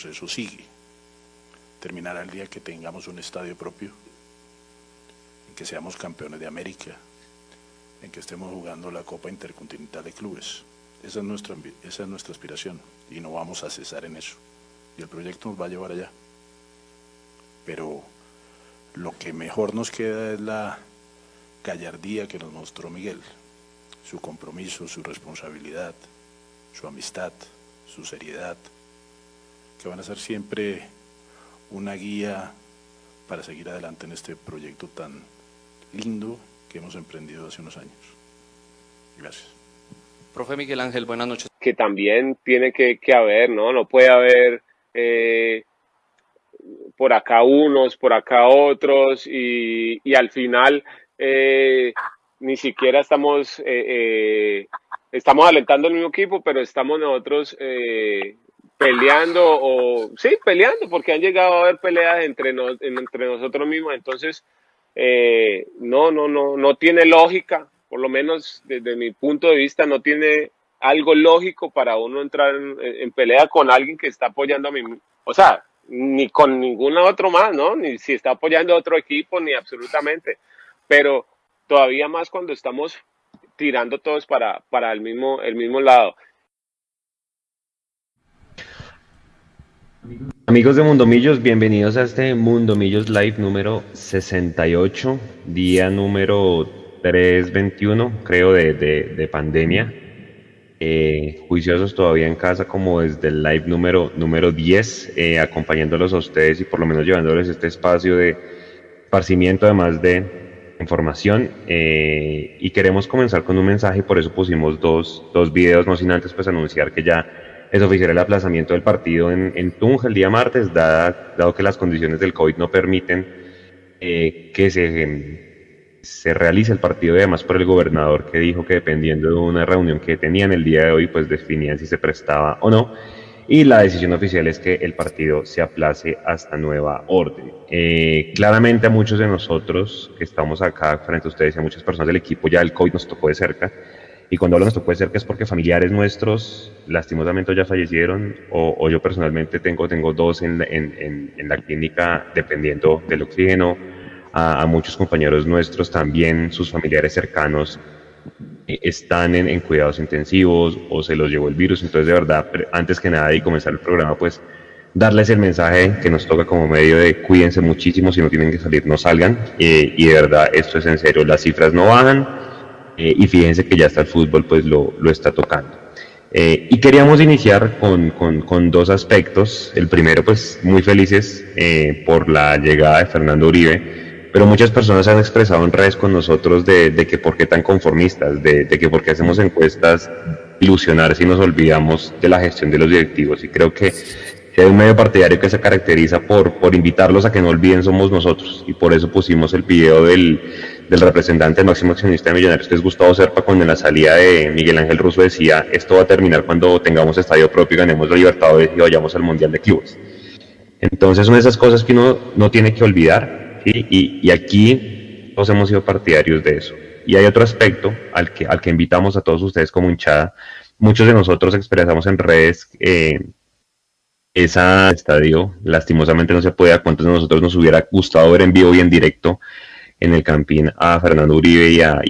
proceso sigue. Terminará el día que tengamos un estadio propio, en que seamos campeones de América, en que estemos jugando la Copa Intercontinental de Clubes. Esa es nuestra, esa es nuestra aspiración y no vamos a cesar en eso. Y el proyecto nos va a llevar allá. Pero lo que mejor nos queda es la gallardía que nos mostró Miguel, su compromiso, su responsabilidad, su amistad, su seriedad, que van a ser siempre una guía para seguir adelante en este proyecto tan lindo que hemos emprendido hace unos años. Gracias. Profe Miguel Ángel, buenas noches. Que también tiene que, haber, ¿no? No puede haber eh, por acá unos, por acá otros y, y al final eh, ni siquiera estamos, eh, eh, estamos alentando el mismo equipo, pero estamos nosotros eh, peleando o sí, peleando porque han llegado a haber peleas entre, entre nosotros mismos, entonces no, no, no, no tiene lógica, por lo menos desde mi punto de vista no tiene algo lógico para uno entrar en, pelea con alguien que está apoyando a mí, o sea, ni con ningún otro más, ¿no? Ni si está apoyando a otro equipo, ni absolutamente pero todavía más cuando estamos tirando todos para, para el, mismo, el mismo lado. Amigos de Mundo Millos, bienvenidos a este Mundo Millos Live número 68, día número 321, creo, de, de, pandemia. Eh, juiciosos todavía en casa, como desde el live número, número 10, eh, acompañándolos a ustedes y por lo menos llevándoles este espacio de esparcimiento, además de información eh, y queremos comenzar con un mensaje, por eso pusimos dos, dos videos, no sin antes pues anunciar que ya es oficial el aplazamiento del partido en, Tunja el día martes, dado que las condiciones del COVID no permiten eh, que se, se realice el partido y además por el gobernador que dijo que dependiendo de una reunión que tenían el día de hoy, pues definían si se prestaba o no y la decisión oficial es que el partido se aplace hasta nueva orden. Eh, claramente a muchos de nosotros que estamos acá frente a ustedes y a muchas personas del equipo ya el COVID nos tocó de cerca. Y cuando hablo nos tocó de cerca es porque familiares nuestros lastimosamente ya fallecieron o, yo personalmente tengo, tengo dos en, en, en, la clínica dependiendo del oxígeno. A, a muchos compañeros nuestros también, sus familiares cercanos eh, están en, cuidados intensivos o se los llevó el virus. Entonces, de verdad, antes que nada y comenzar el programa, pues darles el mensaje que nos toca como medio de cuídense muchísimo, si no tienen que salir, no salgan. Eh, y de verdad, esto es en serio, las cifras no bajan eh, y fíjense que ya está el fútbol, pues lo, lo está tocando. y queríamos iniciar con, con, con, dos aspectos. El primero, pues muy felices por la llegada de Fernando Uribe pero muchas personas han expresado en redes con nosotros de, que por qué tan conformistas, de, que por qué hacemos encuestas ilusionar si nos olvidamos de la gestión de los directivos. Y creo que si hay un medio partidario que se caracteriza por, por invitarlos a que no olviden somos nosotros. Y por eso pusimos el video del, del representante máximo accionista de Millonarios, que es Gustavo Serpa, cuando en la salida de Miguel Ángel Russo decía, esto va a terminar cuando tengamos estadio propio y ganemos la Libertadores y vayamos al Mundial de Clubes. Entonces son esas cosas que uno no tiene que olvidar y, aquí todos hemos sido partidarios de eso. Y hay otro aspecto al que, al que invitamos a todos ustedes como hinchada. Muchos de nosotros expresamos en redes eh, esa estadio, lastimosamente no se puede, a cuántos de nosotros nos hubiera gustado ver en vivo y en directo en el Campín a Fernando Uribe y a,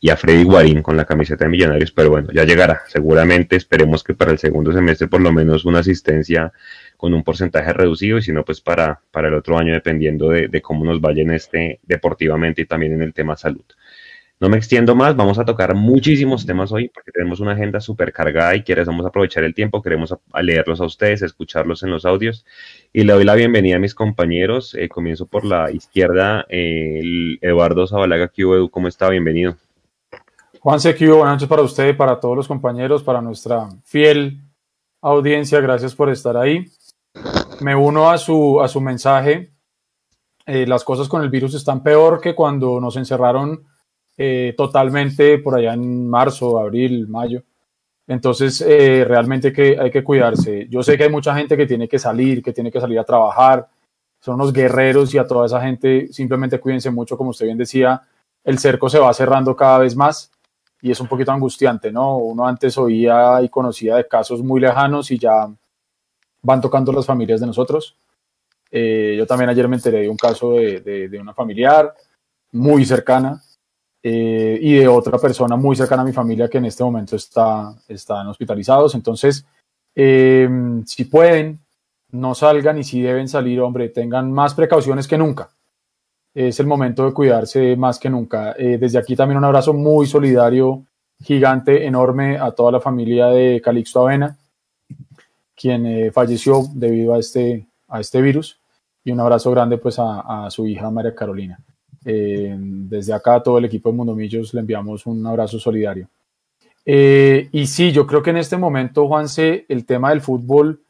y a, Freddy Guarín con la camiseta de Millonarios, pero bueno, ya llegará. Seguramente esperemos que para el segundo semestre por lo menos una asistencia con un porcentaje reducido y si no, pues para, para el otro año dependiendo de, cómo nos vaya en este deportivamente y también en el tema salud. No me extiendo más, vamos a tocar muchísimos temas hoy porque tenemos una agenda súper cargada y queremos aprovechar el tiempo, queremos leerlos a ustedes, escucharlos en los audios y le doy la bienvenida a mis compañeros. Eh, comienzo por la izquierda, el Eduardo Zabalaga, Edu, ¿cómo está? Bienvenido. Juan Sequio, buenas noches para usted, para todos los compañeros, para nuestra fiel audiencia, gracias por estar ahí me uno a su, a su mensaje. Eh, las cosas con el virus están peor que cuando nos encerraron eh, totalmente por allá en marzo, abril, mayo. Entonces, eh, realmente que hay que cuidarse. Yo sé que hay mucha gente que tiene que salir, que tiene que salir a trabajar. Son unos guerreros y a toda esa gente simplemente cuídense mucho, como usted bien decía, el cerco se va cerrando cada vez más y es un poquito angustiante, ¿no? Uno antes oía y conocía de casos muy lejanos y ya van tocando las familias de nosotros. Eh, yo también ayer me enteré de un caso de, de, una familiar muy cercana eh, y de otra persona muy cercana a mi familia que en este momento está, están hospitalizados. Entonces, eh, si pueden, no salgan y si deben salir, hombre, tengan más precauciones que nunca. Es el momento de cuidarse más que nunca. desde aquí también un abrazo muy solidario, gigante, enorme a toda la familia de Calixto Avena, quien falleció debido a este, a este virus y un abrazo grande pues a, su hija María Carolina. Eh, desde acá todo el equipo de Mundomillos le enviamos un abrazo solidario. Eh, y sí, yo creo que en este momento, Juanse, el tema del fútbol,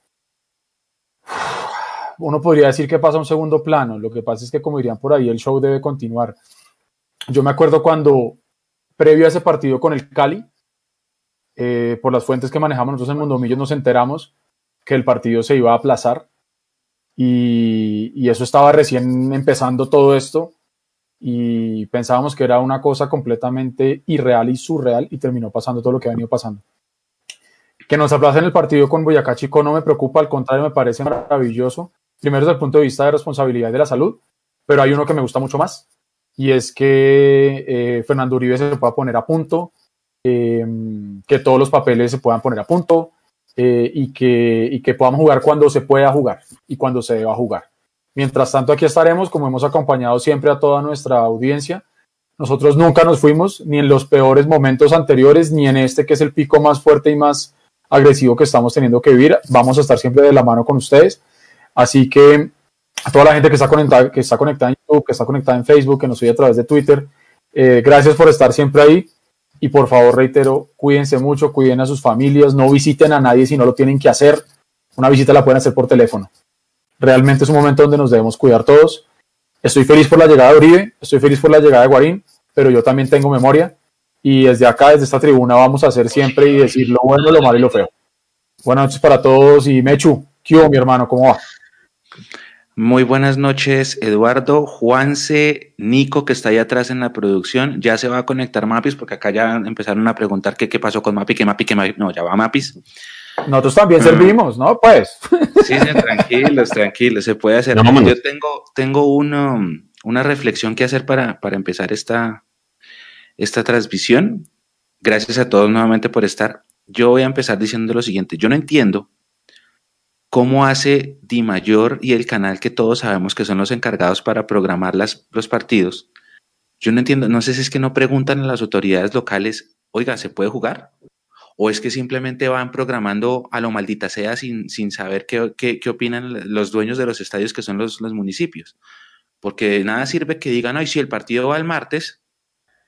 uno podría decir que pasa a un segundo plano. Lo que pasa es que, como dirían por ahí, el show debe continuar. Yo me acuerdo cuando, previo a ese partido con el Cali, eh, por las fuentes que manejamos nosotros en Mundomillos, nos enteramos que el partido se iba a aplazar y, eso estaba recién empezando todo esto y pensábamos que era una cosa completamente irreal y surreal y terminó pasando todo lo que ha venido pasando. Que nos aplacen el partido con Boyacá Chico no me preocupa, al contrario me parece maravilloso, primero desde el punto de vista de responsabilidad de la salud, pero hay uno que me gusta mucho más y es que eh, Fernando Uribe se pueda poner a punto, eh, que todos los papeles se puedan poner a punto, eh, y, que, y que podamos jugar cuando se pueda jugar y cuando se deba jugar. Mientras tanto, aquí estaremos, como hemos acompañado siempre a toda nuestra audiencia. Nosotros nunca nos fuimos, ni en los peores momentos anteriores, ni en este que es el pico más fuerte y más agresivo que estamos teniendo que vivir. Vamos a estar siempre de la mano con ustedes. Así que a toda la gente que está conectada, que está conectada en YouTube, que está conectada en Facebook, que nos sigue a través de Twitter, eh, gracias por estar siempre ahí. Y por favor, reitero, cuídense mucho, cuiden a sus familias, no visiten a nadie si no lo tienen que hacer. Una visita la pueden hacer por teléfono. Realmente es un momento donde nos debemos cuidar todos. Estoy feliz por la llegada de Uribe, estoy feliz por la llegada de Guarín, pero yo también tengo memoria. Y desde acá, desde esta tribuna, vamos a hacer siempre y decir lo bueno, lo malo y lo feo. Buenas noches para todos y Mechu, ¿qué mi hermano? ¿Cómo va? Muy buenas noches, Eduardo, Juanse, Nico, que está ahí atrás en la producción. Ya se va a conectar Mapis, porque acá ya empezaron a preguntar qué, qué pasó con Mapi, qué Mapi, qué Mapi. No, ya va Mapis. Nosotros también servimos, ¿no? Pues. Sí, sí, tranquilos, tranquilos, se puede hacer. Yo tengo, tengo una reflexión que hacer para, para empezar esta, esta transmisión. Gracias a todos nuevamente por estar. Yo voy a empezar diciendo lo siguiente. Yo no entiendo ¿Cómo hace Di Mayor y el canal que todos sabemos que son los encargados para programar las, los partidos? Yo no entiendo, no sé si es que no preguntan a las autoridades locales, oiga, ¿se puede jugar? ¿O es que simplemente van programando a lo maldita sea sin, sin saber qué, qué, qué, opinan los dueños de los estadios que son los, los municipios? Porque nada sirve que digan, ay, si el partido va el martes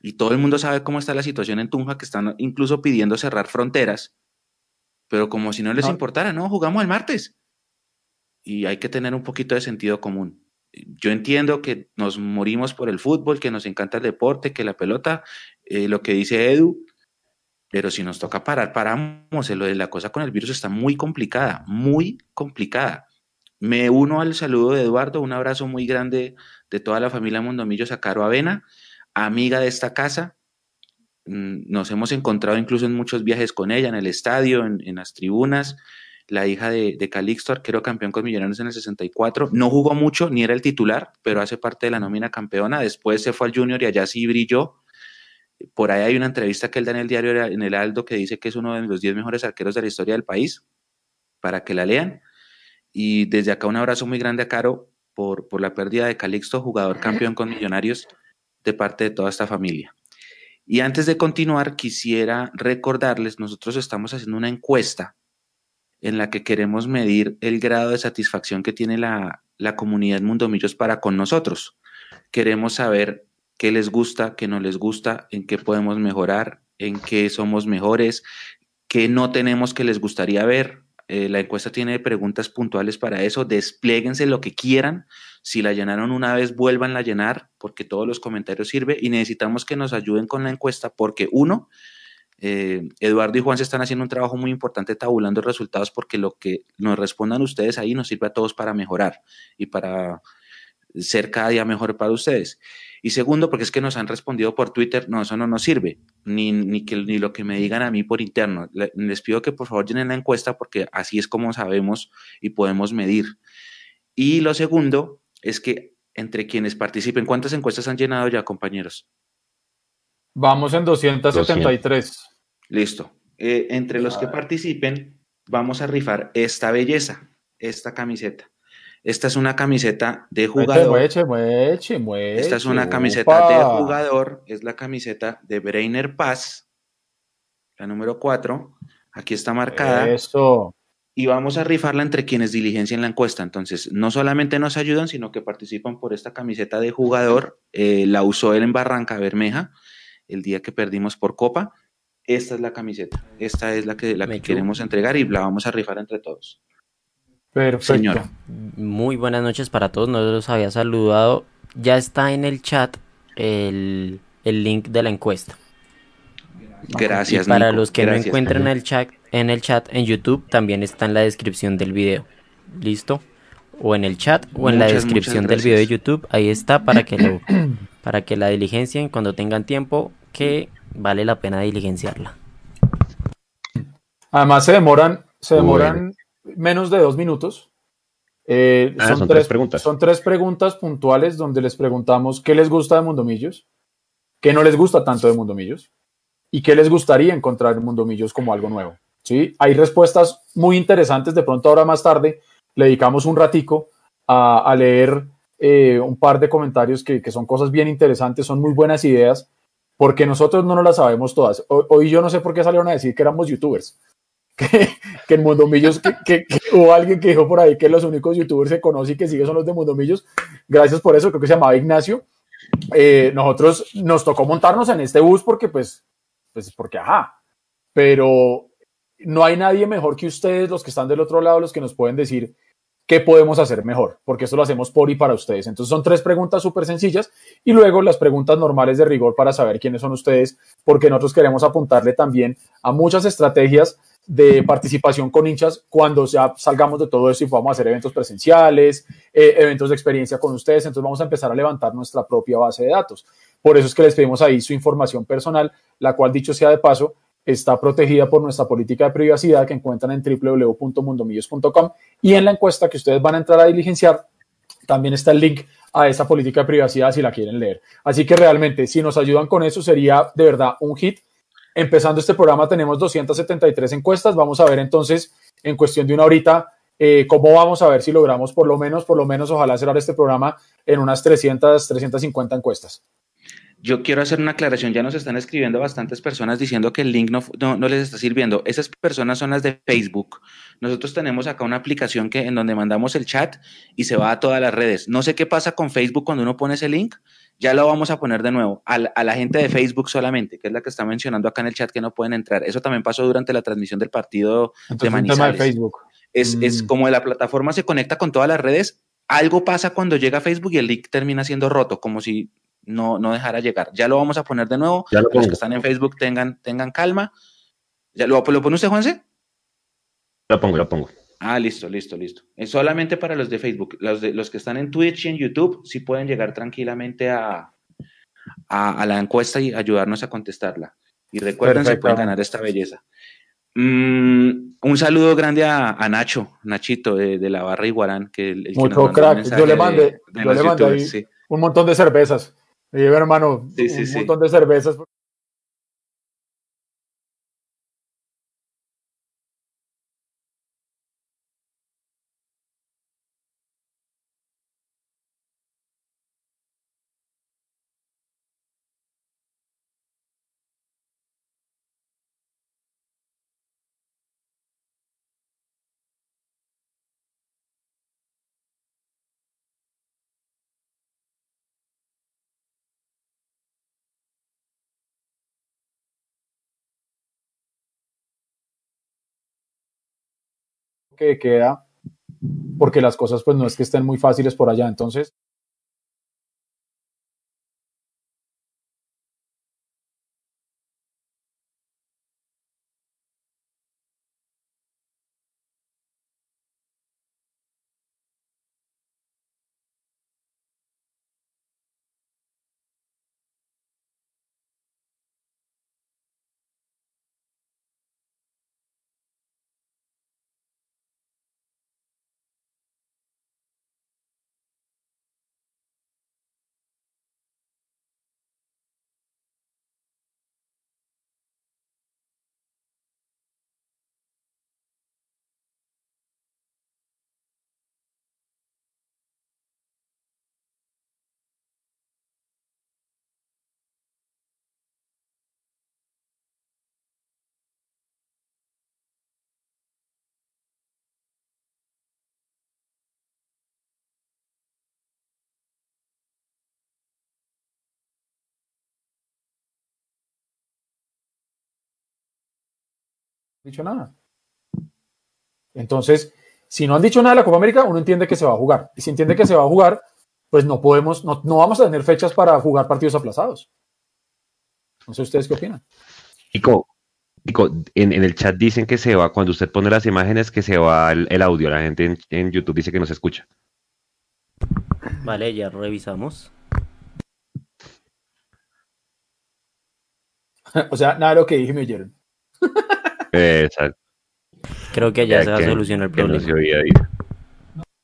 y todo el mundo sabe cómo está la situación en Tunja, que están incluso pidiendo cerrar fronteras, pero como si no les importara, no, jugamos el martes. Y hay que tener un poquito de sentido común. Yo entiendo que nos morimos por el fútbol, que nos encanta el deporte, que la pelota, eh, lo que dice Edu, pero si nos toca parar, paramos. Lo de la cosa con el virus está muy complicada, muy complicada. Me uno al saludo de Eduardo, un abrazo muy grande de toda la familia Mondomillos a Caro Avena, amiga de esta casa, Mm, nos hemos encontrado incluso en muchos viajes con ella, en el estadio, en, las tribunas. La hija de, Calixto, arquero campeón con Millonarios en el 64. No jugó mucho, ni era el titular, pero hace parte de la nómina campeona. Después se fue al Junior y allá sí brilló. Por ahí hay una entrevista que él da en el diario en el Aldo que dice que es uno de los 10 mejores arqueros de la historia del país, para que la lean. Y desde acá un abrazo muy grande a Caro por, por la pérdida de Calixto, jugador campeón con Millonarios, de parte de toda esta familia. Y antes de continuar, quisiera recordarles, nosotros estamos haciendo una encuesta en la que queremos medir el grado de satisfacción que tiene la, la comunidad Mundomillos para con nosotros. Queremos saber qué les gusta, qué no les gusta, en qué podemos mejorar, en qué somos mejores, qué no tenemos que les gustaría ver. Eh, la encuesta tiene preguntas puntuales para eso. Desplieguense lo que quieran. Si la llenaron una vez, vuelvan a llenar, porque todos los comentarios sirven y necesitamos que nos ayuden con la encuesta, porque uno, eh, Eduardo y Juan se están haciendo un trabajo muy importante tabulando resultados, porque lo que nos respondan ustedes ahí nos sirve a todos para mejorar y para ser cada día mejor para ustedes. Y segundo, porque es que nos han respondido por Twitter, no, eso no nos sirve, ni, ni, que, ni lo que me digan a mí por interno. Les pido que por favor llenen la encuesta porque así es como sabemos y podemos medir. Y lo segundo es que entre quienes participen, ¿cuántas encuestas han llenado ya, compañeros? Vamos en 273. Listo. Eh, entre los que participen, vamos a rifar esta belleza, esta camiseta. Esta es una camiseta de jugador. Esta es una camiseta de jugador. Es la camiseta de Brainer Paz, la número 4. Aquí está marcada. Eso. Y vamos a rifarla entre quienes diligencien la encuesta. Entonces, no solamente nos ayudan, sino que participan por esta camiseta de jugador. Eh, la usó él en Barranca Bermeja el día que perdimos por Copa. Esta es la camiseta. Esta es la que, la que queremos entregar y la vamos a rifar entre todos. Perfecto. Muy buenas noches para todos. No los había saludado. Ya está en el chat el, link de la encuesta. Gracias. para los que no encuentran el chat, en el chat en YouTube, también está en la descripción del video. ¿Listo? O en el chat o en la descripción del video de YouTube. Ahí está para que lo, para que la diligencien cuando tengan tiempo, que vale la pena diligenciarla. Además se demoran, se demoran menos de dos minutos. Eh, ah, son, tres, preguntas. Son tres preguntas puntuales donde les preguntamos qué les gusta de Mundomillos, qué no les gusta tanto de Mundomillos y qué les gustaría encontrar en Mundomillos como algo nuevo. ¿sí? Hay respuestas muy interesantes. De pronto ahora más tarde le dedicamos un ratico a, leer eh, un par de comentarios que, que, son cosas bien interesantes, son muy buenas ideas, porque nosotros no nos las sabemos todas. Hoy yo no sé por qué salieron a decir que éramos youtubers que, en Mundomillos, que, hubo alguien que dijo por ahí que los únicos youtubers que conoce y que sigue son los de Mundomillos. Gracias por eso, creo que se llamaba Ignacio. Eh, nosotros nos tocó montarnos en este bus porque, pues, pues, porque, ajá, pero no hay nadie mejor que ustedes, los que están del otro lado, los que nos pueden decir qué podemos hacer mejor, porque esto lo hacemos por y para ustedes. Entonces son tres preguntas súper sencillas y luego las preguntas normales de rigor para saber quiénes son ustedes, porque nosotros queremos apuntarle también a muchas estrategias de participación con hinchas cuando ya salgamos de todo eso y podamos hacer eventos presenciales, eh, eventos de experiencia con ustedes. Entonces vamos a empezar a levantar nuestra propia base de datos. Por eso es que les pedimos ahí su información personal, la cual, dicho sea de paso, está protegida por nuestra política de privacidad que encuentran en www.mundomillos.com y en la encuesta que ustedes van a entrar a diligenciar también está el link a esa política de privacidad si la quieren leer. Así que realmente, si nos ayudan con eso, sería de verdad un hit Empezando este programa tenemos 273 encuestas. Vamos a ver entonces en cuestión de una horita eh, cómo vamos a ver si logramos por lo menos, por lo menos, ojalá cerrar este programa en unas 300, 350 encuestas. Yo quiero hacer una aclaración. Ya nos están escribiendo bastantes personas diciendo que el link no, no, les está sirviendo. Esas personas son las de Facebook. Nosotros tenemos acá una aplicación que, en donde mandamos el chat y se va a todas las redes. No sé qué pasa con Facebook cuando uno pone ese link, ya lo vamos a poner de nuevo a la, gente de Facebook solamente, que es la que está mencionando acá en el chat que no pueden entrar. Eso también pasó durante la transmisión del partido de Manizales. de Facebook. Es, es, mm. como la plataforma se conecta con todas las redes, algo pasa cuando llega a Facebook y el link termina siendo roto, como si no, no dejara llegar. Ya lo vamos a poner de nuevo. Ya los que están en Facebook tengan, tengan calma. ¿Ya lo, lo pone usted, Juanse? Lo pongo, lo pongo. Ah, listo, listo, listo. Es solamente para los de Facebook. Los, de, los que están en Twitch y en YouTube sí pueden llegar tranquilamente a, a, la encuesta y ayudarnos a contestarla. Y recuerden, se pueden ganar esta belleza. Mm, un saludo grande a, Nacho, Nachito de, la Barra Iguarán. Que el, Mucho crack. Yo le mandé, yo le mandé un montón de cervezas. Me hermano, un montón de cervezas. Que queda, porque las cosas pues no es que estén muy fáciles por allá. Entonces, dicho nada. Entonces, si no han dicho nada de la Copa América, uno entiende que se va a jugar. Y si entiende que se va a jugar, pues no podemos, no, vamos a tener fechas para jugar partidos aplazados. No sé ustedes qué opinan. Nico, en, el chat dicen que se va, cuando usted pone las imágenes, que se va el, audio. La gente en, YouTube dice que no se escucha. Vale, ya revisamos. o sea, nada de lo que dije me oyeron. Exacto. Creo que ya, se va a solucionar el problema.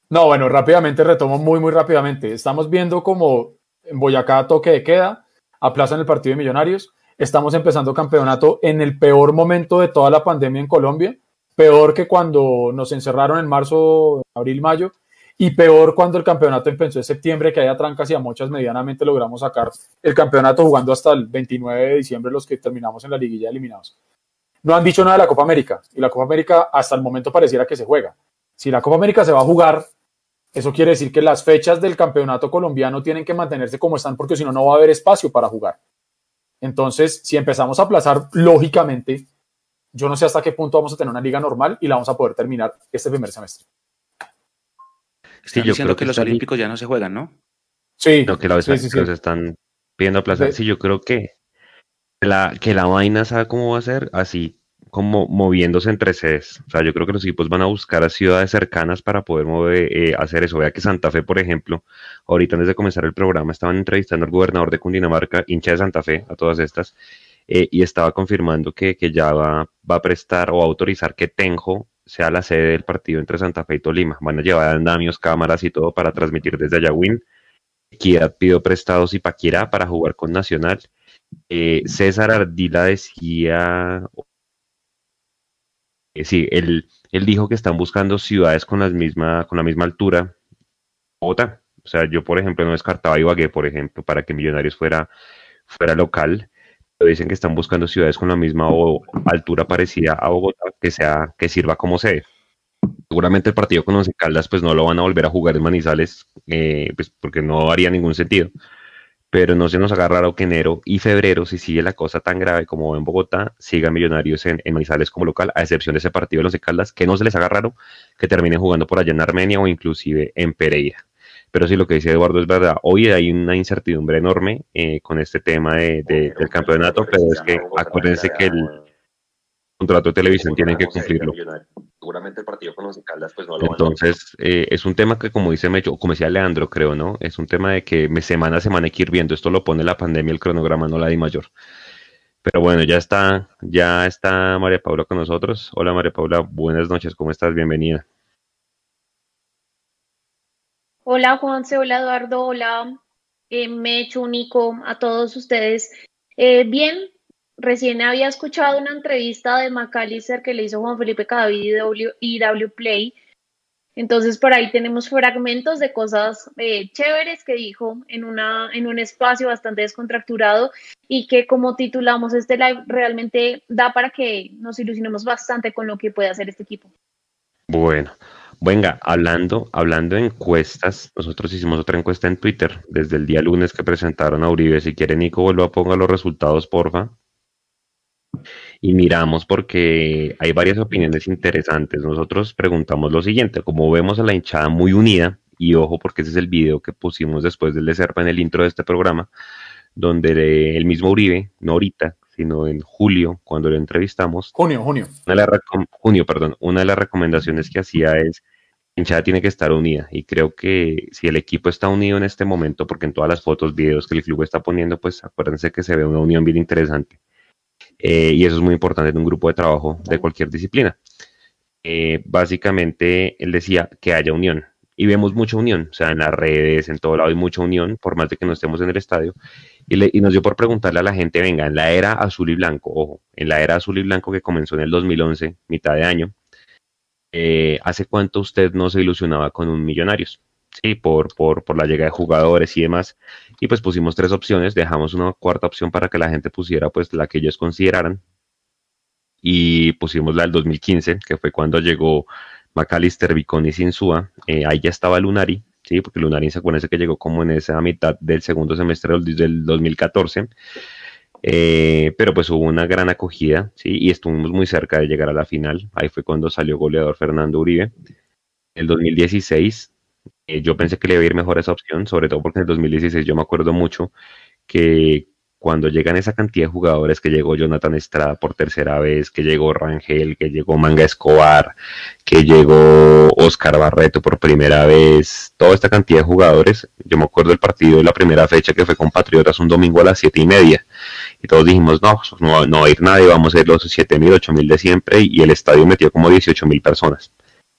No, bueno, rápidamente retomo muy, muy rápidamente. Estamos viendo como en Boyacá toque de queda, aplazan el partido de Millonarios. Estamos empezando campeonato en el peor momento de toda la pandemia en Colombia, peor que cuando nos encerraron en marzo, abril, mayo, y peor cuando el campeonato empezó en septiembre, que haya trancas y a muchas medianamente logramos sacar el campeonato jugando hasta el 29 de diciembre, los que terminamos en la liguilla eliminados. No han dicho nada de la Copa América, y la Copa América hasta el momento pareciera que se juega. Si la Copa América se va a jugar, eso quiere decir que las fechas del campeonato colombiano tienen que mantenerse como están, porque si no, no va a haber espacio para jugar. Entonces, si empezamos a aplazar, lógicamente, yo no sé hasta qué punto vamos a tener una liga normal y la vamos a poder terminar este primer semestre. Sí, yo creo que, los Olímpicos ya no se juegan, ¿no? Sí. Lo que la vez sí, se están pidiendo aplazar. Sí, yo creo que la, que la vaina sabe cómo va a ser así como moviéndose entre sedes. O sea, yo creo que los equipos van a buscar a ciudades cercanas para poder mover, eh, hacer eso. Vea que Santa Fe, por ejemplo, ahorita antes de comenzar el programa estaban entrevistando al gobernador de Cundinamarca, hincha de Santa Fe, a todas estas, eh, y estaba confirmando que, que ya va, va, a prestar o a autorizar que Tenjo sea la sede del partido entre Santa Fe y Tolima. Van a llevar andamios, cámaras y todo para transmitir desde Ayagüín. Equidad pidió prestados y Paquirá para jugar con Nacional. Eh, César Ardila decía, eh, sí, él, él dijo que están buscando ciudades con, las misma, con la misma altura. Bogotá. O sea, yo, por ejemplo, no descartaba Ibagué, por ejemplo, para que Millonarios fuera, fuera local dicen que están buscando ciudades con la misma altura parecida a Bogotá que sea que sirva como sede. Seguramente el partido con Once Caldas pues no lo van a volver a jugar en Manizales eh, pues porque no haría ningún sentido. Pero no se nos haga raro que enero y febrero, si sigue la cosa tan grave como en Bogotá, sigan Millonarios en, Manizales como local, a excepción de ese partido de Once Caldas, que no se les haga raro que terminen jugando por allá en Armenia o inclusive en Pereira. Pero sí, lo que dice Eduardo es verdad. Hoy hay una incertidumbre enorme eh, con este tema de, del campeonato, pero es que acuérdense que el contrato de televisión tiene que cumplirlo. Seguramente el partido con los Caldas, pues no lo Entonces, eh, es un tema que, como dice Mecho, como decía Leandro, creo, ¿no? Es un tema de que semana a semana hay que ir viendo. Esto lo pone la pandemia, el cronograma, no la di mayor. Pero bueno, ya está, ya está María Paula con nosotros. Hola María Paula, buenas noches, ¿cómo estás? Bienvenida. Hola Juanse, hola Eduardo, hola eh, Mecho, Nico, a todos ustedes. Eh, bien, recién había escuchado una entrevista de McAllister que le hizo Juan Felipe Cadavid y W Play. Entonces por ahí tenemos fragmentos de cosas eh, chéveres que dijo en, una, en un espacio bastante descontracturado y que como titulamos este live realmente da para que nos ilusionemos bastante con lo que puede hacer este equipo. Bueno, Venga, hablando, hablando de encuestas, nosotros hicimos otra encuesta en Twitter desde el día lunes que presentaron a Uribe. Si quiere, Nico, vuelva a ponga los resultados, porfa. Y miramos porque hay varias opiniones interesantes. Nosotros preguntamos lo siguiente, como vemos a la hinchada muy unida, y ojo porque ese es el video que pusimos después del de Serpa en el intro de este programa, donde el mismo Uribe, no ahorita, sino en julio, cuando lo entrevistamos. Junio, junio. Una de junio, perdón. Una de las recomendaciones que hacía es hinchada tiene que estar unida y creo que si el equipo está unido en este momento, porque en todas las fotos, videos que el club está poniendo, pues acuérdense que se ve una unión bien interesante. Eh, y eso es muy importante en un grupo de trabajo de cualquier disciplina. Eh, básicamente, él decía que haya unión y vemos mucha unión, o sea, en las redes, en todo lado hay mucha unión, por más de que no estemos en el estadio. Y, nos dio por preguntarle a la gente, venga, en la era azul y blanco, ojo, en la era azul y blanco que comenzó en el 2011, mitad de año, eh, ¿hace cuánto usted no se ilusionaba con un Millonarios? Sí, por, por, por la llegada de jugadores y demás. Y pues pusimos tres opciones, dejamos una cuarta opción para que la gente pusiera pues la que ellos consideraran. Y pusimos la del 2015, que fue cuando llegó Macalister, Viconi y Sinsúa, eh, ahí ya estaba Lunari, sí, porque Lunari se acuérdense que llegó como en esa mitad del segundo semestre del 2014. Eh, pero pues hubo una gran acogida, ¿sí? Y estuvimos muy cerca de llegar a la final. Ahí fue cuando salió goleador Fernando Uribe. El 2016, eh, yo pensé que le iba a ir mejor esa opción, sobre todo porque en el 2016 yo me acuerdo mucho que cuando llegan esa cantidad de jugadores, que llegó Jonathan Estrada por tercera vez, que llegó Rangel, que llegó Manga Escobar, que llegó Oscar Barreto por primera vez, toda esta cantidad de jugadores, yo me acuerdo del partido de la primera fecha que fue con Patriotas un domingo a las siete y media, y todos dijimos, no, no, va a ir nadie, vamos a ir los siete mil, ocho mil de siempre, y el estadio metió como 18 mil personas.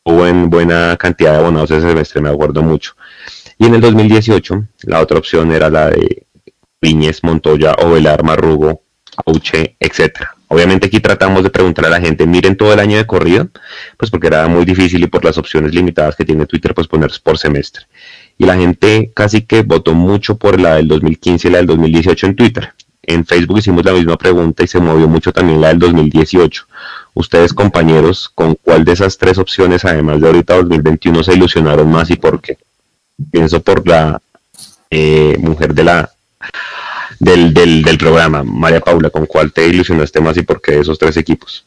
Hubo en buena cantidad de abonados ese semestre, me acuerdo mucho. Y en el 2018, la otra opción era la de Viñez, Montoya, Ovelar, Marrugo, Auche, etcétera. Obviamente aquí tratamos de preguntar a la gente, miren todo el año de corrido, pues porque era muy difícil y por las opciones limitadas que tiene Twitter, pues ponerse por semestre. Y la gente casi que votó mucho por la del 2015 y la del 2018 en Twitter. En Facebook hicimos la misma pregunta y se movió mucho también la del 2018. Ustedes, compañeros, ¿con cuál de esas tres opciones, además de ahorita 2021, se ilusionaron más y por qué? Pienso por la eh, mujer de la del, del, programa. María Paula, ¿con cuál te ilusionaste más y por qué esos tres equipos?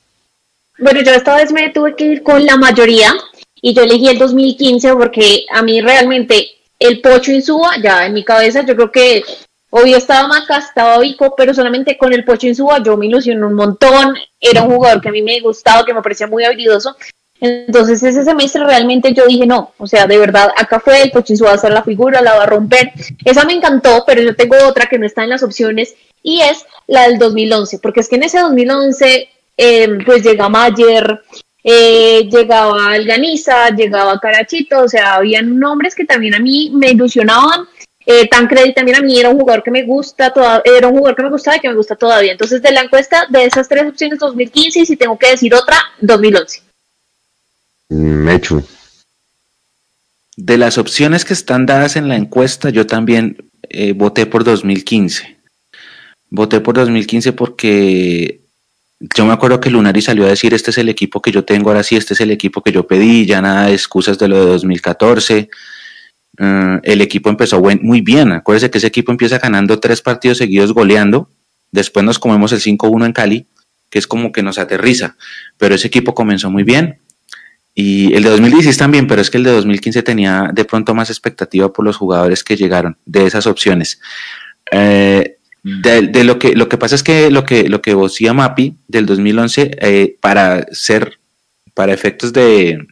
Bueno, yo esta vez me tuve que ir con la mayoría y yo elegí el 2015 porque a mí realmente el Pocho Insúa, ya en mi cabeza, yo creo que obvio estaba Maca, estaba Vico, pero solamente con el Pocho Insúa yo me ilusioné un montón. Era un jugador que a mí me gustaba, que me parecía muy habilidoso. Entonces ese semestre realmente yo dije, no, o sea, de verdad, acá fue, el Pochinsu va a hacer la figura, la va a romper. Esa me encantó, pero yo tengo otra que no está en las opciones y es la del 2011, porque es que en ese 2011 em, pues llega Mayer, eh, llegaba Alganiza, llegaba Carachito, o sea, habían nombres que también a mí me ilusionaban. Eh, Tancredi también a mí era un jugador que me gusta, era un jugador que me gustaba y que me gusta todavía. Entonces, de la encuesta de esas tres opciones 2015, y si tengo que decir otra, 2011. Mechu. De las opciones que están dadas en la encuesta, yo también eh, voté por 2015. Voté por 2015 porque yo me acuerdo que Lunari salió a decir, este es el equipo que yo tengo, ahora sí, este es el equipo que yo pedí, ya nada de excusas de lo de 2014. Eh, el equipo empezó muy bien, acuérdense que ese equipo empieza ganando tres partidos seguidos goleando, después nos comemos el 5-1 en Cali, que es como que nos aterriza, pero ese equipo comenzó muy bien, y el de 2016 también, pero es que el de 2015 tenía de pronto más expectativa por los jugadores que llegaron de esas opciones. Eh, de, lo que lo que pasa es que lo que lo que vocía Mapi del 2011 eh, para ser para efectos de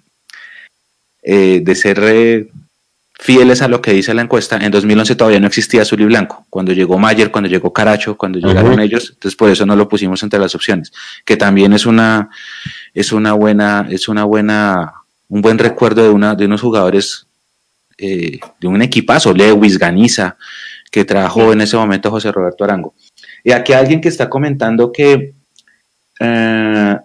de ser fieles a lo que dice la encuesta, en 2011 todavía no existía azul y blanco. Cuando llegó Mayer, cuando llegó Caracho, cuando llegaron ellos, entonces por eso no lo pusimos entre las opciones, que también es una, es una buena, es una buena, un buen recuerdo de una, de unos jugadores, eh, de un equipazo, Lewis, Ganiza, que trabajó en ese momento José Roberto Arango. Y aquí alguien que está comentando que eh,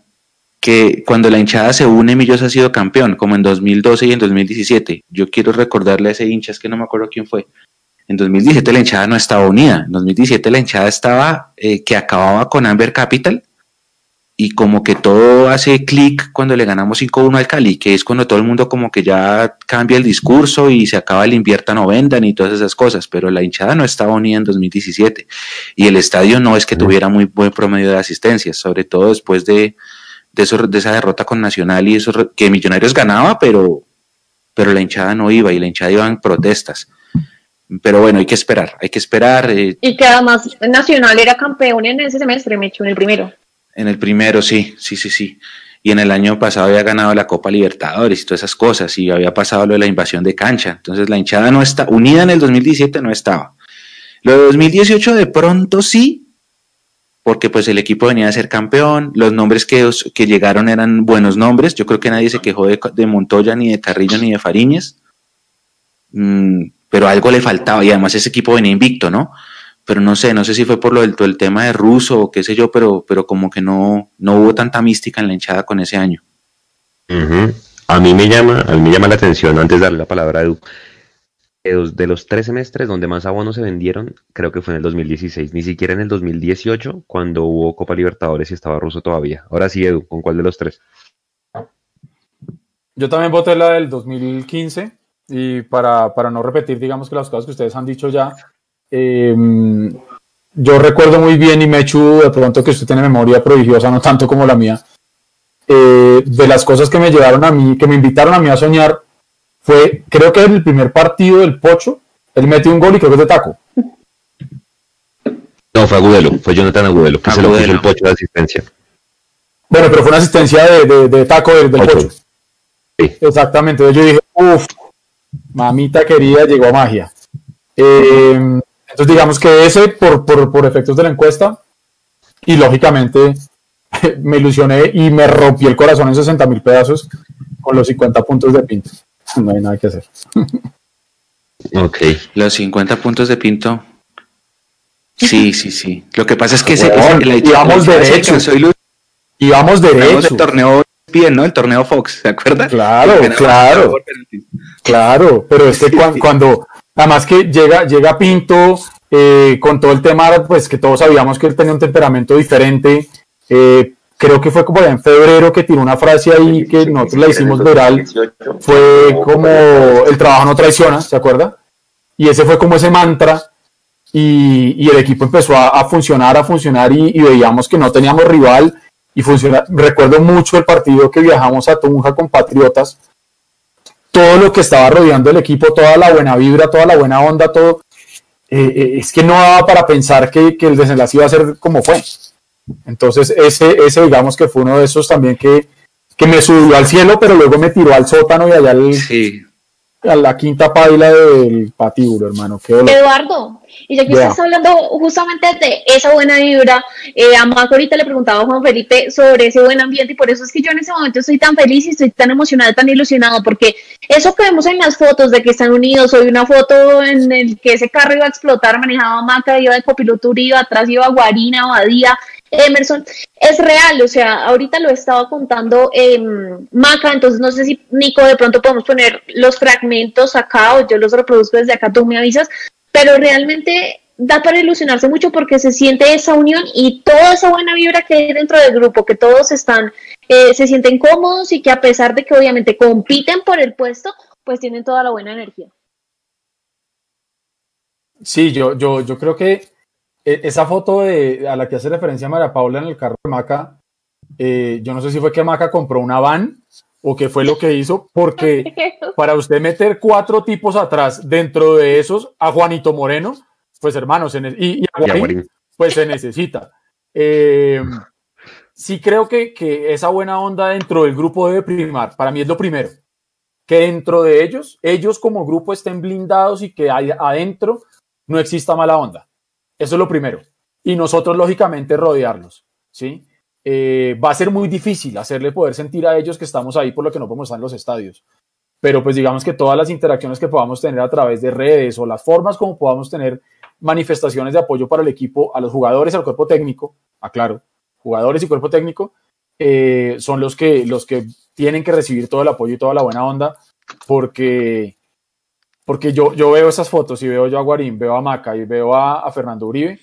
que cuando la hinchada se une, Millos ha sido campeón, como en 2012 y en 2017. Yo quiero recordarle a ese hincha, es que no me acuerdo quién fue. En 2017 la hinchada no estaba unida. En 2017 la hinchada estaba eh, que acababa con Amber Capital y como que todo hace clic cuando le ganamos 5-1 al Cali, que es cuando todo el mundo como que ya cambia el discurso y se acaba el invierta no vendan y todas esas cosas, pero la hinchada no estaba unida en 2017 y el estadio no es que tuviera muy buen promedio de asistencia, sobre todo después de, de, eso, de esa derrota con Nacional y eso que Millonarios ganaba, pero, pero la hinchada no iba y la hinchada iba en protestas. Pero bueno, hay que esperar, hay que esperar. Eh. y que además Nacional era campeón en ese semestre, me en el primero. En el primero, sí, sí, sí, sí. Y en el año pasado había ganado la Copa Libertadores y todas esas cosas, y había pasado lo de la invasión de cancha. Entonces la hinchada no está, unida en el 2017 no estaba. Lo de 2018 de pronto sí, porque pues el equipo venía a ser campeón, los nombres que, que llegaron eran buenos nombres, yo creo que nadie se quejó de, Montoya, ni de Carrillo, ni de Fariñez, mm, pero algo le faltaba, y además ese equipo venía invicto, ¿no? Pero no sé, no sé si fue por lo del el tema de Russo o qué sé yo, pero, pero como que no, no hubo tanta mística en la hinchada con ese año. A mí me llama, a mí me llama la atención, antes de darle la palabra a Edu, de los tres semestres donde más abonos se vendieron, creo que fue en el 2016, ni siquiera en el 2018, cuando hubo Copa Libertadores y estaba ruso todavía. Ahora sí, Edu, ¿con cuál de los tres? Yo también voté la del 2015 y para, no repetir, digamos que las cosas que ustedes han dicho ya, em, yo recuerdo muy bien y me echo de pronto que usted tiene memoria prodigiosa, no tanto como la mía, eh, de las cosas que me llevaron a mí, que me invitaron a mí a soñar, fue, creo que en el primer partido del Pocho, él metió un gol y creo que es de taco. No, fue Agudelo, fue Jonathan Agudelo, que se lo puso el Pocho de asistencia. Bueno, pero fue una asistencia de, taco del, Pocho. Sí. Exactamente, yo dije, uff, mamita querida, llegó a magia. Eh, entonces digamos que ese, por, por, por efectos de la encuesta, y lógicamente me ilusioné y me rompí el corazón en 60 mil pedazos con los 50 puntos de Pinto. No hay nada que hacer. Ok, los 50 puntos de Pinto. Sí, sí, sí. Lo que pasa es que ese, la, íbamos derecho. íbamos derecho. El torneo bien, ¿no? El torneo Fox, ¿se acuerda? Claro, claro. Claro, pero es que cuando, además que llega, llega Pinto eh, con todo el tema, pues que todos sabíamos que él tenía un temperamento diferente, eh, creo que fue como en febrero que tiró una frase ahí que nosotros la hicimos viral, fue como el trabajo no traiciona, ¿se acuerda? Y ese fue como ese mantra y, el equipo empezó a, funcionar, a funcionar y, veíamos que no teníamos rival y funciona. Recuerdo mucho el partido que viajamos a Tunja con Patriotas, todo lo que estaba rodeando el equipo, toda la buena vibra, toda la buena onda, todo, eh, eh, es que no daba para pensar que, que el desenlace iba a ser como fue. Entonces, ese, ese digamos que fue uno de esos también que, que me subió al cielo, pero luego me tiró al sótano y allá al, a la quinta paila del patíbulo, hermano. Eduardo, y ya que estás hablando justamente de esa buena vibra, eh, a Marco ahorita le preguntaba a Juan Felipe sobre ese buen ambiente y por eso es que yo en ese momento estoy tan feliz y estoy tan emocionada, tan ilusionado, porque eso que vemos en las fotos de que están unidos, hoy una foto en el que ese carro iba a explotar, manejaba Maca, iba de copiloto Uribe, atrás iba Guarina, Badía, Emerson, es real, o sea, ahorita lo estaba contando Maca, entonces no sé si Nico de pronto podemos poner los fragmentos acá o yo los reproduzco desde acá, tú me avisas, pero realmente da para ilusionarse mucho porque se siente esa unión y toda esa buena vibra que hay dentro del grupo, que todos están, eh, se sienten cómodos y que a pesar de que obviamente compiten por el puesto, pues tienen toda la buena energía. Sí, yo, yo, yo creo que esa foto de, a la que hace referencia María Paula en el carro de Maca, eh, yo no sé si fue que Maca compró una van o qué fue lo que hizo, porque para usted meter cuatro tipos atrás dentro de esos, a Juanito Moreno, pues hermanos, y, a Guarín, pues se necesita. Eh, sí creo que, que esa buena onda dentro del grupo debe primar, para mí es lo primero, que dentro de ellos, ellos como grupo estén blindados y que adentro no exista mala onda. Eso es lo primero. Y nosotros, lógicamente, rodearlos. ¿sí? Eh, va a ser muy difícil hacerle poder sentir a ellos que estamos ahí por lo que no podemos estar en los estadios. Pero pues digamos que todas las interacciones que podamos tener a través de redes o las formas como podamos tener manifestaciones de apoyo para el equipo, a los jugadores, al cuerpo técnico, aclaro, jugadores y cuerpo técnico, eh, son los que, los que tienen que recibir todo el apoyo y toda la buena onda, porque porque yo, yo veo esas fotos y veo yo a Guarín, veo a Maca y veo a, Fernando Uribe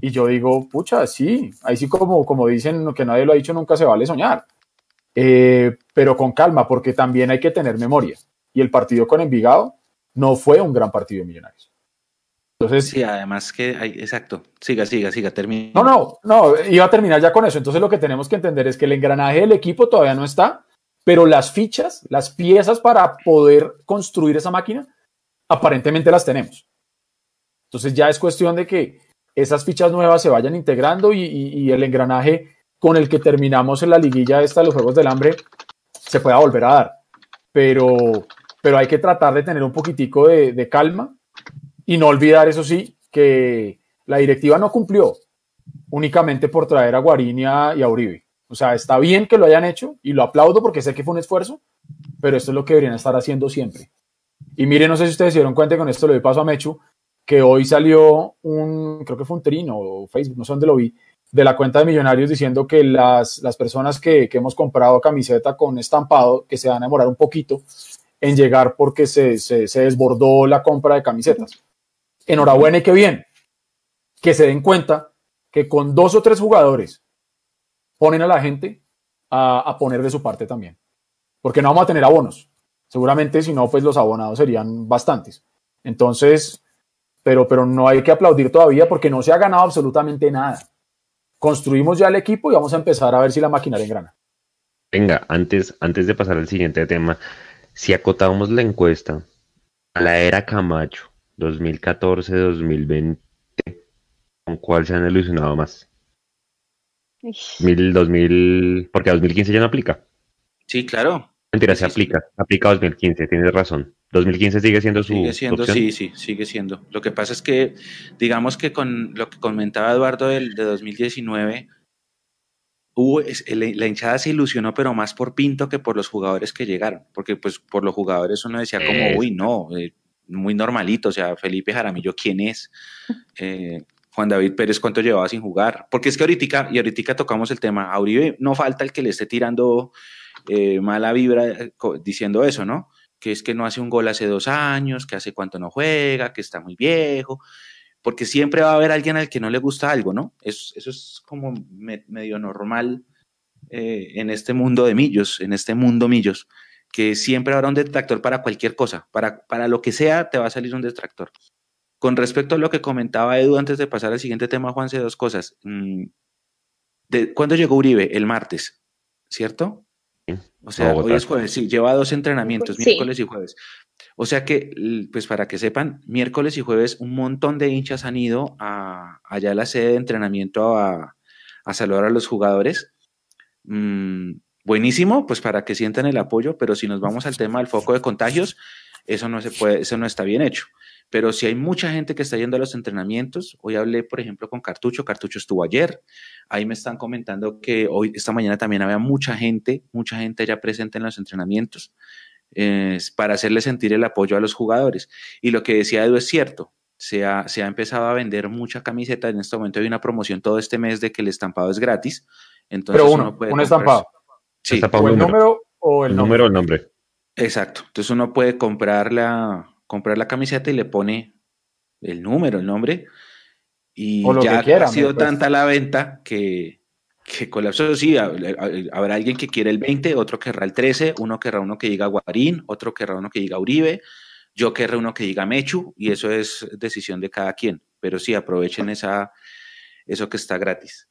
y yo digo, pucha, sí, ahí sí como, como dicen que nadie lo ha dicho, nunca se vale soñar. Eh, pero con calma, porque también hay que tener memoria. Y el partido con Envigado no fue un gran partido de Millonarios. Entonces, sí, además que hay, exacto, siga, siga, siga, termina. No, no, no, iba a terminar ya con eso. Entonces lo que tenemos que entender es que el engranaje del equipo todavía no está, pero las fichas, las piezas para poder construir esa máquina aparentemente las tenemos. Entonces ya es cuestión de que esas fichas nuevas se vayan integrando y, el engranaje con el que terminamos en la liguilla esta de los Juegos del Hambre se pueda volver a dar. Pero, pero hay que tratar de tener un poquitico de, calma y no olvidar, eso sí, que la directiva no cumplió únicamente por traer a Guarín y a Uribe. O sea, está bien que lo hayan hecho y lo aplaudo porque sé que fue un esfuerzo, pero esto es lo que deberían estar haciendo siempre. Y miren, no sé si ustedes se dieron cuenta, con esto lo doy paso a Mechu, que hoy salió un, creo que fue un trino o Facebook, no sé dónde lo vi, de la cuenta de Millonarios diciendo que las, las personas que, que, hemos comprado camiseta con estampado, que se van a demorar un poquito en llegar porque se, se, se desbordó la compra de camisetas. Enhorabuena y qué bien. Que se den cuenta que con dos o tres jugadores ponen a la gente a, a poner de su parte también. Porque no vamos a tener abonos. Seguramente si no, pues los abonados serían bastantes. Entonces, pero, pero no hay que aplaudir todavía porque no se ha ganado absolutamente nada. Construimos ya el equipo y vamos a empezar a ver si la maquinaria engrana. Venga, antes, antes de pasar al siguiente tema, si acotamos la encuesta a la era Camacho, 2014-2020, ¿con cuál se han ilusionado más? Mil, 2000, porque 2015 ya no aplica. Sí, claro. Mentira, se aplica, aplica 2015, tienes razón. 2015 sigue siendo su. Sigue siendo, sí, sí, sigue siendo. Lo que pasa es que, digamos que con lo que comentaba Eduardo del, de 2019, hubo, la hinchada se ilusionó, pero más por Pinto que por los jugadores que llegaron. Porque, pues, por los jugadores uno decía, como, uy, no, eh, muy normalito. O sea, Felipe Jaramillo, ¿quién es? Eh, Juan David Pérez, ¿cuánto llevaba sin jugar? Porque es que ahorita, y ahorita tocamos el tema, a Uribe no falta el que le esté tirando eh, mala vibra diciendo eso, ¿no? que es que no hace un gol hace dos años, que hace cuánto no juega, que está muy viejo, porque siempre va a haber alguien al que no le gusta algo, ¿no? eso es como medio normal eh, en este mundo de millos, en este mundo millos, que siempre habrá un detractor para cualquier cosa, para, para lo que sea te va a salir un detractor. Con respecto a lo que comentaba Edu antes de pasar al siguiente tema, Juanse, dos cosas. Mm, de, ¿Cuándo llegó Uribe? El martes, ¿cierto? O sea, hoy es jueves, sí, lleva dos entrenamientos, miércoles y jueves. O sea que, pues para que sepan, miércoles y jueves un montón de hinchas han ido a, allá a la sede de entrenamiento a, saludar a los jugadores. Mm, buenísimo, pues para que sientan el apoyo, pero si nos vamos al tema del foco de contagios, eso no se puede, eso no está bien hecho. Pero si hay mucha gente que está yendo a los entrenamientos, hoy hablé, por ejemplo, con Cartucho, Cartucho estuvo ayer, ahí me están comentando que hoy, esta mañana también había mucha gente, mucha gente ya presente en los entrenamientos, para hacerle sentir el apoyo a los jugadores. Y lo que decía Edu es cierto, se ha, se ha, empezado a vender mucha camiseta. En este momento hay una promoción todo este mes de que el estampado es gratis. Entonces Pero uno, puede un estampado. Sí. ¿O el número o el, número o el nombre. Exacto. Entonces uno puede comprar la, comprar la camiseta y le pone el número, el nombre. Y ya ha sido pues. tanta la venta que, que colapsó. Sí, habrá alguien que quiere el 20, otro querrá el 13, uno querrá uno que diga Guarín, otro querrá uno que diga Uribe, yo querrá uno que diga Mechu, y eso es decisión de cada quien. Pero sí, aprovechen esa, eso que está gratis.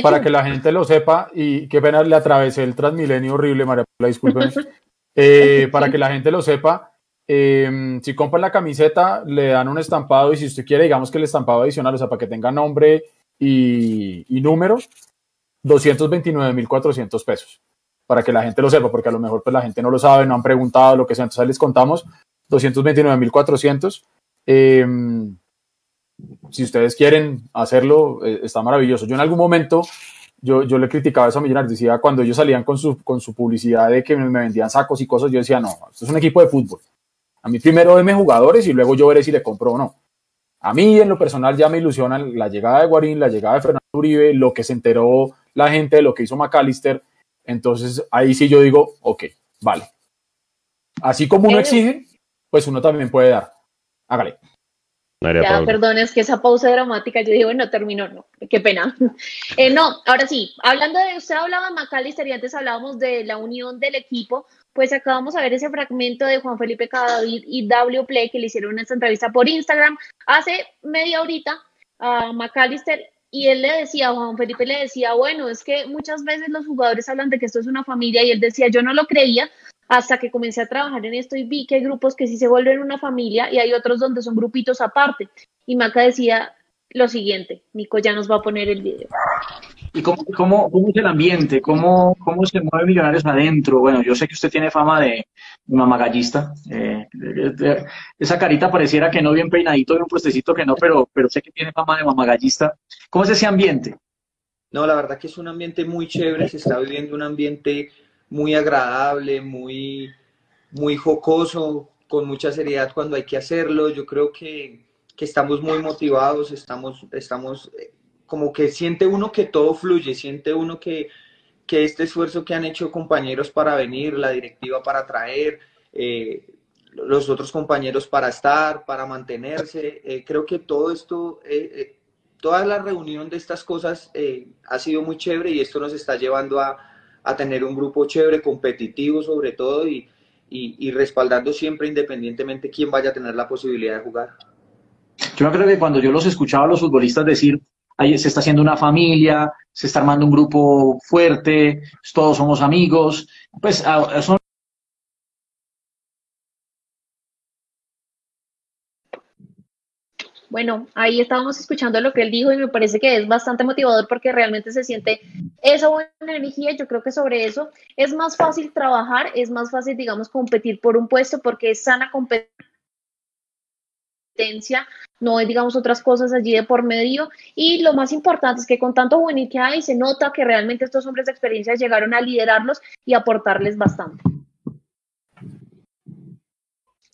Para que la gente lo sepa, y qué pena le atravesé el transmilenio horrible, María Paula, disculpen. Eh, para que la gente lo sepa, Em, si compra la camiseta, le dan un estampado y si usted quiere, digamos que el estampado adicional, o sea, para que tenga nombre y, y números, 229.400 pesos. Para que la gente lo sepa, porque a lo mejor pues la gente no lo sabe, no han preguntado, lo que sea. Entonces les contamos 229.400. Eh, em, si ustedes quieren hacerlo, eh, está maravilloso. Yo en algún momento, yo, yo le criticaba eso a Millonarios, decía cuando ellos salían con su, con su publicidad de que me vendían sacos y cosas, yo decía, no, esto es un equipo de fútbol. A mí primero deme jugadores y luego yo veré si le compro o no. A mí en lo personal ya me ilusiona la llegada de Guarín, la llegada de Fernando Uribe, lo que se enteró la gente de lo que hizo McAllister. Entonces ahí sí yo digo, ok, vale. Así como uno exige, pues uno también puede dar. Hágale. Ya, perdón, es que esa pausa dramática, yo digo, no terminó, no, qué pena. Eh, no, ahora sí, hablando de, usted hablaba de McAllister y antes hablábamos de la unión del equipo, pues acabamos de ver ese fragmento de Juan Felipe Cadavid y W Play que le hicieron esta entrevista por Instagram hace media horita a McAllister y él le decía, Juan Felipe le decía, bueno, es que muchas veces los jugadores hablan de que esto es una familia y él decía, yo no lo creía hasta que comencé a trabajar en esto y vi que hay grupos que sí se vuelven una familia y hay otros donde son grupitos aparte. Y Maca decía lo siguiente, Nico ya nos va a poner el video. ¿Y cómo, cómo, cómo es el ambiente? ¿Cómo, ¿Cómo se mueve Millonarios adentro? Bueno, yo sé que usted tiene fama de mamagallista. Eh, esa carita pareciera que no bien peinadito de un puestecito que no, pero, pero sé que tiene fama de mamagallista. ¿Cómo es ese ambiente? No, la verdad que es un ambiente muy chévere, se está viviendo un ambiente muy agradable, muy, muy jocoso, con mucha seriedad cuando hay que hacerlo. Yo creo que, que estamos muy motivados, estamos, estamos eh, como que siente uno que todo fluye, siente uno que, que este esfuerzo que han hecho compañeros para venir, la directiva para traer, eh, los otros compañeros para estar, para mantenerse, eh, creo que todo esto, eh, toda la reunión de estas cosas ha sido muy chévere y esto nos está llevando a, a tener un grupo chévere, competitivo sobre todo y, y, respaldando siempre independientemente quién vaya a tener la posibilidad de jugar. Yo creo que cuando yo los escuchaba a los futbolistas decir, ahí se está haciendo una familia, se está armando un grupo fuerte, todos somos amigos, pues son Bueno, ahí estábamos escuchando lo que él dijo y me parece que es bastante motivador porque realmente se siente esa buena energía. Yo creo que sobre eso es más fácil trabajar, es más fácil, digamos, competir por un puesto porque es sana competencia, no hay, digamos, otras cosas allí de por medio. Y lo más importante es que con tanto juvenil que hay, se nota que realmente estos hombres de experiencia llegaron a liderarlos y aportarles bastante.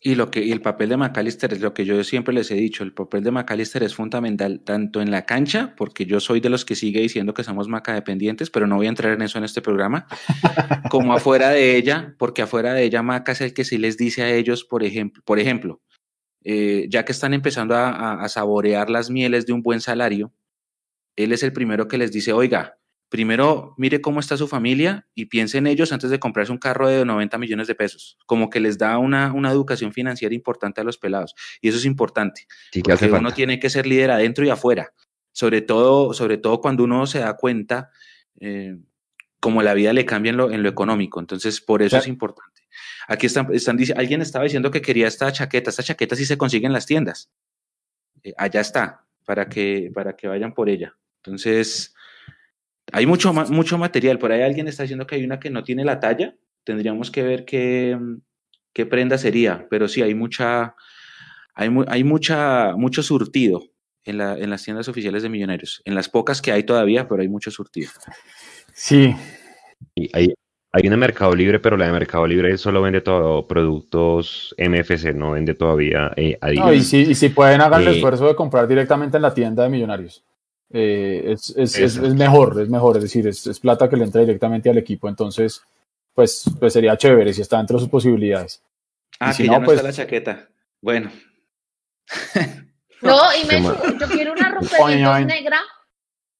Y, lo que, y el papel de McAllister es lo que yo siempre les he dicho, el papel de McAllister es fundamental tanto en la cancha, porque yo soy de los que sigue diciendo que somos Maca dependientes, pero no voy a entrar en eso en este programa, como afuera de ella, porque afuera de ella Maca es el que sí les dice a ellos, por ejemplo, por ejemplo eh, ya que están empezando a, a saborear las mieles de un buen salario, él es el primero que les dice, oiga, primero mire cómo está su familia y piense en ellos antes de comprarse un carro de 90 millones de pesos. Como que les da una, una educación financiera importante a los pelados. Y eso es importante. porque uno tiene que ser líder adentro y afuera. Sobre todo, sobre todo cuando uno se da cuenta eh, como la vida le cambia en lo, en lo económico. Entonces, por eso es importante. Aquí están, están alguien estaba diciendo que quería esta chaqueta. Esta chaqueta sí se consigue en las tiendas. Eh, allá está, para que, para que vayan por ella. Entonces, hay mucho, mucho material. Por ahí alguien está diciendo que hay una que no tiene la talla. Tendríamos que ver qué, qué prenda sería. Pero sí, hay mucha, hay, hay mucha, mucho surtido en, la, en las tiendas oficiales de Millonarios. En las pocas que hay todavía, pero hay mucho surtido. Sí. Y hay, hay una Mercado Libre, pero la de Mercado Libre solo vende todo, productos MFC, no vende todavía eh, No, y si, y si pueden, hagan el eh, esfuerzo de comprar directamente en la tienda de Millonarios. Eh, es, es, es, es, mejor, es mejor, es decir, es, plata que le entra directamente al equipo, entonces, pues, pues sería chévere si está dentro de sus posibilidades. Ah, si que no, ya no pues, está la chaqueta. Bueno. No, y me, yo quiero una romperitos negra,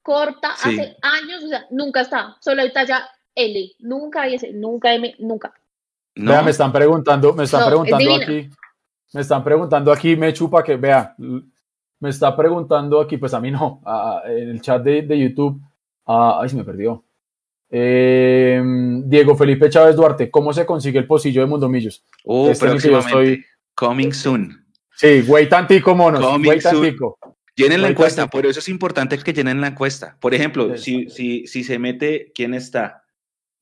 corta, hace años, o sea, nunca está, solo hay talla L, nunca hay ese, nunca M, nunca. No. Vea, me están preguntando, me están preguntando aquí, me están preguntando aquí, me chupa que, vea, me está preguntando aquí, pues a mí no, en el chat de, de YouTube, ay, se me perdió. Eh, Diego Felipe Chávez Duarte, ¿cómo se consigue el pocillo de Mundomillos? Oh, este próximamente. Coming soon. Sí, güey tantico, monos. Coming tantico. Llenen la encuesta, por eso es importante que llenen la encuesta. Por ejemplo, si, si, si se mete, ¿quién está?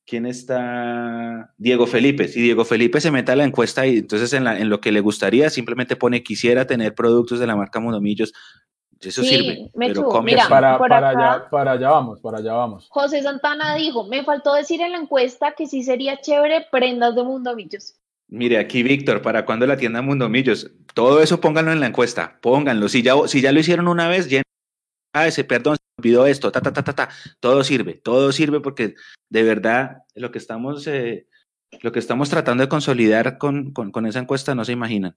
¿Quién está? Diego Felipe. Si Diego Felipe se mete a la encuesta y entonces en, la, en lo que le gustaría simplemente pone quisiera tener productos de la marca Mundomillos. Eso sirve. pero mira, para, para, allá, para allá vamos, para allá vamos. José Santana dijo, me faltó decir en la encuesta que sí sería chévere prendas de Mundomillos. Mire, aquí Víctor, ¿para cuándo la tienda Mundomillos? Todo eso pónganlo en la encuesta, pónganlo. Si ya, si ya lo hicieron una vez, llenen ah, ese perdón, se olvidó esto, ta, ta, ta, ta, ta, todo sirve, todo sirve porque de verdad lo que estamos, eh, lo que estamos tratando de consolidar con, con, con, esa encuesta no se imaginan.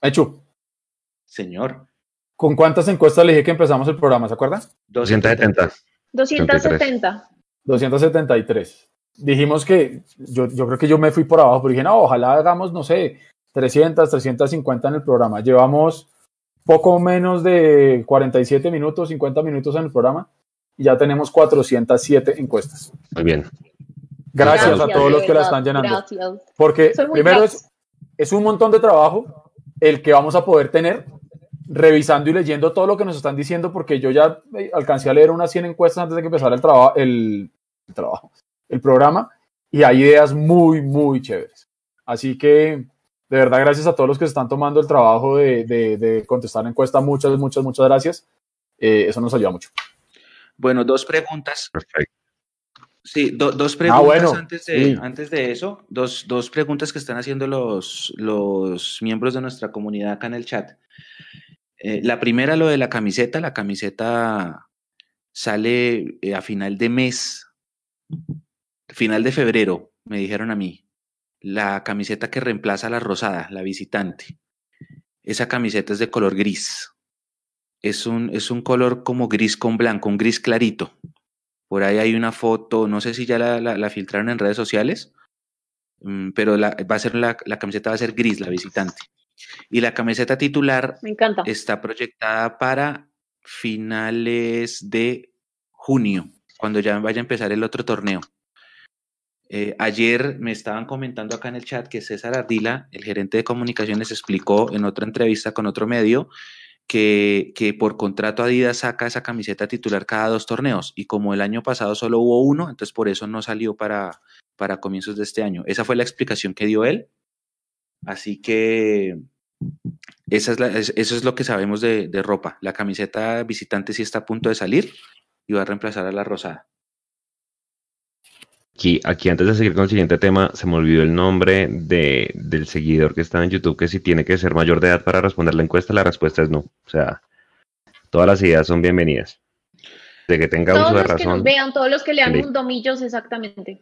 Hecho. Señor. ¿Con cuántas encuestas le dije que empezamos el programa, se acuerda? 270. 270. 273. Dijimos que yo, yo creo que yo me fui por abajo, pero dije, no, ojalá hagamos, no sé, 300, 350 en el programa. Llevamos poco menos de 47 minutos, 50 minutos en el programa y ya tenemos 407 encuestas. Muy bien. Gracias, a todos los que la están llenando. Gracias. Porque primero es, es un montón de trabajo el que vamos a poder tener revisando y leyendo todo lo que nos están diciendo, porque yo ya eh, alcancé a leer unas 100 encuestas antes de que empezara el, trabajo el, el trabajo, el programa, y hay ideas muy, muy chéveres. Así que de verdad, gracias a todos los que se están tomando el trabajo de, de, contestar la encuesta. Muchas, muchas, muchas gracias. Eh, eso nos ayuda mucho. Bueno, dos preguntas. Perfecto. Sí, dos ah, preguntas antes, de, antes de eso. Dos, dos, preguntas que están haciendo los, los miembros de nuestra comunidad acá en el chat. Eh, la primera, lo de la camiseta. La camiseta sale eh, a final de mes, final de febrero, me dijeron a mí la camiseta que reemplaza a la rosada, la visitante. Esa camiseta es de color gris. Es un, es un color como gris con blanco, un gris clarito. Por ahí hay una foto, no sé si ya la, la, filtraron en redes sociales, mm, pero la, va a ser la, la, camiseta va a ser gris, la visitante. Y la camiseta titular Me encanta. está proyectada para finales de junio, cuando ya vaya a empezar el otro torneo. Eh, ayer me estaban comentando acá en el chat que César Ardila, el gerente de comunicaciones, explicó en otra entrevista con otro medio que, que, por contrato Adidas saca esa camiseta titular cada dos torneos y como el año pasado solo hubo uno, entonces por eso no salió para, para comienzos de este año. Esa fue la explicación que dio él. Así que eso es lo que sabemos de, de, ropa. La camiseta visitante sí está a punto de salir y va a reemplazar a la rosada. Aquí, aquí antes de seguir con el siguiente tema, se me olvidó el nombre de, del seguidor que está en YouTube, que si tiene que ser mayor de edad para responder la encuesta, la respuesta es no. O sea, todas las ideas son bienvenidas. De que tenga todos uso de los razón. que nos vean, todos los que lean Sí. mundomillos, exactamente.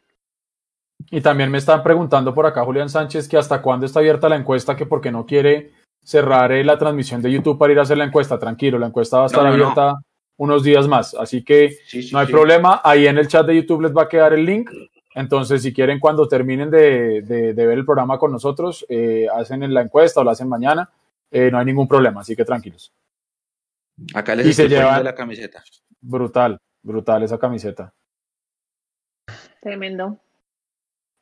Y también me están preguntando por acá Julián Sánchez que hasta cuándo está abierta la encuesta, que porque no quiere cerrar eh, la transmisión de YouTube para ir a hacer la encuesta. Tranquilo, la encuesta va a estar No, no, no. Unos días más. Así que Sí, sí, no hay sí. problema. Ahí en el chat de YouTube les va a quedar el link. Entonces, si quieren, cuando terminen de, de- de ver el programa con nosotros, eh, hacen la encuesta o la hacen mañana. Eh, no hay ningún problema, así que tranquilos. Acá les Y se estoy llevan- la camiseta. Brutal, brutal esa camiseta. Tremendo.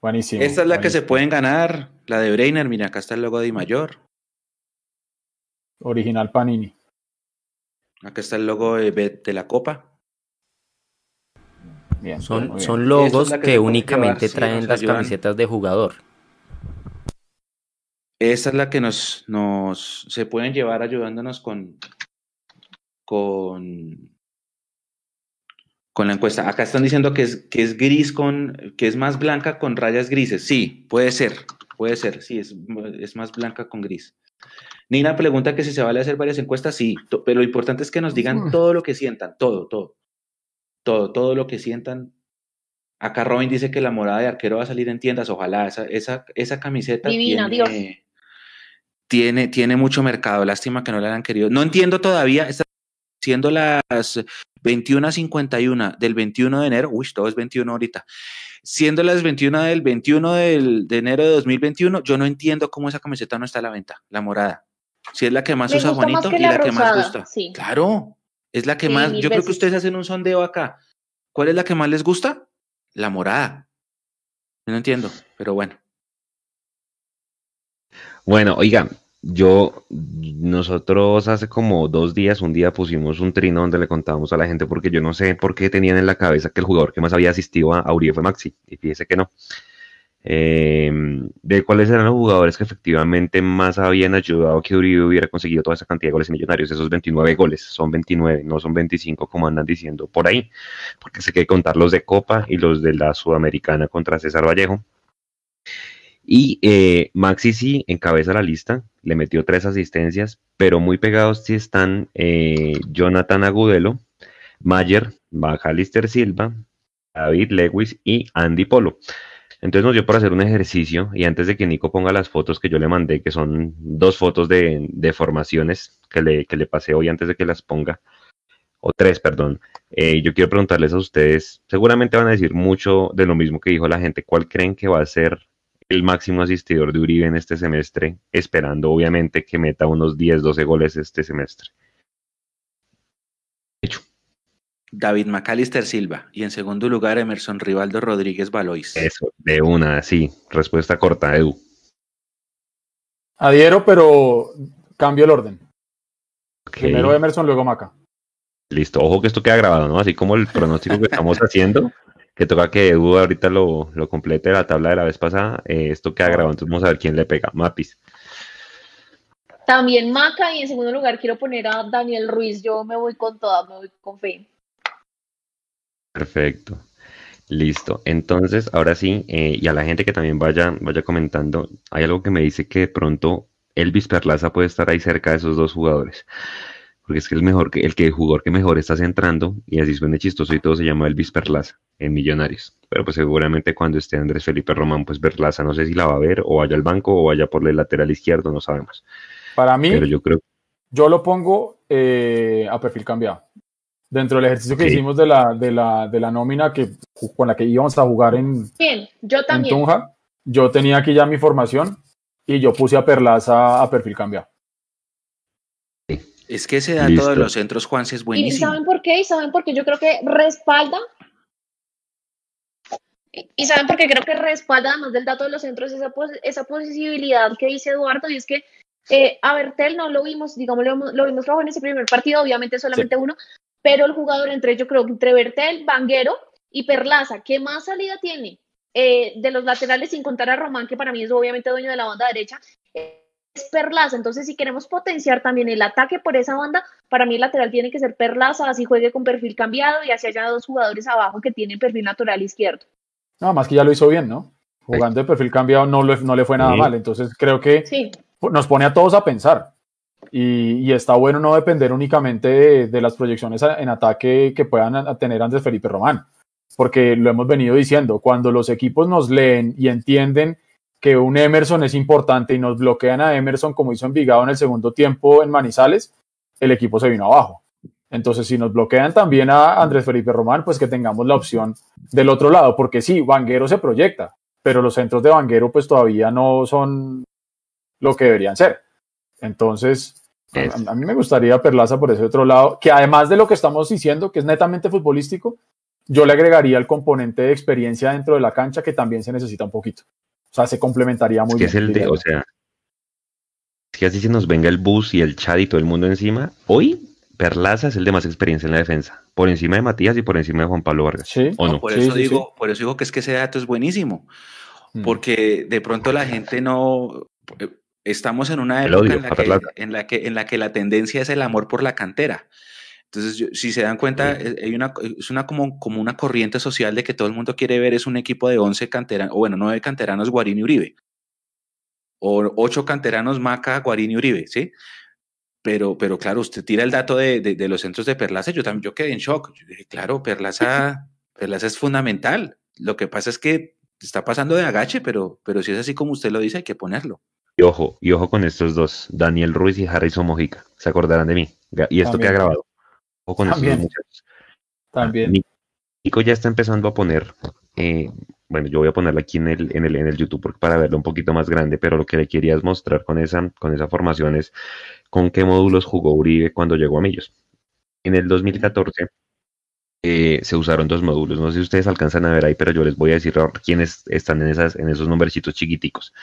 Buenísimo. Esta es la que se pueden ganar, la de Breiner. Mira, acá está el logo de Mayor. Original Panini. Acá está el logo de, la Copa. Bien, Son, bien. son logos es que únicamente llevar, traen las ayudan. camisetas de jugador. Esta es la que nos, nos se pueden llevar ayudándonos con, con, con la encuesta. Acá están diciendo que es, que es gris con, que es más blanca con rayas grises. Sí, puede ser, puede ser, sí, es, es más blanca con gris. Nina pregunta que si se vale hacer varias encuestas, sí, pero lo importante es que nos digan todo lo que sientan, todo, todo, todo, todo lo que sientan. Acá Robin dice que la morada de arquero va a salir en tiendas, ojalá, esa, esa, esa camiseta Divina, tiene, Dios. tiene, tiene mucho mercado, lástima que no la hayan querido. No entiendo todavía, está siendo las 21.51 del 21 de enero, uy, todo es 21 ahorita, siendo las 21 del 21 del, de enero de 2021, yo no entiendo cómo esa camiseta no está a la venta, la morada. Si es la que más Me usa gusta más Juanito que y la la que más rosada, gusta. sí. Claro, es la que Sí, más, yo creo que ustedes hacen un sondeo acá. ¿Cuál es la que más les gusta? La morada. No entiendo, pero bueno. Bueno, oiga, yo, nosotros hace como dos días, un día pusimos un trino donde le contábamos a la gente porque yo no sé por qué tenían en la cabeza que el jugador que más había asistido a, a Uribe fue Maxi, y fíjese que no. Eh, de cuáles eran los jugadores que efectivamente más habían ayudado que Uribe hubiera conseguido toda esa cantidad de goles en millonarios, esos 29 goles, son 29, no son 25 como andan diciendo por ahí, porque hay que contar los de Copa y los de la Sudamericana contra César Vallejo. Y eh, Maxi sí encabeza la lista, le metió tres asistencias, pero muy pegados sí están eh, Jonathan Agudelo, Mayer, Bajalister Silva, David Lewis y Andy Polo. Entonces nos dio por hacer un ejercicio y antes de que Nico ponga las fotos que yo le mandé, que son dos fotos de, de formaciones que le, que le pasé hoy antes de que las ponga, o tres, perdón, eh, yo quiero preguntarles a ustedes, seguramente van a decir mucho de lo mismo que dijo la gente, ¿cuál creen que va a ser el máximo asistidor de Uribe en este semestre, esperando obviamente que meta unos 10, 12 goles este semestre. Hecho. David McAllister Silva. Y en segundo lugar, Emerson Rivaldo Rodríguez Valois. Eso, de una, sí. Respuesta corta, Edu. Adhiero, pero cambio el orden. Primero Emerson, luego Maca. Listo. Ojo que esto queda grabado, ¿no? Así como el pronóstico que estamos haciendo, que toca que Edu ahorita lo, lo complete la tabla de la vez pasada. eh, esto queda grabado, entonces vamos a ver quién le pega. Mapis. También Maca y en segundo lugar quiero poner a Daniel Ruiz. Yo me voy con toda, me voy con fe. Perfecto. Listo. Entonces, ahora sí, eh, y a la gente que también vaya, vaya comentando, hay algo que me dice que de pronto Elvis Perlaza puede estar ahí cerca de esos dos jugadores. Porque es que el mejor que, el que el jugador que mejor está centrando, y así suena chistoso y todo, se llama Elvis Perlaza en Millonarios. Pero pues seguramente cuando esté Andrés Felipe Román, pues Perlaza no sé si la va a ver, o vaya al banco, o vaya por el lateral izquierdo, no sabemos. Para mí, Pero yo creo yo lo pongo eh, a perfil cambiado. Dentro del ejercicio que Sí. hicimos de la, de, la, de la nómina que, con la que íbamos a jugar en, Bien, yo en también. Tunja, yo tenía aquí ya mi formación y yo puse a Perlaza a perfil cambiado. Es que ese dato de los centros, Juan, es buenísimo. ¿Y saben por qué? ¿Y saben por qué? Yo creo que respalda. ¿Y saben por qué creo que respalda, además del dato de los centros, esa, esa posibilidad que dice Eduardo? Y es que eh, a Bertel no lo vimos, digamos, lo, vimos trabajar en ese primer partido, obviamente solamente uno, pero el jugador entre, yo creo que entre Bertel, Vanguero y Perlaza, ¿qué más salida tiene? Eh, de los laterales, sin contar a Román, que para mí es obviamente dueño de la banda derecha, es Perlaza. Entonces, si queremos potenciar también el ataque por esa banda, para mí el lateral tiene que ser Perlaza, así juegue con perfil cambiado y así haya dos jugadores abajo que tienen perfil natural izquierdo. Nada más que ya lo hizo bien, ¿no? Jugando de perfil cambiado no, no le fue nada mal. Entonces, creo que nos pone a todos a pensar. Y, está bueno no depender únicamente de, las proyecciones en ataque que puedan tener Andrés Felipe Román, porque lo hemos venido diciendo, cuando los equipos nos leen y entienden que un Emerson es importante y nos bloquean a Emerson como hizo Envigado en el segundo tiempo en Manizales, el equipo se vino abajo. Entonces, si nos bloquean también a Andrés Felipe Román, pues que tengamos la opción del otro lado, porque sí, Vanguero se proyecta, pero los centros de Vanguero pues todavía no son lo que deberían ser. Entonces, a, mí me gustaría Perlaza por ese otro lado, que además de lo que estamos diciendo, que es netamente futbolístico, yo le agregaría el componente de experiencia dentro de la cancha que también se necesita un poquito. O sea, se complementaría muy bien. Es el de, o sea, es que así se nos venga el bus y el chat y todo el mundo encima. Hoy, Perlaza es el de más experiencia en la defensa, por encima de Matías y por encima de Juan Pablo Vargas. Sí. ¿O no? Por eso digo, por eso digo que es que ese dato es buenísimo. Mm. Porque de pronto la gente no Estamos en una época en, la que, en, la que, la tendencia es el amor por la cantera. Entonces, si se dan cuenta, eh, hay una, es una como, como una corriente social de que todo el mundo quiere ver es un equipo de 11 canteranos, o bueno, 9 canteranos Guarini Uribe, o 8 canteranos Maca, Guarini Uribe, ¿sí? Pero, pero claro, usted tira el dato de, de, los centros de Perlaza, yo también yo quedé en shock. Yo dije, claro, Perlaza, Perlaza es fundamental. Lo que pasa es que está pasando de agache, pero, pero si es así como usted lo dice, hay que ponerlo. Y ojo, y ojo con estos dos, Daniel Ruiz y Harrison Mojica. Se acordarán de mí. Y esto que ha grabado. Ojo con estos dos muchachos. También. Nico ya está empezando a poner, eh, bueno, yo voy a ponerlo aquí en el, en el, en el YouTube para verlo un poquito más grande, pero lo que le quería mostrar con esa, con esa formación es con qué módulos jugó Uribe cuando llegó a Millos. En el 2014 eh, se usaron dos módulos. No sé si ustedes alcanzan a ver ahí, pero yo les voy a decir quiénes están en, esas, en esos numeritos chiquiticos.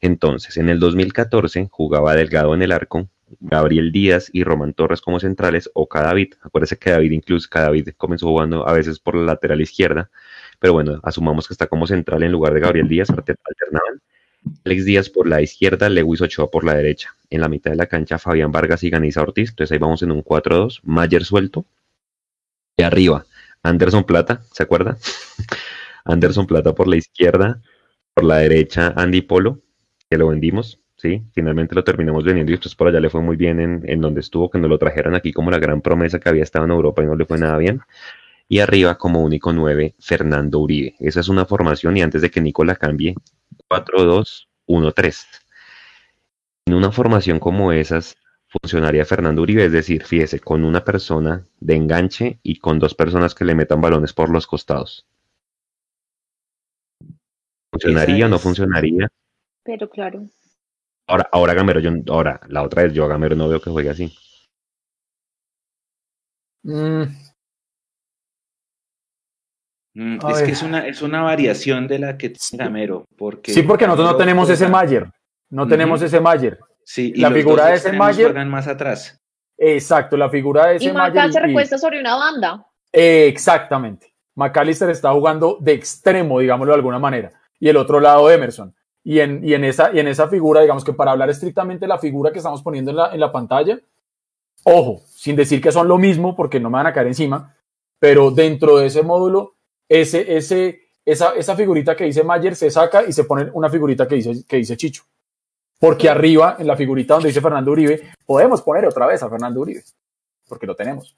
Entonces, en el 2014 jugaba Delgado en el arco, Gabriel Díaz y Román Torres como centrales o David. Acuérdese que David incluso David comenzó jugando a veces por la lateral izquierda, pero bueno, asumamos que está como central en lugar de Gabriel Díaz, alternaban. Alex Díaz por la izquierda, Lewis Ochoa por la derecha. En la mitad de la cancha, Fabián Vargas y Ganiza Ortiz. Entonces ahí vamos en un 4-2. Mayer suelto. Y arriba, Anderson Plata, ¿se acuerda? Anderson Plata por la izquierda, por la derecha, Andy Polo, que lo vendimos, sí, finalmente lo terminamos vendiendo y después por allá le fue muy bien en, donde estuvo, que nos lo trajeron aquí como la gran promesa que había estado en Europa y no le fue nada bien. Y arriba como único 9, Fernando Uribe. Esa es una formación y antes de que Nico la cambie, 4-2-1-3. En una formación como esas funcionaría Fernando Uribe, es decir, fíjese, con una persona de enganche y con dos personas que le metan balones por los costados. ¿Funcionaría o no funcionaría? Pero claro. Ahora, ahora Gamero, yo, ahora, la otra vez yo a Gamero no veo que juegue así. Mm. Mm, es que es una, es una variación de la que tiene Gamero. Porque sí, porque nosotros no tenemos ese Mayer. No tenemos ese Mayer. Sí, y la figura de ese Mayer. juegan más atrás. Exacto, la figura de ese y Mayer. se recuesta sobre una banda. exactamente. McAllister está jugando de extremo, digámoslo de alguna manera. Y el otro lado Emerson. Y en, y en, esa, y en esa figura, digamos que para hablar estrictamente la figura que estamos poniendo en la, en la pantalla, ojo, sin decir que son lo mismo porque no me van a caer encima, pero dentro de ese módulo, ese, ese, esa, esa figurita que dice Mayer se saca y se pone una figurita que dice, que dice Chicho. Porque arriba, en la figurita donde dice Fernando Uribe, podemos poner otra vez a Fernando Uribe, porque lo tenemos.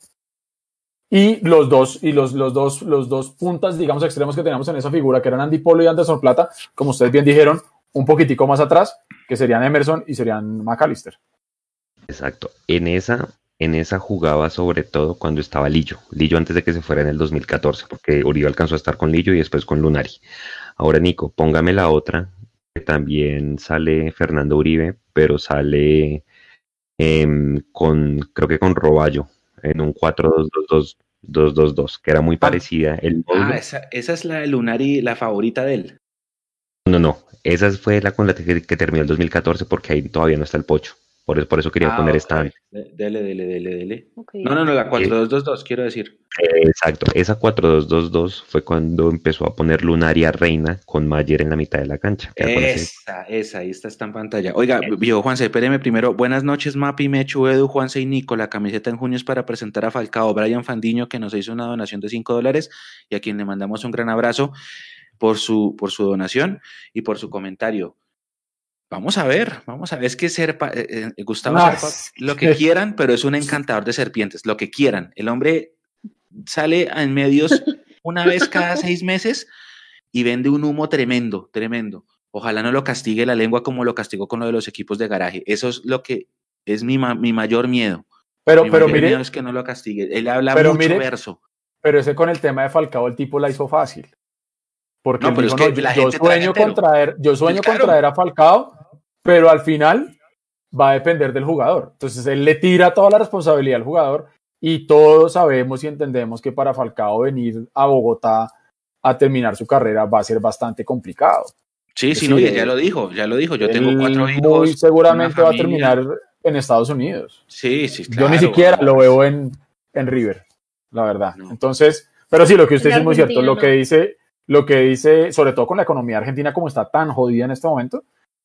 Y los dos, y los, los dos, los dos puntas, digamos, extremos que teníamos en esa figura, que eran Andy Polo y Anderson Plata, como ustedes bien dijeron, un poquitico más atrás, que serían Emerson y serían McAllister. Exacto. En esa, en esa jugaba sobre todo cuando estaba Lillo. Lillo antes de que se fuera en el 2014, porque Uribe alcanzó a estar con Lillo y después con Lunari. Ahora, Nico, póngame la otra, también sale Fernando Uribe, pero sale em, con, creo que con Roballo, en un 4-2-2-2, que era muy parecida. El ah, esa, esa, es la de Lunari, la favorita de él. No, no, esa fue la con la que, que terminó el 2014 porque ahí todavía no está el pocho. Por, por eso quería ah, poner esta. Dele, dele, dele, dele. No, no, no, la 4222, quiero decir. exacto, esa 4222 fue cuando empezó a poner Lunaria Reina con Mayer en la mitad de la cancha. Esa, esa, ahí está, está en pantalla. Oiga, viejo Juanse, espéreme primero. Buenas noches, Mapi, Mechu, Edu, Juanse y Nico. La camiseta en junio es para presentar a Falcao, Brian Fandiño, que nos hizo una donación de 5 dólares y a quien le mandamos un gran abrazo por su, por su donación y por su comentario. Vamos a ver, vamos a ver. Es que Serpa, eh, eh, Gustavo Serpa, lo que quieran, pero es un encantador de serpientes, lo que quieran. El hombre sale en medios una vez cada seis meses y vende un humo tremendo, tremendo. Ojalá no lo castigue la lengua como lo castigó con lo de los equipos de garaje. Eso es lo que es mi, mi mayor miedo. Pero, mi pero mayor mire, miedo es que no lo castigue. Él habla pero mucho verso. Pero ese con el tema de Falcao, el tipo la hizo fácil. Porque no, pero es que yo, sueño contraer, yo sueño contraer a Falcao pero al final va a depender del jugador. Entonces él le tira toda la responsabilidad al jugador y todos sabemos y entendemos que para Falcao venir a Bogotá a terminar su carrera va a ser bastante complicado. Sí, sí, no, ya, lo dijo, ya lo dijo. Yo tengo cuatro hijos. Muy seguramente va a terminar en Estados Unidos. Sí, sí, Yo ni siquiera lo veo en, en River, la verdad. Entonces, pero sí, lo que usted dice es muy cierto. Lo que dice, lo que dice, sobre todo con la economía argentina como está tan jodida en este momento,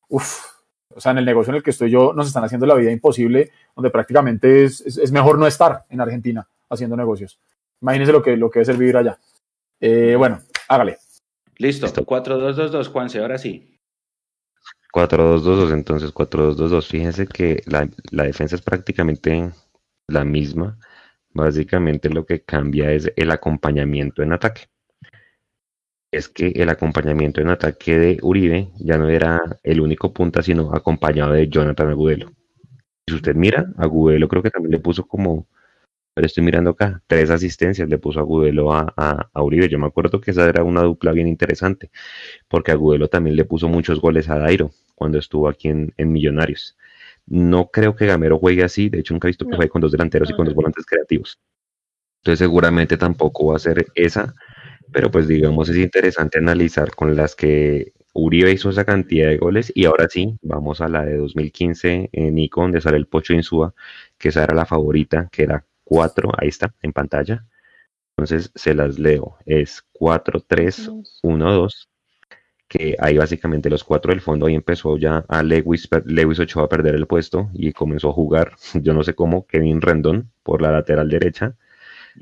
uff, o sea, en el negocio en el que estoy yo, nos están haciendo la vida imposible, donde prácticamente es, es, mejor no estar en Argentina haciendo negocios. Imagínense lo que, lo que es el vivir allá. Eh, bueno, hágale. Listo, 4-2-2-2, Juanse, ahora sí. 4-2-2-2, entonces 4-2-2-2. Fíjense que la, la defensa es prácticamente la misma. Básicamente lo que cambia es el acompañamiento en ataque es que el acompañamiento en ataque de Uribe ya no era el único punta, sino acompañado de Jonathan Agudelo. Si usted mira, Agudelo creo que también le puso como, pero estoy mirando acá, tres asistencias le puso Agudelo a, a, Uribe. Yo me acuerdo que esa era una dupla bien interesante, porque Agudelo también le puso muchos goles a Dairo cuando estuvo aquí en, Millonarios. No creo que Gamero juegue así, de hecho nunca he visto que juegue con dos delanteros y con dos volantes creativos. Entonces seguramente tampoco va a ser esa pero pues digamos es interesante analizar con las que Uribe hizo esa cantidad de goles y ahora sí, vamos a la de 2015 en Nico, donde sale el Pocho Insúa, que esa era la favorita, que era 4, ahí está, en pantalla. Entonces se las leo, es 4, 3, 1, 2, que ahí básicamente los cuatro del fondo, ahí empezó ya a Lewis, Lewis Ochoa a perder el puesto y comenzó a jugar, yo no sé cómo, Kevin Rendón por la lateral derecha,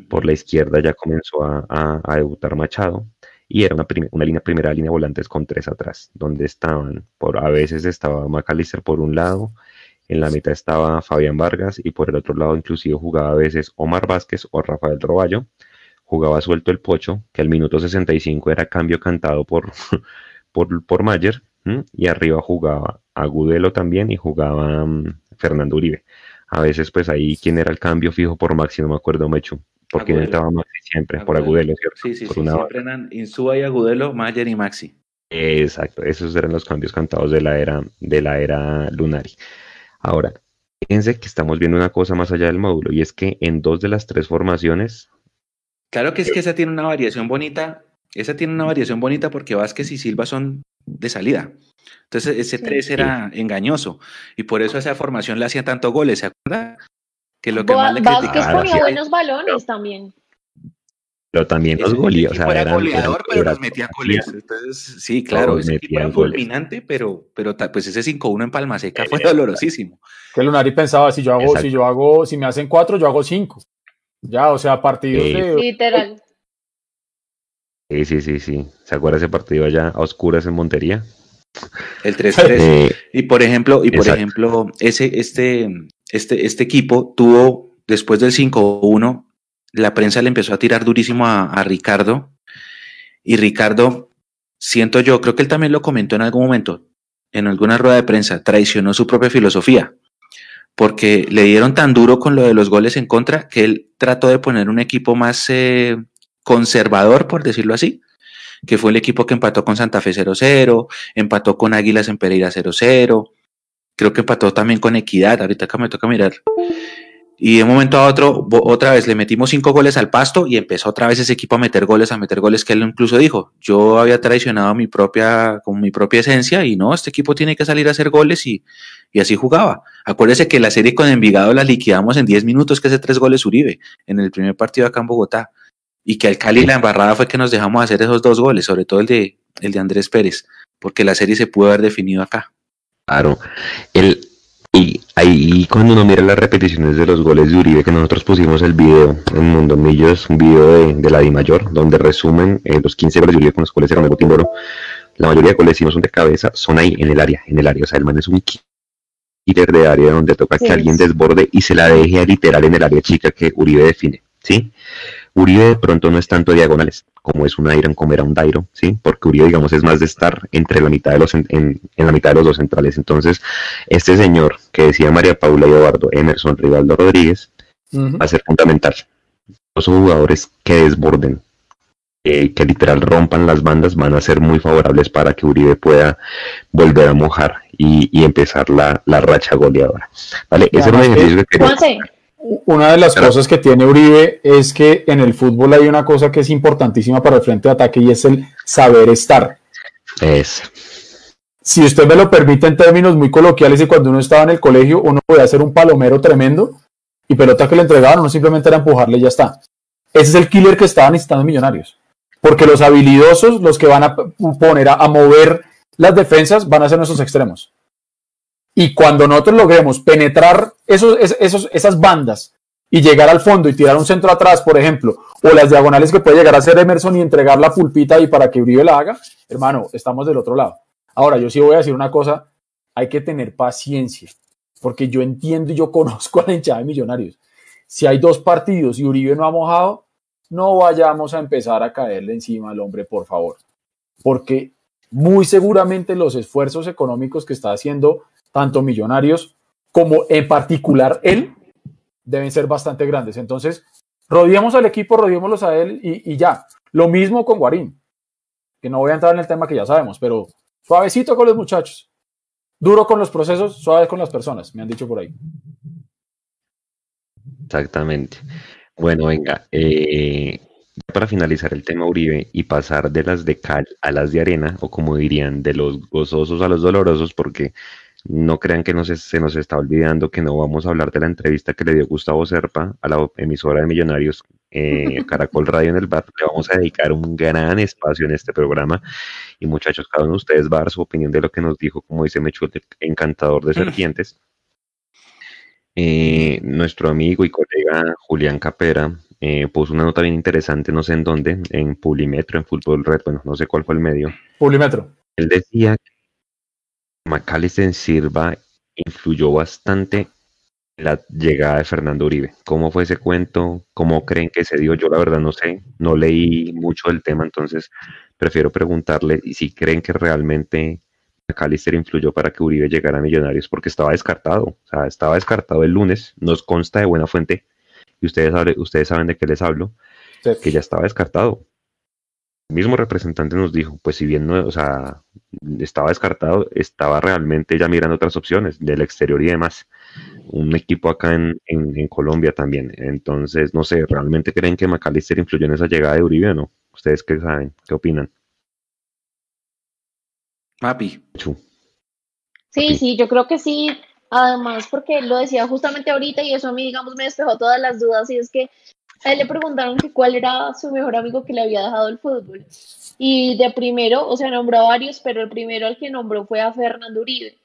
por la izquierda ya comenzó a, debutar Machado y era una, una, línea primera línea volantes con tres atrás, donde estaban, por a veces estaba McAllister por un lado, en la mitad estaba Fabián Vargas y por el otro lado inclusive jugaba a veces Omar Vázquez o Rafael Roballo, jugaba suelto el Pocho, que al minuto 65 era cambio cantado por, por, por Mayer, y arriba jugaba Agudelo también y jugaba mm, Fernando Uribe. A veces pues ahí quien era el cambio fijo por Maxi, no me acuerdo mucho, porque estaba Maxi siempre, por Agudelo, ¿cierto? Sí, sí, sí, siempre eran Insúa y Agudelo, Mayer y Maxi. Exacto, esos eran los cambios cantados de la era, de la era Lunari. Ahora, fíjense que estamos viendo una cosa más allá del módulo, y es que en dos de las tres formaciones. Claro que es que esa tiene una variación bonita, esa tiene una variación bonita porque Vázquez y Silva son de salida. Entonces ese 3 era engañoso y por eso esa formación le hacía tanto goles, ¿se acuerda? Que lo que más le criticaba. ponía buenos balones también. Pero también los goleó. O sea, era goleador, pero nos metía goles. Entonces, sí, claro, ese equipo era fulminante, pero, pero pues ese 5-1 en Palma Seca fue dolorosísimo. Que Lunari pensaba, si yo hago, si yo hago, si me hacen cuatro, yo hago cinco. Ya, o sea, partidos de... Literal. Sí, sí, sí, sí. ¿Se acuerda ese partido allá a oscuras en Montería? El 3-3. Eh, y por ejemplo, y por ejemplo, ese, este, este, este equipo tuvo, después del 5-1, la prensa le empezó a tirar durísimo a, Ricardo. Y Ricardo, siento yo, creo que él también lo comentó en algún momento, en alguna rueda de prensa, traicionó su propia filosofía. Porque le dieron tan duro con lo de los goles en contra que él trató de poner un equipo más eh, conservador, por decirlo así, que fue el equipo que empató con Santa Fe 0-0, empató con Águilas en Pereira 0-0, creo que empató también con Equidad, ahorita acá me toca mirar. Y de un momento a otro, otra vez le metimos cinco goles al pasto y empezó otra vez ese equipo a meter goles, a meter goles que él incluso dijo, yo había traicionado mi propia, con mi propia esencia y no, este equipo tiene que salir a hacer goles y, y así jugaba. Acuérdese que la serie con Envigado la liquidamos en 10 minutos, que hace tres goles Uribe, en el primer partido acá en Bogotá. Y que al Cali la embarrada fue que nos dejamos hacer esos dos goles, sobre todo el de, el de Andrés Pérez, porque la serie se pudo haber definido acá. Claro. El, y ahí cuando uno mira las repeticiones de los goles de Uribe, que nosotros pusimos el video en Mundo Millos, un video de, la Di Mayor, donde resumen eh, los 15 goles de Uribe con los cuales se ganó el Botín La mayoría de goles, si no son de cabeza, son ahí, en el área, en el área. O sea, el man es un killer de área donde toca que alguien desborde y se la deje literal en el área chica que Uribe define, ¿sí? Uribe de pronto no es tanto diagonales, como es un Iron, como era un Dairo, ¿sí? Porque Uribe, digamos, es más de estar entre la mitad de los, en, en, la mitad de los dos centrales. Entonces, este señor que decía María Paula y Eduardo Emerson Rivaldo Rodríguez va a ser fundamental. Los jugadores que desborden, eh, que literal rompan las bandas, van a ser muy favorables para que Uribe pueda volver a mojar y, empezar la, racha goleadora. ¿Vale? Ese era un ejercicio que una de las cosas que tiene Uribe es que en el fútbol hay una cosa que es importantísima para el frente de ataque y es el saber estar. Es. Si usted me lo permite en términos muy coloquiales y cuando uno estaba en el colegio uno podía hacer un palomero tremendo y pelota que le entregaban uno simplemente era empujarle y ya está. Ese es el killer que estaban necesitando Millonarios. Porque los habilidosos, los que van a poner a, a mover las defensas, van a ser nuestros extremos. Y cuando nosotros logremos penetrar esos, esos, esas bandas y llegar al fondo y tirar un centro atrás, por ejemplo, o las diagonales que puede llegar a ser Emerson y entregar la pulpita y para que Uribe la haga, hermano, estamos del otro lado. Ahora, yo sí voy a decir una cosa, hay que tener paciencia, porque yo entiendo y yo conozco a la hinchada de Millonarios. Si hay dos partidos y Uribe no ha mojado, no vayamos a empezar a caerle encima al hombre, por favor, porque muy seguramente los esfuerzos económicos que está haciendo tanto Millonarios como en particular él, deben ser bastante grandes. Entonces, rodeemos al equipo, rodeémoslos a él y, ya. Lo mismo con Guarín, que no voy a entrar en el tema que ya sabemos, pero suavecito con los muchachos. Duro con los procesos, suave con las personas, me han dicho por ahí. Exactamente. Bueno, venga, eh, para finalizar el tema Uribe y pasar de las de cal a las de arena, o como dirían, de los gozosos a los dolorosos, porque no crean que se nos está olvidando que no vamos a hablar de la entrevista que le dio Gustavo Serpa a la emisora de Millonarios eh, Caracol Radio en el bar. Le vamos a dedicar un gran espacio en este programa. Y muchachos, cada uno de ustedes va a dar su opinión de lo que nos dijo, como dice Mechu, encantador de serpientes. Eh, nuestro amigo y colega Julián Capera eh, puso una nota bien interesante, no sé en dónde, en Pulimetro, en Fútbol Red, bueno, no sé cuál fue el medio. Pulimetro. Él decía McAllister Silva influyó bastante en la llegada de Fernando Uribe. ¿Cómo fue ese cuento? ¿Cómo creen que se dio? Yo la verdad no sé, no leí mucho del tema, entonces prefiero preguntarle y si creen que realmente McAllister influyó para que Uribe llegara a Millonarios, porque estaba descartado, o sea, estaba descartado el lunes, nos consta de buena fuente, y ustedes, ustedes saben de qué les hablo, que ya estaba descartado mismo representante nos dijo, pues si bien no, o sea, estaba descartado, estaba realmente ya mirando otras opciones del exterior y demás. Un equipo acá en, en, Colombia también. Entonces, no sé, ¿realmente creen que McAllister influyó en esa llegada de Uribe o no? ¿Ustedes qué saben? ¿Qué opinan? Papi. Sí, sí, yo creo que sí. Además, porque lo decía justamente ahorita y eso a mí, digamos, me despejó todas las dudas y es que a él le preguntaron que cuál era su mejor amigo que le había dejado el fútbol. Y de primero, o sea, nombró a varios, pero el primero al que nombró fue a Fernando Uribe.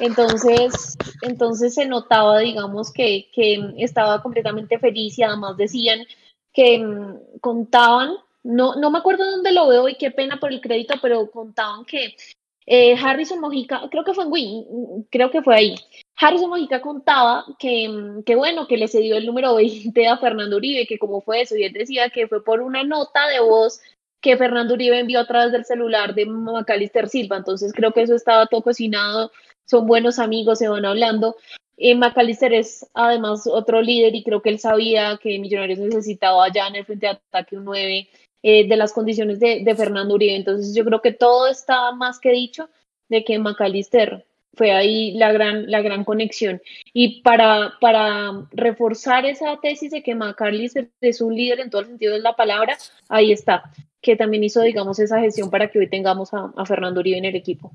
Entonces, entonces se notaba, digamos, que, que estaba completamente feliz y además decían que mm, contaban, no, no me acuerdo dónde lo veo y qué pena por el crédito, pero contaban que eh, Harrison Mojica, creo que fue en Win, creo que fue ahí. Harrison Mojica contaba que, que, bueno, que le cedió el número 20 a Fernando Uribe, que cómo fue eso, y él decía que fue por una nota de voz que Fernando Uribe envió a través del celular de Macalister Silva, entonces creo que eso estaba todo cocinado, son buenos amigos, se van hablando. Eh, Macalister es además otro líder y creo que él sabía que Millonarios necesitaba ya en el frente de ataque un 9 eh, de las condiciones de, de, Fernando Uribe. Entonces yo creo que todo está más que dicho de que McAllister fue ahí la gran, la gran conexión. Y para, para reforzar esa tesis de que McAllister es un líder en todo el sentido de la palabra, ahí está, que también hizo, digamos, esa gestión para que hoy tengamos a, a Fernando Uribe en el equipo.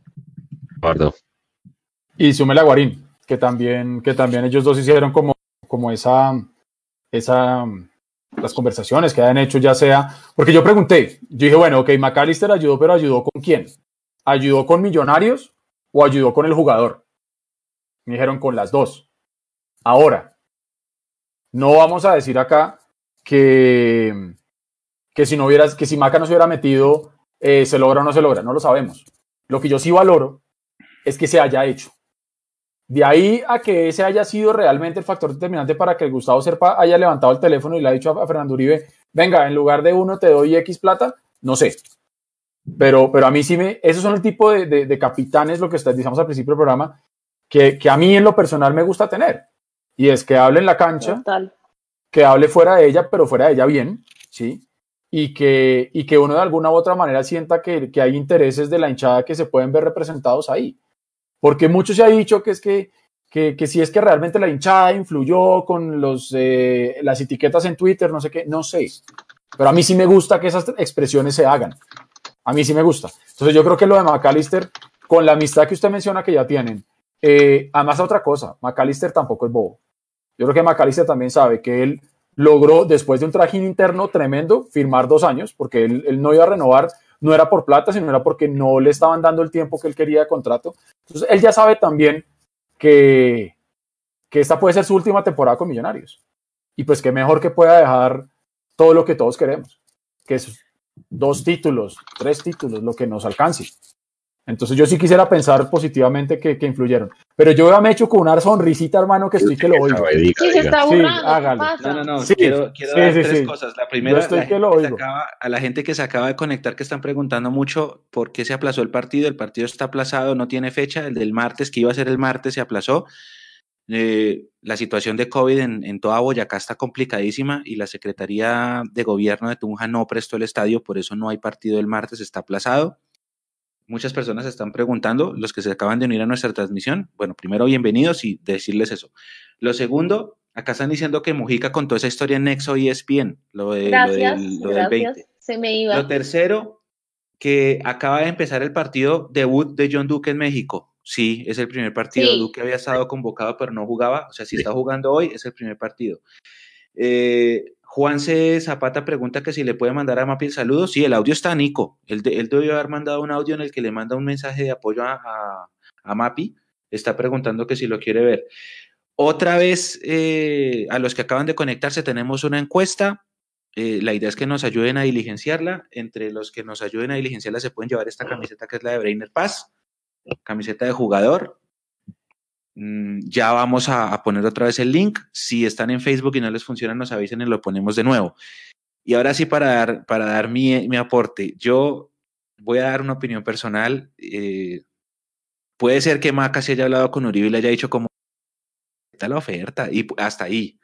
Y Sumela Guarín, que también, que también ellos dos hicieron como, como esa, esa, las conversaciones que hayan hecho, ya sea, porque yo pregunté, yo dije, bueno, ok, McAllister ayudó, pero ayudó con quién? ¿Ayudó con Millonarios o ayudó con el jugador? Me dijeron con las dos. Ahora, no vamos a decir acá que, que si no hubieras, que si Maca no se hubiera metido, eh, se logra o no se logra, no lo sabemos. Lo que yo sí valoro es que se haya hecho. De ahí a que ese haya sido realmente el factor determinante para que el Gustavo Serpa haya levantado el teléfono y le ha dicho a Fernando Uribe, venga, en lugar de uno te doy X plata, no sé. Pero, pero a mí sí me, esos son el tipo de, de, de capitanes, lo que decíamos al principio del programa, que, que, a mí en lo personal me gusta tener. Y es que hable en la cancha, Total. que hable fuera de ella, pero fuera de ella bien, ¿sí? Y que, y que uno de alguna u otra manera sienta que, que hay intereses de la hinchada que se pueden ver representados ahí. Porque mucho se ha dicho que es que, que, que si es que realmente la hinchada influyó con los, eh, las etiquetas en Twitter, no sé qué, no sé. Pero a mí sí me gusta que esas expresiones se hagan. A mí sí me gusta. Entonces yo creo que lo de McAllister, con la amistad que usted menciona que ya tienen, eh, además otra cosa, McAllister tampoco es bobo. Yo creo que McAllister también sabe que él logró, después de un trajín interno tremendo, firmar dos años, porque él, él no iba a renovar no era por plata, sino era porque no le estaban dando el tiempo que él quería de contrato. Entonces, él ya sabe también que, que esta puede ser su última temporada con Millonarios. Y pues que mejor que pueda dejar todo lo que todos queremos, que es dos títulos, tres títulos, lo que nos alcance. Entonces yo sí quisiera pensar positivamente que, que influyeron. Pero yo me he hecho con una sonrisita, hermano, que estoy que lo oigo. Sí, se está Sí, burlando, ¿qué hágale. pasa? No, no, no. Sí, quiero quiero sí, dar sí, tres sí. cosas. La primera, estoy la que gente lo que se oigo. acaba- a la gente que se acaba de conectar, que están preguntando mucho por qué se aplazó el partido. El partido está aplazado, no tiene fecha. El del martes, que iba a ser el martes, se aplazó. Eh, la situación de COVID en, en toda Boyacá está complicadísima y la Secretaría de Gobierno de Tunja no prestó el estadio, por eso no hay partido el martes, está aplazado. Muchas personas se están preguntando, los que se acaban de unir a nuestra transmisión, bueno, primero bienvenidos y decirles eso. Lo segundo, acá están diciendo que Mujica contó esa historia en Nexo y ESPN, lo, de, lo Gracias, del, lo del gracias. 20. Se me iba. Lo tercero, que acaba de empezar el partido debut de John Duque en México. Sí, es el primer partido. Sí. Duque había estado convocado, pero no jugaba. O sea, si está jugando hoy, es el primer partido. Eh, Juan C. Zapata pregunta que si le puede mandar a Mapi el saludo. Sí, el audio está Nico. Él, él debió haber mandado un audio en el que le manda un mensaje de apoyo a Mapi. Está preguntando que si lo quiere ver. Otra vez, eh, a los que acaban de conectarse, tenemos una encuesta. Eh, la idea es que nos ayuden a diligenciarla. Entre los que nos ayuden a diligenciarla se pueden llevar esta camiseta que es la de Brainer Paz, camiseta de jugador. Mm, ya vamos a, poner otra vez el link. Si están en Facebook y no les funciona, nos avisen y lo ponemos de nuevo. Y ahora sí, para dar, para dar mi, mi aporte, yo voy a dar una opinión personal. eh, puede ser que Maca se haya hablado con Uribe y le haya dicho como está la oferta y hasta ahí.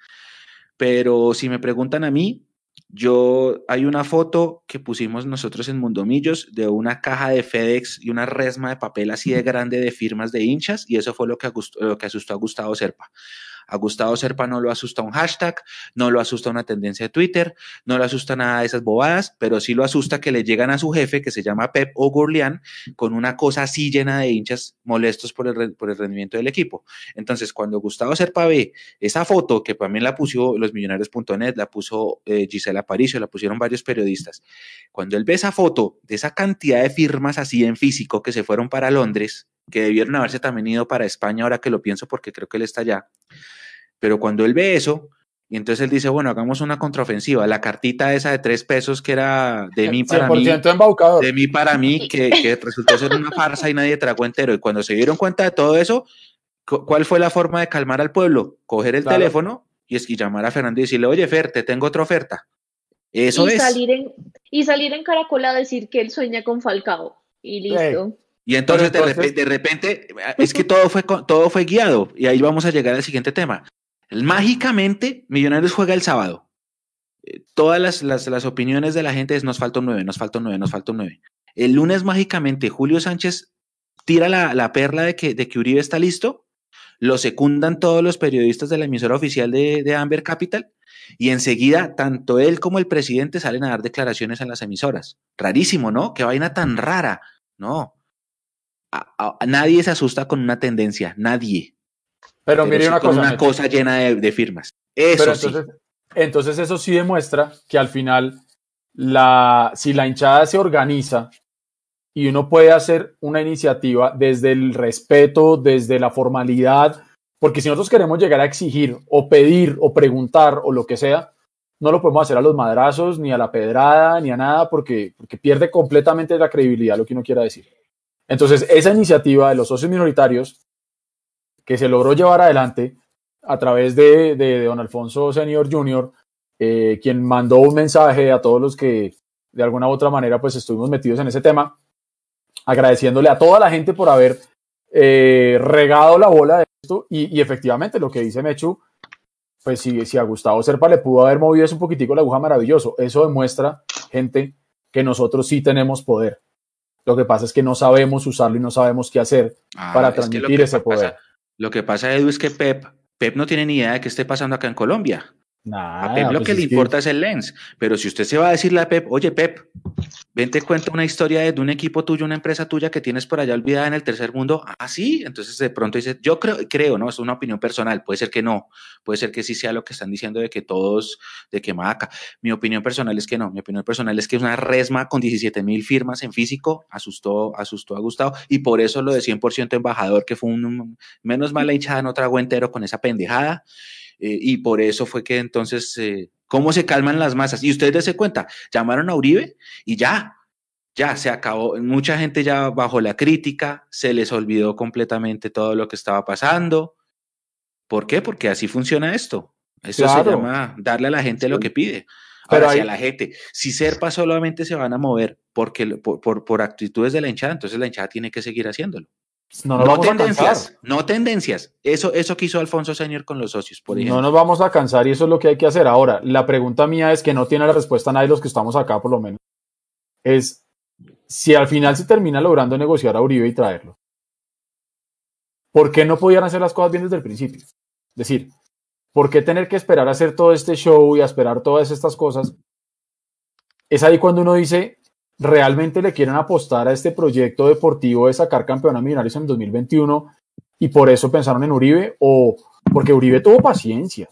Pero si me preguntan a mí, yo hay una foto que pusimos nosotros en Mundomillos de una caja de FedEx y una resma de papel así de grande de firmas de hinchas y eso fue lo que, lo que asustó a Gustavo Serpa. A Gustavo Serpa no lo asusta un hashtag, no lo asusta una tendencia de Twitter, no lo asusta nada de esas bobadas, pero sí lo asusta que le llegan a su jefe, que se llama Pep o Gurlian, con una cosa así llena de hinchas molestos por el, por el rendimiento del equipo. Entonces, cuando Gustavo Serpa ve esa foto, que también la puso losmillonarios.net, la puso eh, Gisela Aparicio, la pusieron varios periodistas, cuando él ve esa foto de esa cantidad de firmas así en físico que se fueron para Londres, que debieron haberse también ido para España, ahora que lo pienso porque creo que él está allá, pero cuando él ve eso, y entonces él dice, bueno, hagamos una contraofensiva, la cartita esa de tres pesos que era de mí para mí, 100% embaucador. de mí para mí, que, que resultó ser una farsa y nadie tragó entero. Y cuando se dieron cuenta de todo eso, cu- ¿cuál fue la forma de calmar al pueblo? Coger el Claro. teléfono y es que llamar a Fernando y decirle, oye, Fer, te tengo otra oferta. Eso y es. salir en y salir en Caracol a decir que él sueña con Falcao y listo. Y entonces, de, repente, de repente, es que todo fue, todo fue guiado. Y ahí vamos a llegar al siguiente tema. Mágicamente, Millonarios juega el sábado. eh, todas las, las, opiniones de la gente es nos falta un 9, nos falta un 9, nos falta un 9. El lunes mágicamente Julio Sánchez tira la, perla de que, de que Uribe está listo, lo secundan todos los periodistas de la emisora oficial de, de Amber Capital y enseguida tanto él como el presidente salen a dar declaraciones en las emisoras. Rarísimo, ¿no? Qué vaina tan rara. No. nadie se asusta con una tendencia, nadie. Pero, mire una cosa. Una cosa llena de, firmas. Eso sí. Entonces eso sí demuestra que al final, la, si la hinchada se organiza y uno puede hacer una iniciativa desde el respeto, desde la formalidad, porque si nosotros queremos llegar a exigir o pedir o preguntar o lo que sea, no lo podemos hacer a los madrazos, ni a la pedrada, ni a nada, porque, porque pierde completamente la credibilidad lo que uno quiera decir. Entonces, esa iniciativa de los socios minoritarios que se logró llevar adelante a través de, de, don Alfonso Senior Jr., eh, quien mandó un mensaje a todos los que de alguna u otra manera pues estuvimos metidos en ese tema, agradeciéndole a toda la gente por haber eh, regado la bola de esto y, y, efectivamente lo que dice Mechu, pues si, si a Gustavo Serpa le pudo haber movido eso un poquitico la aguja maravilloso, eso demuestra, gente, que nosotros sí tenemos poder. Lo que pasa es que no sabemos usarlo y no sabemos qué hacer ah, para transmitir ese poder. Lo que pasa, Edu, es que Pep Pep no tiene ni idea de qué esté pasando acá en Colombia a Pep lo pues que le importa es el lens. Pero si usted se va a decirle a Pep, oye Pep, ven te cuenta una historia de, un equipo tuyo, una empresa tuya que tienes por allá olvidada en el tercer mundo. Ah, sí. Entonces de pronto dice, yo creo, creo, ¿no? Es una opinión personal. Puede ser que no. Puede ser que sí sea lo que están diciendo de que todos, de que Maca. Mi opinión personal es que no. Mi opinión personal es que es una resma con 17 mil firmas en físico. Asustó, asustó a Gustavo. Y por eso lo de 100% embajador, que fue un, menos mala hinchada, no trago entero con esa pendejada. Eh, y por eso fue que entonces, eh, ¿cómo se calman las masas? Y ustedes se cuenta, llamaron a Uribe y ya, ya se acabó. Mucha gente ya bajo la crítica, se les olvidó completamente todo lo que estaba pasando. ¿Por qué? Porque así funciona esto. Eso se llama darle a la gente lo que pide. Ahora, Pero si a la gente, si Serpa solamente se van a mover porque, por, por, por actitudes de la hinchada, entonces la hinchada tiene que seguir haciéndolo. No, tendencias, no tendencias. Eso, eso quiso Alfonso Señor con los socios, por ejemplo. No nos vamos a cansar y eso es lo que hay que hacer. Ahora, la pregunta mía es que no tiene la respuesta nadie de los que estamos acá, por lo menos. Es si al final se termina logrando negociar a Uribe y traerlo. ¿Por qué no podían hacer las cosas bien desde el principio? Es decir, ¿por qué tener que esperar a hacer todo este show y a esperar todas estas cosas? Es ahí cuando uno dice, realmente le quieren apostar a este proyecto deportivo de sacar campeón a Millonarios en 2021 y por eso pensaron en Uribe o porque Uribe tuvo paciencia.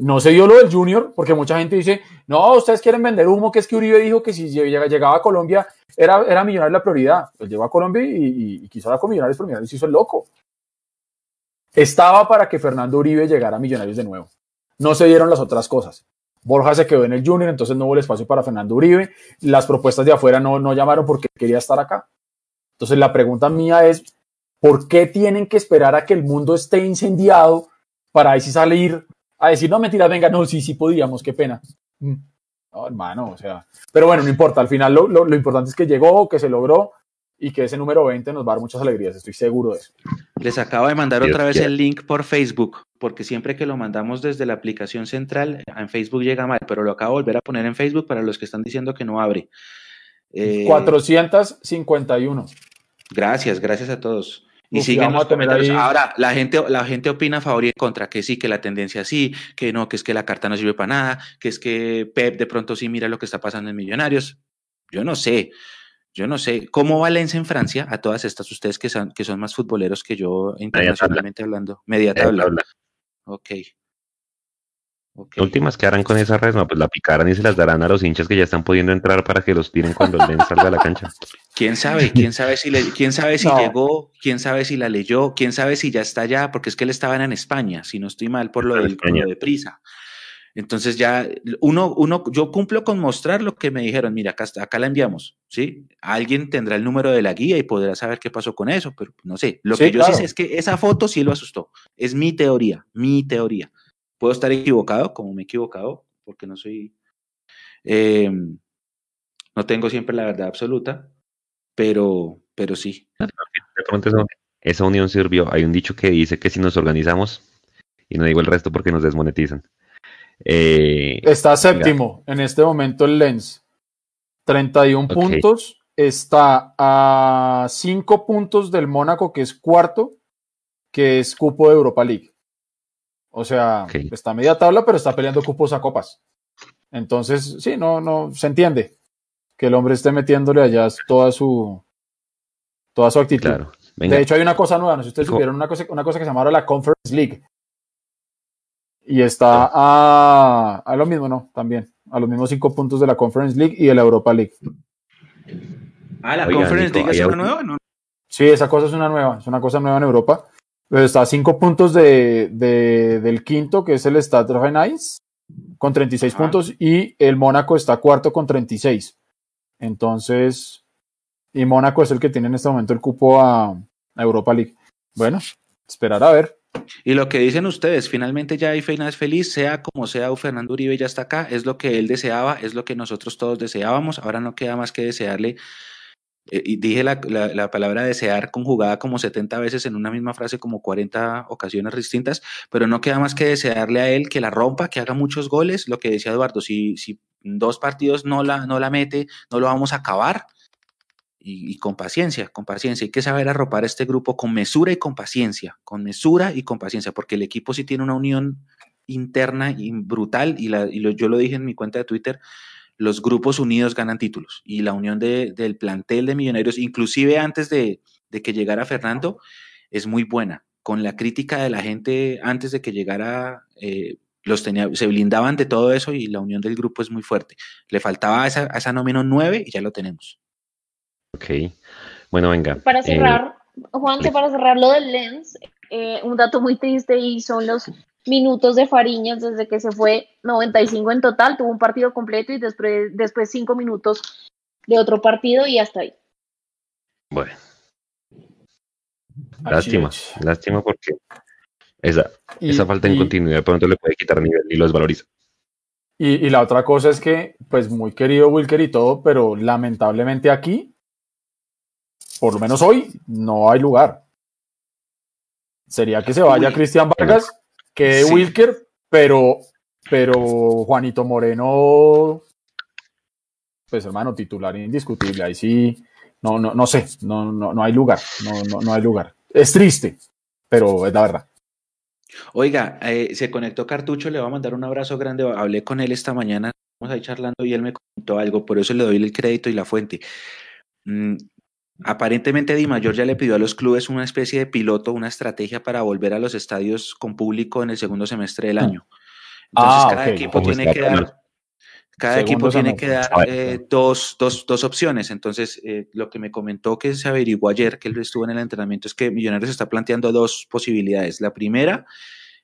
No se dio lo del Junior, porque mucha gente dice, no, ustedes quieren vender humo, que es que Uribe dijo que si llegaba a Colombia era, era Millonarios la prioridad. Pues llegó a Colombia y, quiso hablar con Millonarios, pero Millonarios hizo el loco. Estaba para que Fernando Uribe llegara a Millonarios de nuevo. No se dieron las otras cosas. Borja se quedó en el Junior, entonces no hubo el espacio para Fernando Uribe. Las propuestas de afuera no, no llamaron porque quería estar acá. Entonces la pregunta mía es, ¿por qué tienen que esperar a que el mundo esté incendiado para ahí salir a decir, no, mentira, venga, no, sí, sí podíamos, qué pena? Mm. No, hermano, o sea, pero bueno, no importa, al final lo, lo importante es que llegó, que se logró y que ese número 20 nos va a dar muchas alegrías, estoy seguro de eso. Les acabo de mandar otra vez el link por Facebook, porque siempre que lo mandamos desde la aplicación central, en Facebook llega mal, pero lo acabo de volver a poner en Facebook para los que están diciendo que no abre. 451. Eh, gracias, gracias a todos. Y siguen los comentarios. Ahora, la gente, la gente opina a favor y en contra, que sí, que la tendencia sí, que no, que es que la carta no sirve para nada, que es que Pep de pronto sí mira lo que está pasando en Millonarios. Yo no sé. Yo no sé, ¿cómo va Lens en Francia a todas estas, ustedes que son, que son más futboleros que yo internacionalmente hablando? Media tabla. Ok. Okay. Últimas que harán con esa red, no, pues la picarán y se las darán a los hinchas que ya están pudiendo entrar para que los tiren cuando el Lens salga a la cancha. ¿Quién sabe? ¿Quién sabe si, le, quién sabe si llegó? ¿Quién sabe si la leyó? ¿Quién sabe si ya está allá? Porque es que él estaba en España, si no estoy mal, por lo, del, por lo de prisa. Entonces ya uno, uno, yo cumplo con mostrar lo que me dijeron, mira, acá, acá la enviamos, ¿sí? Alguien tendrá el número de la guía y podrá saber qué pasó con eso, pero no sé. Lo que yo sí sé es que esa foto sí lo asustó. Es mi teoría, mi teoría. Puedo estar equivocado, como me he equivocado, porque no soy, em, no tengo siempre la verdad absoluta, pero, pero sí. Esa unión sirvió. Hay un dicho que dice que si nos organizamos, y no digo el resto porque nos desmonetizan, Eh, está séptimo en este momento el Lens. 31 puntos. Está a 5 puntos del Mónaco, que es cuarto, que es cupo de Europa League. O sea, está media tabla, pero está peleando cupos a copas. Entonces, sí, no, no, se entiende que el hombre esté metiéndole allá toda su, toda su actitud. De hecho, hay una cosa nueva, no sé si ustedes supieron una cosa, una cosa que se llama la Conference League. Y está a, a, lo mismo, ¿no? También, a los mismos cinco puntos de la Conference League y de la Europa League. Ah, la Conference League es una nueva, ¿no? Sí, esa cosa es una nueva, es una cosa nueva en Europa. Pero está a cinco puntos de, del quinto, que es el Stade Rennais, con 36 puntos, y el Mónaco está cuarto con 36. Entonces, y Mónaco es el que tiene en este momento el cupo a, Europa League. Bueno, esperar a ver. Y lo que dicen ustedes, finalmente ya Feina es feliz, sea como sea, Fernando Uribe ya está acá, es lo que él deseaba, es lo que nosotros todos deseábamos, ahora no queda más que desearle, eh, y dije la, la, palabra desear conjugada como 70 veces en una misma frase, como 40 ocasiones distintas, pero no queda más que desearle a él que la rompa, que haga muchos goles, lo que decía Eduardo, si, si dos partidos no la, no la mete, no lo vamos a acabar, y, con paciencia, con paciencia. Hay que saber arropar este grupo con mesura y con paciencia, con mesura y con paciencia, porque el equipo sí tiene una unión interna y brutal, y, la, yo lo dije en mi cuenta de Twitter, los grupos unidos ganan títulos, y la unión del plantel de millonarios, inclusive antes de, que llegara Fernando, es muy buena. Con la crítica de la gente antes de que llegara, eh, los tenía, se blindaban de todo eso y la unión del grupo es muy fuerte. Le faltaba esa, a esa nómina 9 y ya lo tenemos. Ok. Bueno, venga. Para eh, cerrar, Juan, para cerrar lo del Lens, eh, un dato muy triste y son los minutos de Fariñas desde que se fue 95 en total, tuvo un partido completo y después, después cinco minutos de otro partido y hasta ahí. Bueno. Lástima, lástima porque esa, esa falta de continuidad pronto le puede quitar nivel y los valoriza. Y, y, la otra cosa es que, pues muy querido Wilker y todo, pero lamentablemente aquí por lo menos hoy, no hay lugar. Sería que se vaya Cristian Vargas, que Wilker, pero, pero Juanito Moreno, pues hermano, titular indiscutible. Ahí sí, no, no, no sé, no, no, no hay lugar, no, no, no hay lugar. Es triste, pero es la verdad. Oiga, eh, se conectó Cartucho, le voy a mandar un abrazo grande. Hablé con él esta mañana, estamos ahí charlando y él me contó algo, por eso le doy el crédito y la fuente. Mm, Aparentemente Di Mayor ya le pidió a los clubes una especie de piloto, una estrategia para volver a los estadios con público en el segundo semestre del año. Entonces ah, cada equipo tiene que dar, cada equipo tiene que dar eh, dos, dos, dos, opciones. Entonces, eh, lo que me comentó que se averiguó ayer, que él estuvo en el entrenamiento, es que Millonarios está planteando dos posibilidades. La primera,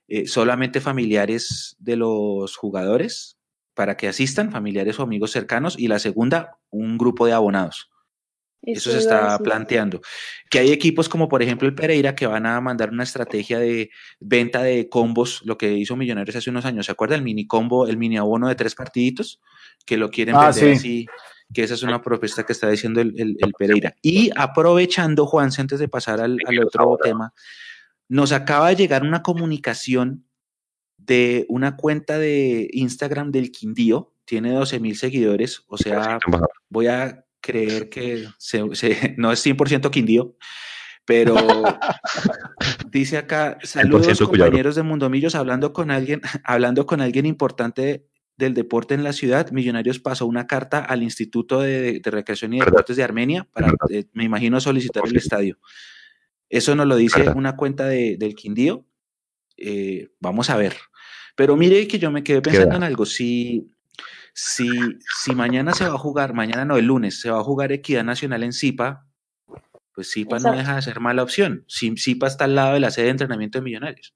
eh, solamente familiares de los jugadores para que asistan, familiares o amigos cercanos. Y la segunda, un grupo de abonados. Eso, se está planteando. Que hay equipos como por ejemplo el Pereira que van a mandar una estrategia de venta de combos, lo que hizo Millonarios hace unos años. ¿Se acuerda? El mini combo, el mini abono de tres partiditos, que lo quieren ah, vender así, que esa es una propuesta que está diciendo el, Pereira. Y aprovechando, Juan, antes de pasar al, otro tema, nos acaba de llegar una comunicación de una cuenta de Instagram del Quindío, tiene 12 mil seguidores, o sea, voy a creer que no es 100% Quindío, pero dice acá, saludos compañeros de Mundomillos, hablando con alguien, hablando con alguien importante del deporte en la ciudad, Millonarios pasó una carta al Instituto de, Recreación y Deportes de Armenia para, eh, me imagino, solicitar el estadio. Eso nos lo dice una cuenta del Quindío. Eh, vamos a ver. Pero mire que yo me quedé pensando en algo. Si, si, si mañana se va a jugar, mañana no, el lunes, se va a jugar Equidad Nacional en Zipa, pues Zipa no deja de ser mala opción. Zipa está al lado de la sede de entrenamiento de Millonarios.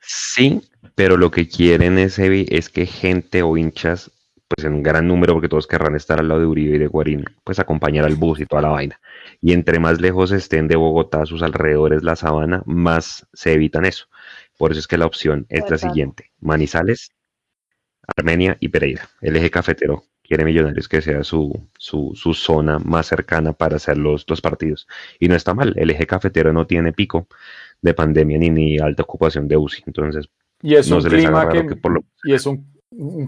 Sí, pero lo que quieren es, es que gente o hinchas, pues en un gran número, porque todos querrán estar al lado de Uribe y de Guarín, pues acompañar al bus y toda la vaina. Y entre más lejos estén de Bogotá, sus alrededores, la sabana, más se evitan eso. Por eso es que la opción es la siguiente. Manizales, Armenia y Pereira. El eje cafetero quiere Millonarios que sea su, su, zona más cercana para hacer los, dos partidos. Y no está mal, el eje cafetero no tiene pico de pandemia ni, ni alta ocupación de UCI. Entonces, y es un clima que, y es un,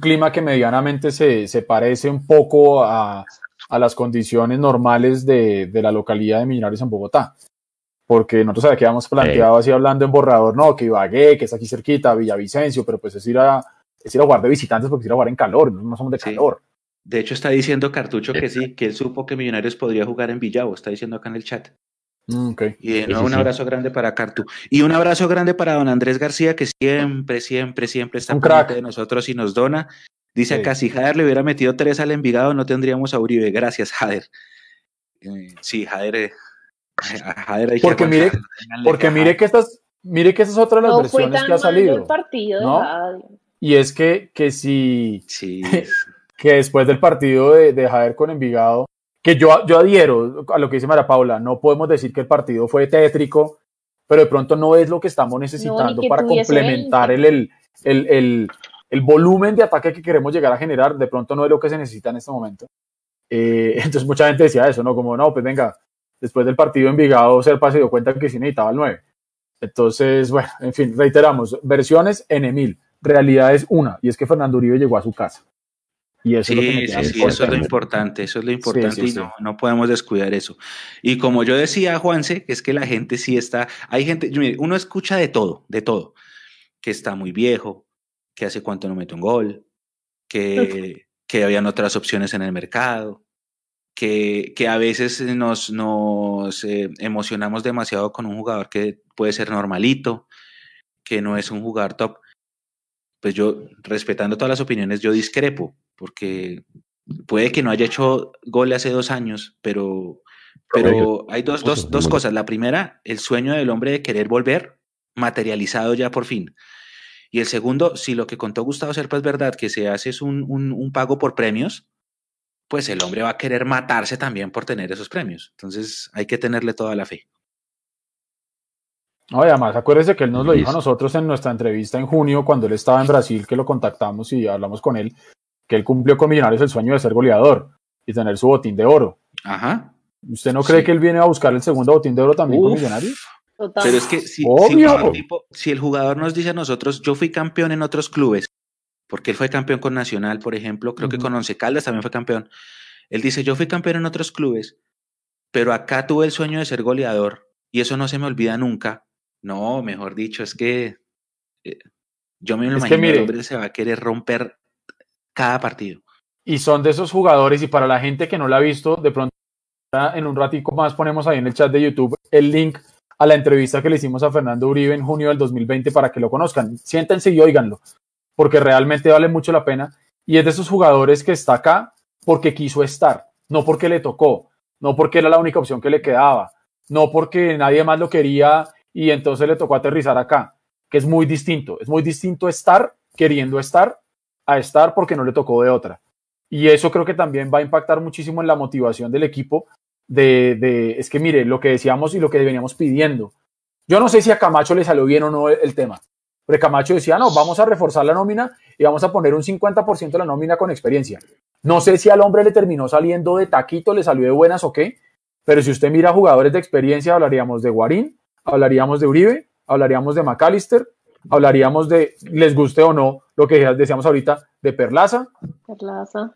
clima que medianamente se, se parece un poco a, a las condiciones normales de, de, la localidad de Millonarios en Bogotá. Porque nosotros habíamos planteado así hablando en borrador, no, que Ibagué, que está aquí cerquita, Villavicencio, pero pues es ir a, es ir a jugar de visitantes porque es ir a jugar en calor, no somos de calor. De hecho, está diciendo Cartucho que sí, que él supo que Millonarios podría jugar en Villavo, está diciendo acá en el chat. Mm, y un abrazo grande para Cartu. Y un abrazo grande para don Andrés García, que siempre, siempre, siempre está un de nosotros y nos dona. Dice acá, si Jader le hubiera metido tres al Envigado, no tendríamos a Uribe. Gracias, Jader. Eh, sí, Jader, eh, Jader hay porque mire, porque mire que estas, mire que esa es otra de las versiones que ha salido. Y es que, que si que después del partido de, de Jader con Envigado, que yo, yo adhiero a lo que dice Mara Paula, no podemos decir que el partido fue tétrico, pero de pronto no es lo que estamos necesitando para complementar el, el, el, el, volumen de ataque que queremos llegar a generar, de pronto no es lo que se necesita en este momento. Eh, entonces mucha gente decía eso, ¿no? Como, no, pues venga, después del partido en Vigado, Serpa se dio cuenta que sí necesitaba el 9. Entonces, bueno, en fin, reiteramos, versiones en mil, realidad es una, y es que Fernando Uribe llegó a su casa. Y eso sí, es sí, sí, eso es lo importante, eso es lo importante y no, no, podemos descuidar eso. Y como yo decía, Juanse, es que la gente sí está, hay gente, uno escucha de todo, de todo, que está muy viejo, que hace cuánto no mete un gol, que, que habían otras opciones en el mercado, que, que a veces nos, nos eh, emocionamos demasiado con un jugador que puede ser normalito, que no es un jugador top. Pues yo, respetando todas las opiniones, yo discrepo porque puede que no haya hecho gol hace dos años, pero, pero hay dos, dos, dos cosas. La primera, el sueño del hombre de querer volver, materializado ya por fin. Y el segundo, si lo que contó Gustavo Serpa es verdad, que se hace es un, un, pago por premios, pues el hombre va a querer matarse también por tener esos premios. Entonces hay que tenerle toda la fe. No, además, acuérdese que él nos lo dijo a nosotros en nuestra entrevista en junio, cuando él estaba en Brasil, que lo contactamos y hablamos con él, que él cumplió con Millonarios el sueño de ser goleador y tener su botín de oro. Ajá. ¿Usted no cree que él viene a buscar el segundo botín de oro también con Millonarios? Pero es que si, si, el jugador nos dice a nosotros, yo fui campeón en otros clubes, porque él fue campeón con Nacional, por ejemplo, creo que con Once Caldas también fue campeón. Él dice, yo fui campeón en otros clubes, pero acá tuve el sueño de ser goleador y eso no se me olvida nunca. No, mejor dicho, es que eh, yo me imagino que, el hombre se va a querer romper cada partido. Y son de esos jugadores, y para la gente que no la ha visto, de pronto en un ratico más ponemos ahí en el chat de YouTube el link a la entrevista que le hicimos a Fernando Uribe en junio del 2020 para que lo conozcan. Siéntense y oíganlo, porque realmente vale mucho la pena. Y es de esos jugadores que está acá porque quiso estar, no porque le tocó, no porque era la única opción que le quedaba, no porque nadie más lo quería y entonces le tocó aterrizar acá, que es muy distinto. Es muy distinto estar queriendo estar a estar porque no le tocó de otra. Y eso creo que también va a impactar muchísimo en la motivación del equipo de, de, es que mire, lo que decíamos y lo que veníamos pidiendo. Yo no sé si a Camacho le salió bien o no el, tema, pero Camacho decía, no, vamos a reforzar la nómina y vamos a poner un 50% de la nómina con experiencia. No sé si al hombre le terminó saliendo de taquito, le salió de buenas o qué, pero si usted mira jugadores de experiencia, hablaríamos de Guarín, hablaríamos de Uribe, hablaríamos de McAllister, hablaríamos de, les guste o no, lo que decíamos ahorita, de Perlaza. Perlaza.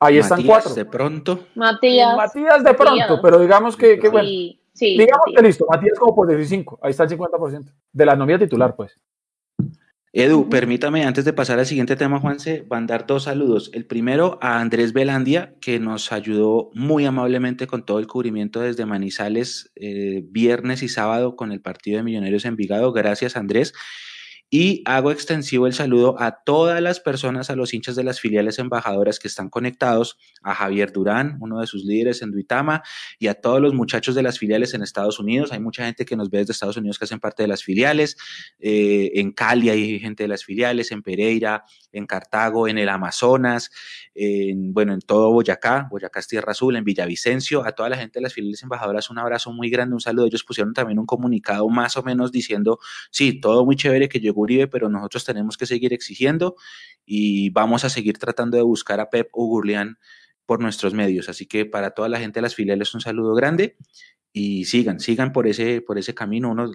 Ahí están cuatro. de pronto. Matías. Matías de pronto, pero digamos que, bueno. Sí, digamos que listo, Matías como por decir cinco, ahí está el 50%. De la novia titular, pues. Edu, permítame, antes de pasar al siguiente tema, Juanse, mandar dos saludos. El primero a Andrés Belandia, que nos ayudó muy amablemente con todo el cubrimiento desde Manizales, eh, viernes y sábado con el partido de Millonarios en Vigado. Gracias, Andrés. Y hago extensivo el saludo a todas las personas, a los hinchas de las filiales embajadoras que están conectados, a Javier Durán, uno de sus líderes en Duitama, y a todos los muchachos de las filiales en Estados Unidos. Hay mucha gente que nos ve desde Estados Unidos que hacen parte de las filiales. Eh, en Cali hay gente de las filiales, en Pereira, en Cartago, en el Amazonas, en, bueno, en todo Boyacá, Boyacá es Tierra Azul, en Villavicencio, a toda la gente de las filiales embajadoras un abrazo muy grande, un saludo. Ellos pusieron también un comunicado más o menos diciendo, sí, todo muy chévere que llegó Pero nosotros tenemos que seguir exigiendo y vamos a seguir tratando de buscar a Pep Ugurlian por nuestros medios. Así que para toda la gente de las filiales un saludo grande y sigan, sigan por ese, por ese camino. Uno,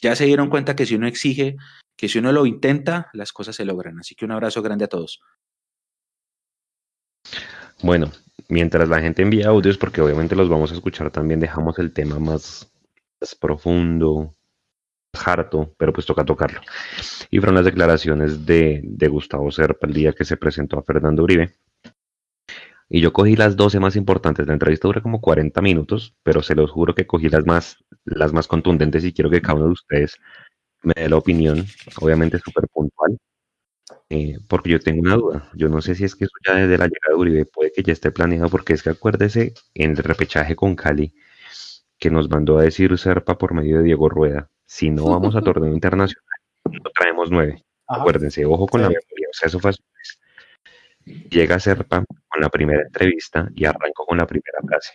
ya se dieron cuenta que si uno exige que si uno lo intenta, las cosas se logran. Así que un abrazo grande a todos. Bueno, mientras la gente envía audios, porque obviamente los vamos a escuchar también, dejamos el tema más, profundo, harto, pero pues toca tocarlo. Y fueron las declaraciones de, Gustavo Serpa el día que se presentó a Fernando Uribe. Y yo cogí las 12 más importantes. La entrevista dura como 40 minutos, pero se los juro que cogí las más, las más contundentes y quiero que cada uno de ustedes me dé la opinión, obviamente súper puntual, eh, porque yo tengo una duda. Yo no sé si es que eso ya desde la llegada de Uribe puede que ya esté planeado, porque es que acuérdese en el repechaje con Cali que nos mandó a decir Serpa por medio de Diego Rueda, si no vamos a torneo internacional, no traemos nueve. Acuérdense, ojo con la memoria, o sea, eso fue Llega Serpa con la primera entrevista y arranco con la primera frase.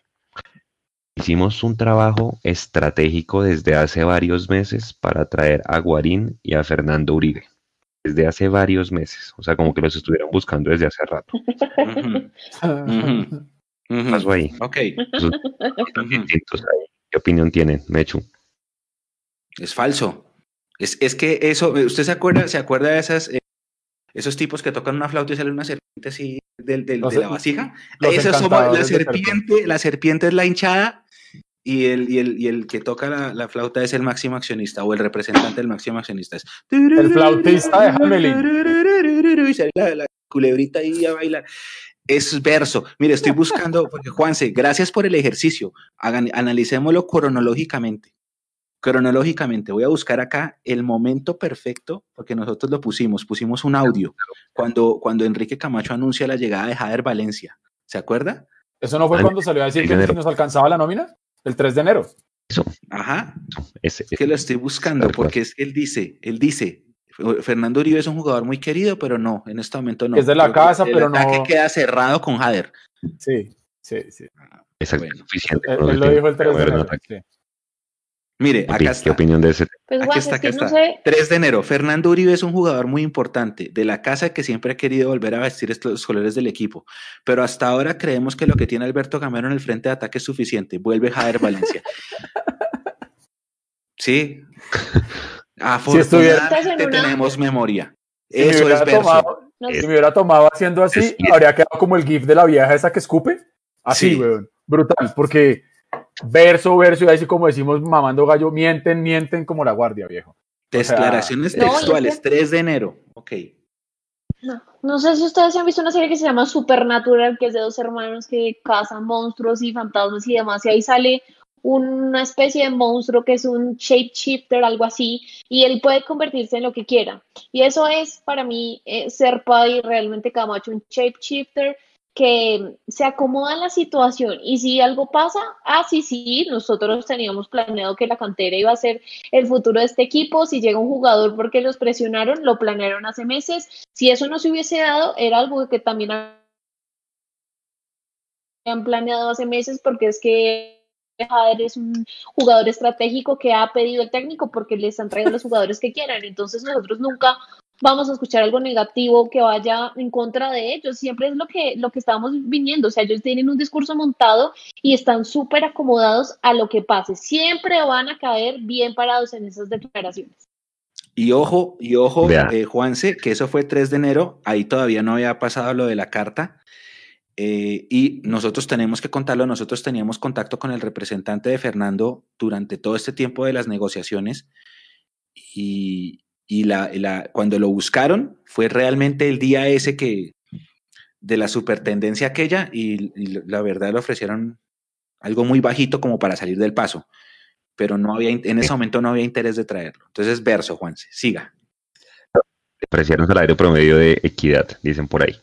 Hicimos un trabajo estratégico desde hace varios meses para traer a Guarín y a Fernando Uribe. Desde hace varios meses. O sea, como que los estuvieron buscando desde hace rato. ¿Qué pasó ahí? Ok. ¿Qué opinión tienen, Mechu? Es falso. Es, es, que eso, ¿usted se acuerda, se acuerda de esas, eh, esos tipos que tocan una flauta y sale una serpiente así del, del, de la vasija? la serpiente, la serpiente es la hinchada y el, y el, y el que toca la, la, flauta es el máximo accionista o el representante del máximo accionista. Es el flautista de Hamelin. Y sale la, la culebrita ahí a bailar es verso. Mire, estoy buscando, porque Juanse, gracias por el ejercicio. Hagan, analicémoslo cronológicamente. Cronológicamente, voy a buscar acá el momento perfecto, porque nosotros lo pusimos, pusimos un audio cuando, cuando Enrique Camacho anuncia la llegada de Jader Valencia. ¿Se acuerda? ¿Eso no fue cuando salió a decir que nos alcanzaba la nómina? El 3 de enero. Eso. Ajá. es que lo estoy buscando, porque es que él dice, él dice, Fernando Uribe es un jugador muy querido, pero no, en este momento no. Es de la casa, pero no. que queda cerrado con Jader. Sí, sí, sí. Exacto, suficiente. Él, lo dijo el 3 de enero. Mire, acá está. ¿Qué opinión de ese? Pues, aquí está, acá está. 3 de enero. Fernando Uribe es un jugador muy importante de la casa que siempre ha querido volver a vestir estos colores del equipo. Pero hasta ahora creemos que lo que tiene Alberto Gamero en el frente de ataque es suficiente. Vuelve Jader Valencia. sí. Afortunadamente tenemos memoria. Eso es verso. Si me hubiera tomado haciendo así, habría quedado como el gif de la vieja esa que escupe. Así, weón. Brutal, porque verso, verso, y así como decimos mamando gallo, mienten, mienten como la guardia, viejo. Declaraciones textuales, 3 de enero. Ok. No, no sé si ustedes han visto una serie que se llama Supernatural, que es de dos hermanos que cazan monstruos y fantasmas y demás, y ahí sale una especie de monstruo que es un shapeshifter, algo así, y él puede convertirse en lo que quiera. Y eso es para mí eh, ser padre realmente Camacho, un shapeshifter que se acomoda la situación y si algo pasa, ah, sí, sí, nosotros teníamos planeado que la cantera iba a ser el futuro de este equipo, si llega un jugador porque los presionaron, lo planearon hace meses, si eso no se hubiese dado, era algo que también habían planeado hace meses porque es que Jader es un jugador estratégico que ha pedido el técnico porque les han traído los jugadores que quieran. Entonces nosotros nunca vamos a escuchar algo negativo que vaya en contra de ellos. Siempre es lo que, lo que estamos viniendo. O sea, ellos tienen un discurso montado y están súper acomodados a lo que pase. Siempre van a caer bien parados en esas declaraciones. Y ojo, y ojo, eh, Juanse, que eso fue 3 de enero, ahí todavía no había pasado lo de la carta. Eh, y nosotros tenemos que contarlo, nosotros teníamos contacto con el representante de Fernando durante todo este tiempo de las negociaciones y, y la, la, cuando lo buscaron fue realmente el día ese que de la supertendencia aquella y, la verdad le ofrecieron algo muy bajito como para salir del paso, pero no había en ese momento no había interés de traerlo. Entonces, verso, Juanse, siga. Apreciaron salario promedio de equidad, dicen por ahí.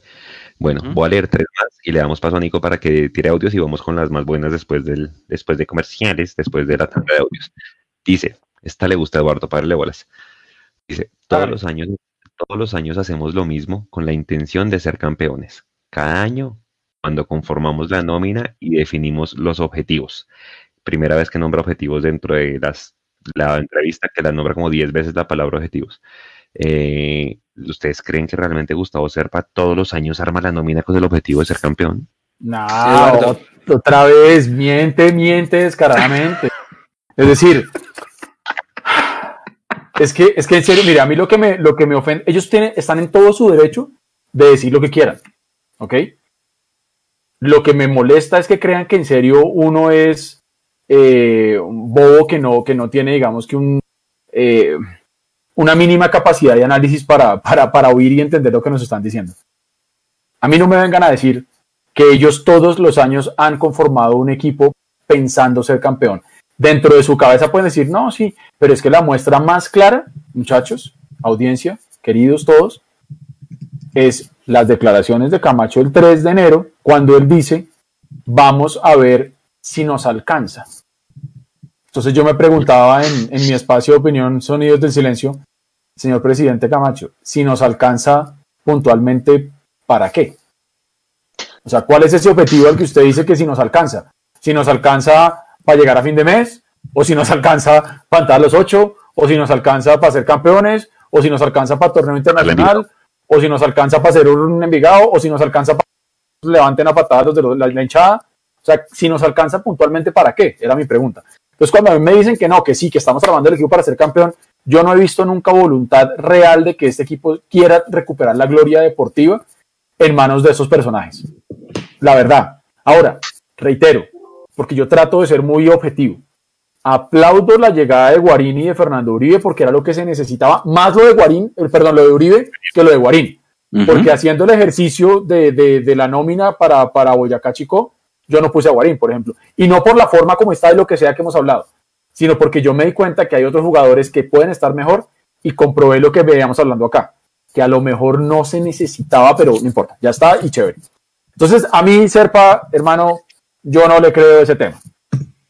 Bueno, voy a leer tres más y le damos paso a Nico para que tire audios y vamos con las más buenas después, del, después de comerciales, después de la tanda de audios. Dice, esta le gusta a Eduardo, padre bolas. Dice, todos los años, todos los años hacemos lo mismo con la intención de ser campeones. Cada año, cuando conformamos la nómina y definimos los objetivos. Primera vez que nombra objetivos dentro de las, la entrevista, que la nombra como 10 veces la palabra objetivos. Eh, ¿Ustedes creen que realmente Gustavo Serpa todos los años arma la nómina con el objetivo de ser campeón? No, otra vez, miente, miente descaradamente. es decir, es que, es que en serio, mire, a mí lo que me, lo que me ofende, ellos tienen, están en todo su derecho de decir lo que quieran, ¿ok? Lo que me molesta es que crean que en serio uno es eh, un bobo que no, que no tiene, digamos que eh, una mínima capacidad de análisis para, para, para oír y entender lo que nos están diciendo. A mí no me vengan a decir que ellos todos los años han conformado un equipo pensando ser campeón. Dentro de su cabeza pueden decir, no, sí, pero es que la muestra más clara, muchachos, audiencia, queridos todos, es las declaraciones de Camacho el 3 de enero, cuando él dice, vamos a ver si nos alcanza. Entonces yo me preguntaba en, en mi espacio de opinión, Sonidos del Silencio, señor presidente Camacho, si nos alcanza puntualmente, ¿para qué? O sea, ¿cuál es ese objetivo al que usted dice que si nos alcanza? Si nos alcanza para llegar a fin de mes, o si nos alcanza para entrar a los ocho, o si nos alcanza para ser campeones, o si nos alcanza para torneo internacional, o si nos alcanza para ser un Envigado, o si nos alcanza para levanten a patadas de la, la hinchada. O sea, si nos alcanza puntualmente, ¿para qué? Era mi pregunta. Entonces, cuando a mí me dicen que no, que sí, que estamos armando el equipo para ser campeón, yo no he visto nunca voluntad real de que este equipo quiera recuperar la gloria deportiva en manos de esos personajes. La verdad. Ahora, reitero, porque yo trato de ser muy objetivo. Aplaudo la llegada de Guarín y de Fernando Uribe porque era lo que se necesitaba, más lo de Guarín, eh, perdón, lo de Uribe que lo de Guarín. Porque haciendo el ejercicio de, de, de la nómina para, para Boyacá Chico, yo no puse a Guarín, por ejemplo. Y no por la forma como está y lo que sea que hemos hablado, sino porque yo me di cuenta que hay otros jugadores que pueden estar mejor y comprobé lo que veíamos hablando acá, que a lo mejor no se necesitaba, pero no importa, ya está y chévere. Entonces, a mí, Serpa, hermano, yo no le creo ese tema.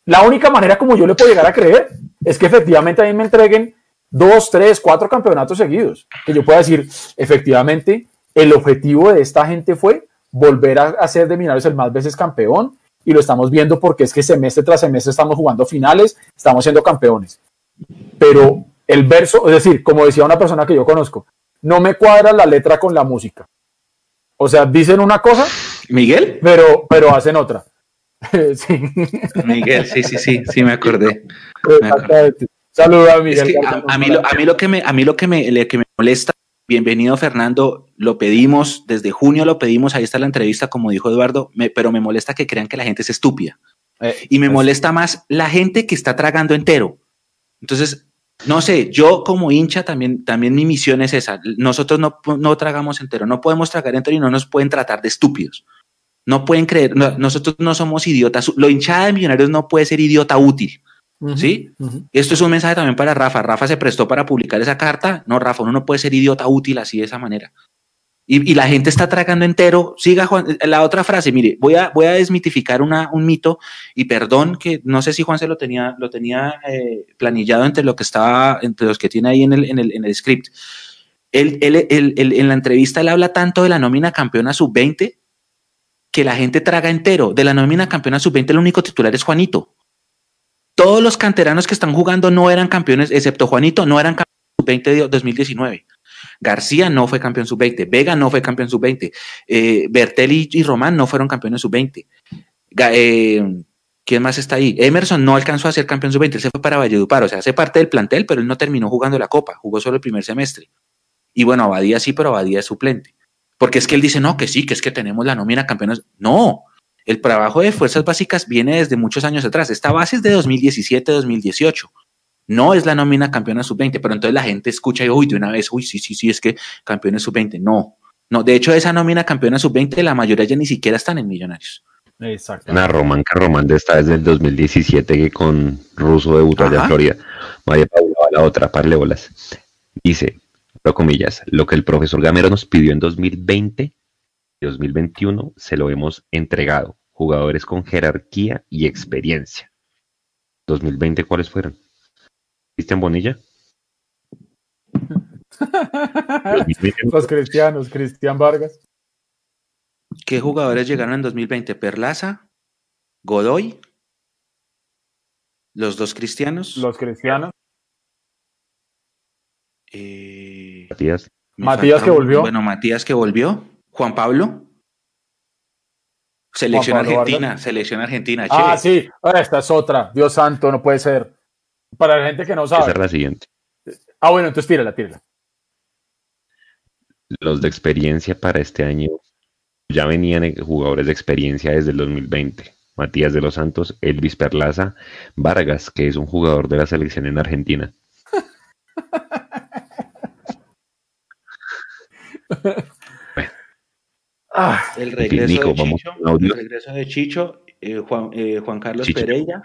La única manera como yo le puedo llegar a creer es que efectivamente a mí me entreguen dos, tres, cuatro campeonatos seguidos. Que yo pueda decir, efectivamente, el objetivo de esta gente fue volver a hacer de Millonarios el más veces campeón y lo estamos viendo porque es que semestre tras semestre estamos jugando finales, estamos siendo campeones. Pero el verso, es decir, como decía una persona que yo conozco, no me cuadra la letra con la música. O sea, dicen una cosa, Miguel, pero, pero hacen otra. sí. Miguel, sí, sí, sí, sí me acordé. Me acordé. Exactamente. Saludos a Es Miguel. que a, a mí lo, a mí lo que me, a mí lo que me, le- que me molesta, bienvenido Fernando, lo pedimos, desde junio lo pedimos, ahí está la entrevista, como dijo Eduardo, me- pero me molesta que crean que la gente es estúpida. Eh, Y me pues, molesta más la gente que está tragando entero. Entonces, no sé, yo como hincha también, también mi misión es esa. Nosotros no, no tragamos entero, no podemos tragar entero y no nos pueden tratar de estúpidos. No pueden creer, no- nosotros no somos idiotas. Lo hinchada de millonarios no puede ser idiota útil. ¿sí? Esto es un mensaje también para Rafa. Rafa se prestó para publicar esa carta. No, Rafa, uno no puede ser idiota útil así de esa manera. Y, y la gente está tragando entero. Siga, Juan. La otra frase, mire, voy a, voy a desmitificar una, un mito y perdón que no sé si Juan se lo tenía, lo tenía eh, planillado entre lo que estaba, entre los que tiene ahí en el, en el, en el script. Él, él- él- él- en la entrevista él habla tanto de la nómina campeona sub-20 que la gente traga entero. De la nómina campeona sub-20 el único titular es Juanito. Todos los canteranos que están jugando no eran campeones, excepto Juanito, no eran campeones sub-20 de 2019. García no fue campeón sub-20, Vega no fue campeón sub-20, eh, Bertelli y Román no fueron campeones sub-20. Ga- eh, ¿Quién más está ahí? Emerson no alcanzó a ser campeón sub-20, él se fue para Valledupar, o sea, hace parte del plantel, pero él no terminó jugando la Copa, jugó solo el primer semestre. Y bueno, Abadía sí, pero Abadía es suplente. Porque es que él dice, no, que sí, que es que tenemos la nómina campeones. No, el trabajo de fuerzas básicas viene desde muchos años atrás. Esta base es de 2017-2018. No es la nómina campeona sub-20, pero entonces la gente escucha y, uy, de una vez, uy, sí, sí, sí, es que campeones sub-20. No, no, de hecho, esa nómina campeona sub-20, la mayoría ya ni siquiera están en Millonarios. Exacto. Una Román que Román está desde el 2017 que con Russo debutó allá en. Florida. María Paula la otra, parle bolas. Dice, comillas, lo que el profesor Gamero nos pidió en 2020 y 2021 se lo hemos entregado. Jugadores con jerarquía y experiencia. 2020, ¿cuáles fueron? ¿Cristian Bonilla? 2020, Los cristianos, Cristian Vargas. ¿Qué jugadores llegaron en 2020? Perlaza, Godoy, los dos cristianos. Los cristianos. eh, Matías. me Matías que volvió. Bueno, Matías que volvió. Juan Pablo. Selección Juan Pablo argentina, Vargas. selección argentina. Ah, che. sí. Ah, Esta es otra. Dios santo, no puede ser. Para la gente que no Esa es sabe, la siguiente. Ah, bueno, entonces tírala, tírala. Los de experiencia para este año ya venían jugadores de experiencia desde el 2020. Matías de los Santos, Elvis Perlaza, Vargas, que es un jugador de la selección en Argentina. Ah, el, regreso de Chicho, el regreso de Chicho, eh, Juan, eh, Juan, Carlos Pereira.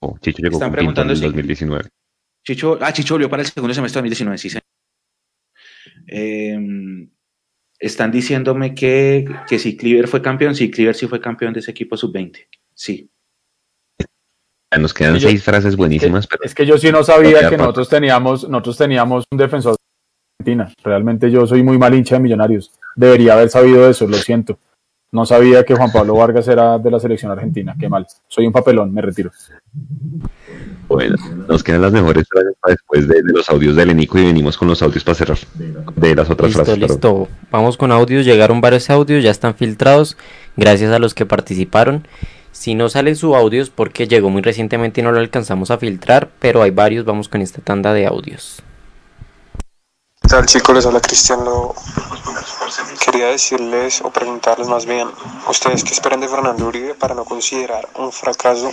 Oh, Chicho llegó Están preguntando en 2019. Chicho, ah, Chicho volvió para el segundo semestre de 2019, sí, Eh, están diciéndome que, que si Cleaver fue campeón, sí, Cleaver sí fue campeón de ese equipo sub-20. Sí. Nos quedan seis frases buenísimas. Es que, es que yo sí no sabía que nosotros teníamos, nosotros teníamos un defensor de Argentina. Realmente yo soy muy mal hincha de Millonarios. Debería haber sabido eso, lo siento. No sabía que Juan Pablo Vargas era de la selección argentina. Qué mal. Soy un papelón, me retiro. Bueno, nos quedan las mejores frases para después de, los audios de Lenico y venimos con los audios para cerrar. De las otras listo, frases. Listo, Vamos con audios. Llegaron varios audios, ya están filtrados. Gracias a los que participaron. Si no sale su audio es porque llegó muy recientemente y no lo alcanzamos a filtrar, pero hay varios. Vamos con esta tanda de audios. ¿Qué tal chicos? Les habla Cristian Quería decirles o preguntarles más bien, ¿ustedes qué esperan de Fernando Uribe para no considerar un fracaso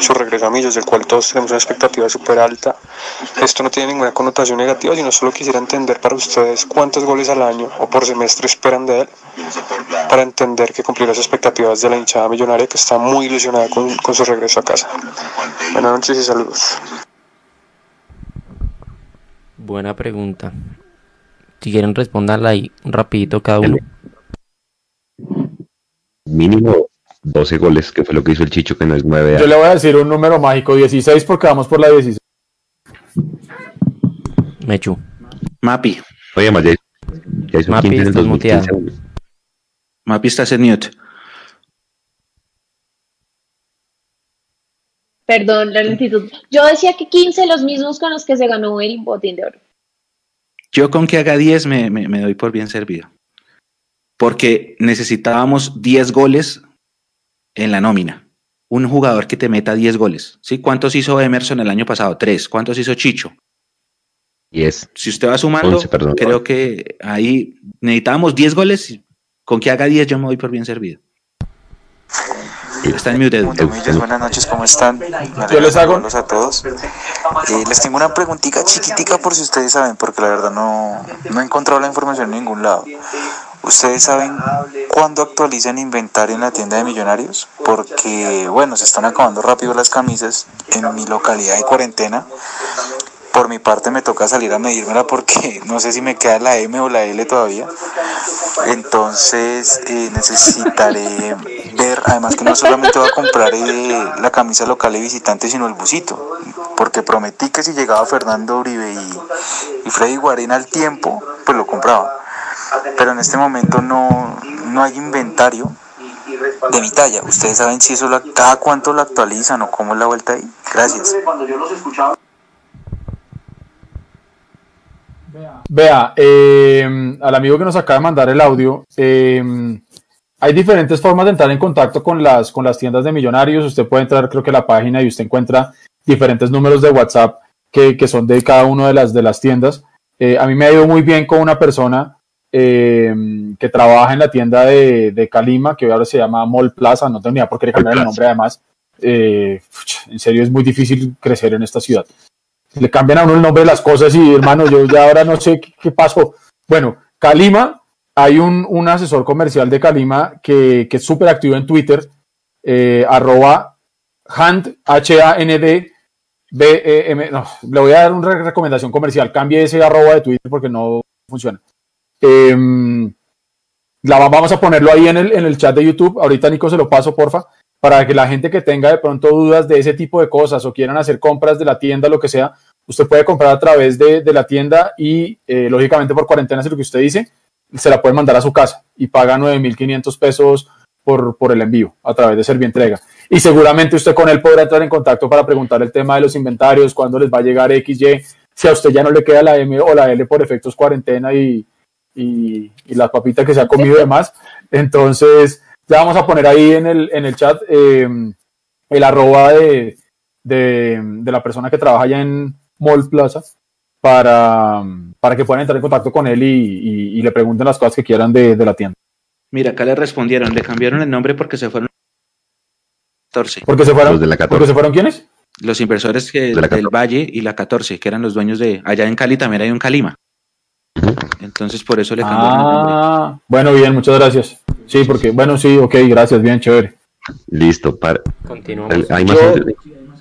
su regreso a Millos, del cual todos tenemos una expectativa súper alta? Esto no tiene ninguna connotación negativa, sino solo quisiera entender para ustedes cuántos goles al año o por semestre esperan de él para entender que cumplir las expectativas de la hinchada millonaria que está muy ilusionada con, con su regreso a casa. Buenas noches y saludos. Buena pregunta. Si quieren responderla ahí rapidito cada uno. Mínimo 12 goles, que fue lo que hizo el Chicho, que no es 9. Yo le voy a decir un número mágico, 16, porque vamos por la 16. Mechu. Mapi. Oye, más ya, hizo Mapi 15 en el 2015. Mapi estás en mute. Perdón la lentitud. Yo decía que 15 los mismos con los que se ganó el botín de oro. Yo con que haga 10 me, me, doy por bien servido. Porque necesitábamos 10 goles en la nómina. Un jugador que te meta 10 goles. ¿sí? ¿Cuántos hizo Emerson el año pasado? 3. ¿Cuántos hizo Chicho? 10. Si usted va sumando, creo que ahí necesitábamos 10 goles. Con que haga 10 yo me doy por bien servido. Está en mute. buenas noches, ¿cómo están? Yo les hago. a todos. Eh, les tengo una preguntita chiquitica por si ustedes saben, porque la verdad no, no he encontrado la información en ningún lado. ¿Ustedes saben cuándo actualizan inventario en la tienda de millonarios? Porque, bueno, se están acabando rápido las camisas en mi localidad de cuarentena por mi parte me toca salir a medírmela porque no sé si me queda la M o la L todavía. Entonces eh, necesitaré ver, además que no solamente voy a comprar eh, la camisa local de visitante, sino el busito, porque prometí que si llegaba Fernando Uribe y, Freddy Guarena al tiempo, pues lo compraba. Pero en este momento no, no hay inventario de mi talla. ¿Ustedes saben si eso cada cuánto lo actualizan o cómo es la vuelta ahí? Gracias. Vea, eh, al amigo que nos acaba de mandar el audio, eh, hay diferentes formas de entrar en contacto con las, con las tiendas de millonarios. Usted puede entrar, creo que a la página y usted encuentra diferentes números de WhatsApp que, que son de cada una de las, de las tiendas. Eh, a mí me ha ido muy bien con una persona que trabaja en la tienda de, de, Calima, que ahora se llama Mall Plaza. No tenía por qué cambiar el nombre, además. en serio, es muy difícil crecer en esta ciudad le cambian a uno el nombre de las cosas y hermano, yo ya ahora no sé qué, pasó. Bueno, Calima, hay un, un, asesor comercial de Calima que, que es súper activo en Twitter, eh, arroba Hand, H-A-N-D, B-E-M, no, le voy a dar una recomendación comercial, cambie ese arroba de Twitter porque no funciona. Em, la, vamos a ponerlo ahí en el, en el chat de YouTube, ahorita Nico se lo paso, porfa para que la gente que tenga de pronto dudas de ese tipo de cosas o quieran hacer compras de la tienda, lo que sea, usted puede comprar a través de, la tienda y eh, lógicamente por cuarentena, si lo que usted dice, se la puede mandar a su casa y paga 9.500 pesos por, por el envío a través de Servientrega. Y seguramente usted con él podrá entrar en contacto para preguntar el tema de los inventarios, cuándo les va a llegar XY, si a usted ya no le queda la M o la L por efectos cuarentena y, y, y la que se ha comido y demás. Entonces, ya vamos a poner ahí en el, en el chat em, el arroba de, de, la persona que trabaja allá en, Mall Plaza para, para que puedan entrar en contacto con él y, le pregunten las cosas que quieran de, la tienda. Mira, acá le respondieron, le cambiaron el nombre porque se fueron 14. ¿Porque se fueron, de la 14. ¿Porque se fueron quiénes? Los inversores que, del Valle y la 14, que eran los dueños de... Allá en Cali también hay un Calima. Entonces por eso le cambiaron el nombre. Ah, bueno, bien, muchas gracias. Sí, porque, bueno, sí, ok, gracias, bien, chévere. Listo, para. Continuamos. ¿Hay más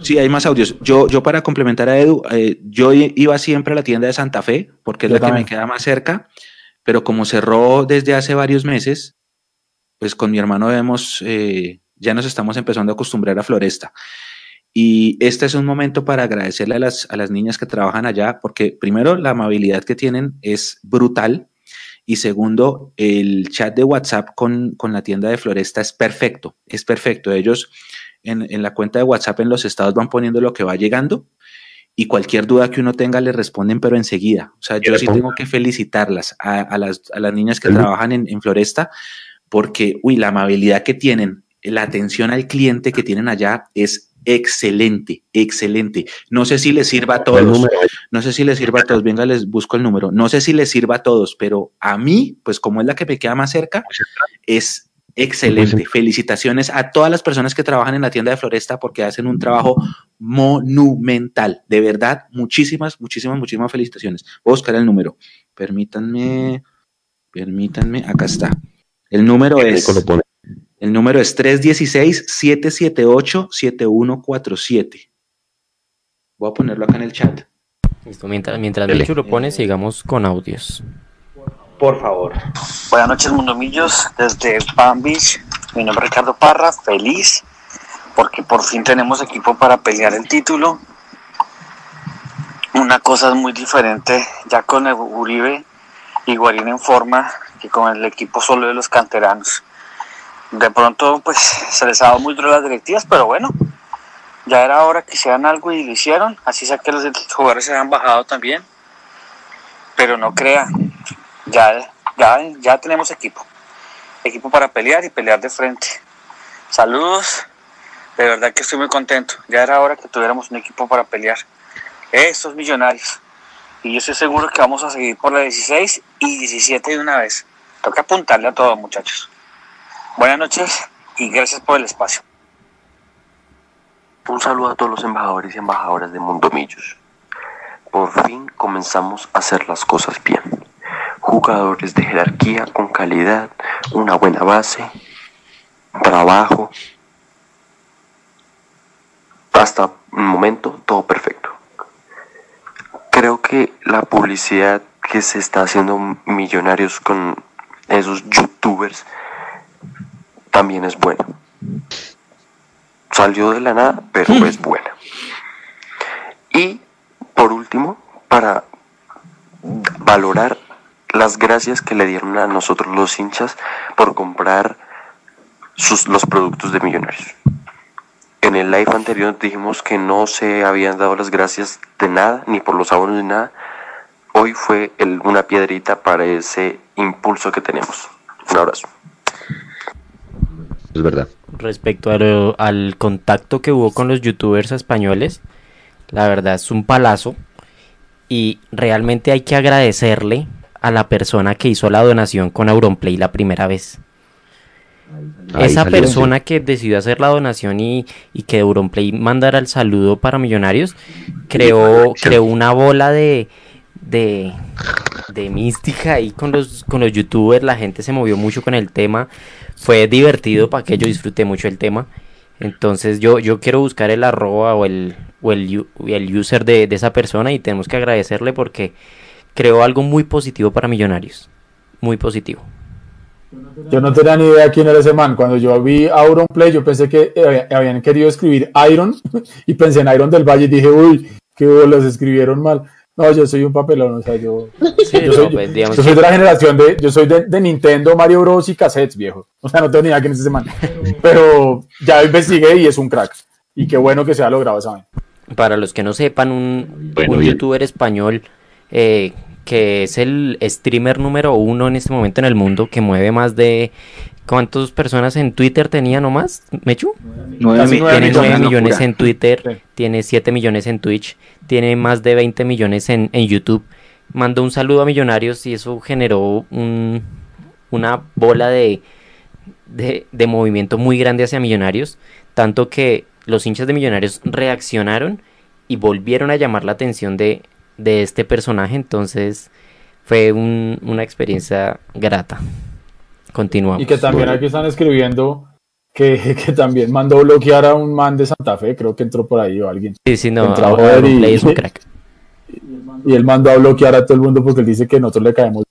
Sí, hay más audios. Yo, yo para complementar a Edu, eh, yo iba siempre a la tienda de Santa Fe, porque es la que me queda más cerca, pero como cerró desde hace varios meses, pues con mi hermano vemos, eh, ya nos estamos empezando a acostumbrar a Floresta. Y este es un momento para agradecerle a las, a las niñas que trabajan allá, porque primero la amabilidad que tienen es brutal. Y segundo, el chat de WhatsApp con, con la tienda de Floresta es perfecto, es perfecto. Ellos en, la cuenta de WhatsApp en los estados van poniendo lo que va llegando y cualquier duda que uno tenga le responden, pero enseguida. O sea, yo sí tengo que felicitarlas a, las, niñas que trabajan en, Floresta porque, uy, la amabilidad que tienen, la atención al cliente que tienen allá es excelente, excelente. No sé si les sirva a todos, no sé si les sirva a todos, venga, les busco el número, no sé si les sirva a todos, pero a mí, pues como es la que me queda más cerca, es Excelente. Felicitaciones a todas las personas que trabajan en la tienda de Floresta porque hacen un trabajo monumental. De verdad, muchísimas, muchísimas, muchísimas felicitaciones. Voy a buscar el número. Permítanme, permítanme, acá está. El número es el número es 316-778-7147. Voy a ponerlo acá en el chat. Listo, mientras, mientras Michu lo pone, sigamos con audios. Por favor. Buenas noches, Mundomillos, desde Palm Beach. Mi nombre es Ricardo Parra, feliz porque por fin tenemos equipo para pelear el título. Una cosa es muy diferente ya con el Uribe y Guarín en forma que con el equipo solo de los canteranos. De pronto, pues se les ha dado muy duro las directivas, pero bueno, ya era hora que hicieran algo y lo hicieron. Así sea que los jugadores se han bajado también. Pero no crean, ya, ya, ya tenemos equipo. Equipo para pelear y pelear de frente. Saludos. De verdad que estoy muy contento. Ya era hora que tuviéramos un equipo para pelear. Estos millonarios. Y yo estoy seguro que vamos a seguir por la 16 y 17 de una vez. Toca apuntarle a todos, muchachos. Buenas noches y gracias por el espacio. Un saludo a todos los embajadores y embajadoras de Mundo Millos. Por fin comenzamos a hacer las cosas bien jugadores de jerarquía con calidad, una buena base, trabajo. Hasta un momento todo perfecto. Creo que la publicidad que se está haciendo millonarios con esos youtubers también es buena. Salió de la nada, pero mm. es buena. Y por último, para valorar las gracias que le dieron a nosotros los hinchas por comprar sus, los productos de Millonarios. En el live anterior dijimos que no se habían dado las gracias de nada, ni por los abonos ni nada. Hoy fue una piedrita para ese impulso que tenemos. Un abrazo. Es verdad. Respecto al contacto que hubo con los youtubers españoles, la verdad es un palazo y realmente hay que agradecerle a la persona que hizo la donación con Auronplay la primera vez. Esa persona que decidió hacer la donación y, que Auronplay mandara el saludo para millonarios, creó, creó una bola de, de, de mística ahí con los, con los youtubers, la gente se movió mucho con el tema, fue divertido para que yo disfruté mucho el tema. Entonces yo, yo quiero buscar el arroba o el, o el, el user de, de esa persona y tenemos que agradecerle porque creó algo muy positivo para Millonarios. Muy positivo. Yo no tenía ni idea quién era ese man. Cuando yo vi Auron Play, yo pensé que eh, habían querido escribir Iron y pensé en Iron del Valle y dije, uy, que los escribieron mal. No, yo soy un papelón, o sea, yo, yo, soy, pues, de la generación de, yo soy de, Nintendo, Mario Bros y cassettes, viejo. O sea, no tengo ni idea quién es ese man. Pero ya investigué y es un crack. Y qué bueno que se ha logrado, ¿saben? Para los que no sepan, un, un youtuber español eh, que es el streamer número uno en este momento en el mundo, que mueve más de... ¿Cuántas personas en Twitter tenía nomás, Mechu? Nueve Casi mi- tiene millones, 9 una millones en Twitter, tiene 7 millones en Twitch, tiene más de 20 millones en, en YouTube. Mandó un saludo a Millonarios y eso generó un- una bola de, de, de movimiento muy grande hacia Millonarios, tanto que los hinchas de Millonarios reaccionaron y volvieron a llamar la atención de, de este personaje, entonces fue un- una experiencia grata. Continuamos. Y que también aquí están escribiendo que, que también mandó bloquear a un man de Santa Fe, creo que entró por ahí o alguien. Sí, sí, no, Entró a y, es un crack. y él mandó a bloquear a todo el mundo porque él dice que nosotros le caemos.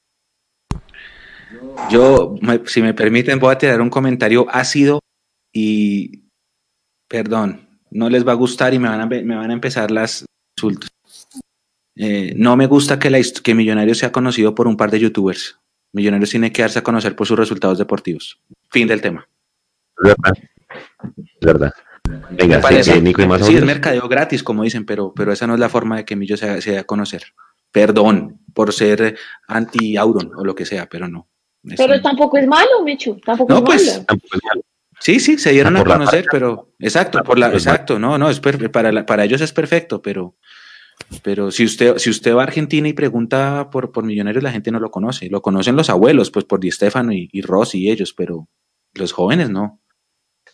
Yo, me- si me permiten, voy a tirar un comentario ácido y, perdón, no les va a gustar y me van a, me van a empezar las insultos. Eh, no me gusta que, la, que Millonarios sea conocido por un par de youtubers. Millonarios tiene que darse a conocer por sus resultados deportivos. Fin del tema. Es verdad. Verdad. Venga, parece- sí, Nico, y más o sí, es mercadeo gratis, como dicen, pero, pero esa no es la forma de que Millo se, se dé a conocer. Perdón por ser anti-Auron o lo que sea, pero no. Pero no. tampoco es malo, Mechu, tampoco No, es pues, malo. Sí, sí, se dieron a conocer, pero exacto, por la, exacto, no, no, es per- para, la- para ellos es perfecto, pero, pero si usted, si usted va a Argentina y pregunta por, por millonarios, la gente no lo conoce, lo conocen los abuelos, pues por Di Stefano y, y Rossi y ellos, pero los jóvenes no.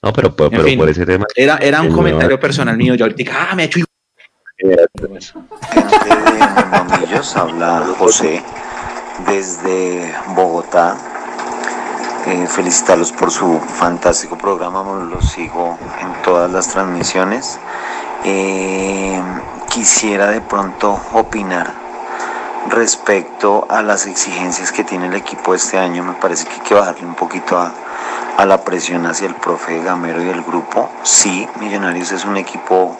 No, pero, pero, pero fin, por ese tema. Era, era un comentario nuevo- personal mío, yo ahorita, ah, me ha hecho Mamillos, habla José desde Bogotá. Eh, felicitarlos por su fantástico programa, los sigo en todas las transmisiones. Eh, quisiera de pronto opinar respecto a las exigencias que tiene el equipo este año. Me parece que hay que bajarle un poquito a, a la presión hacia el profe Gamero y el grupo. Sí, Millonarios es un equipo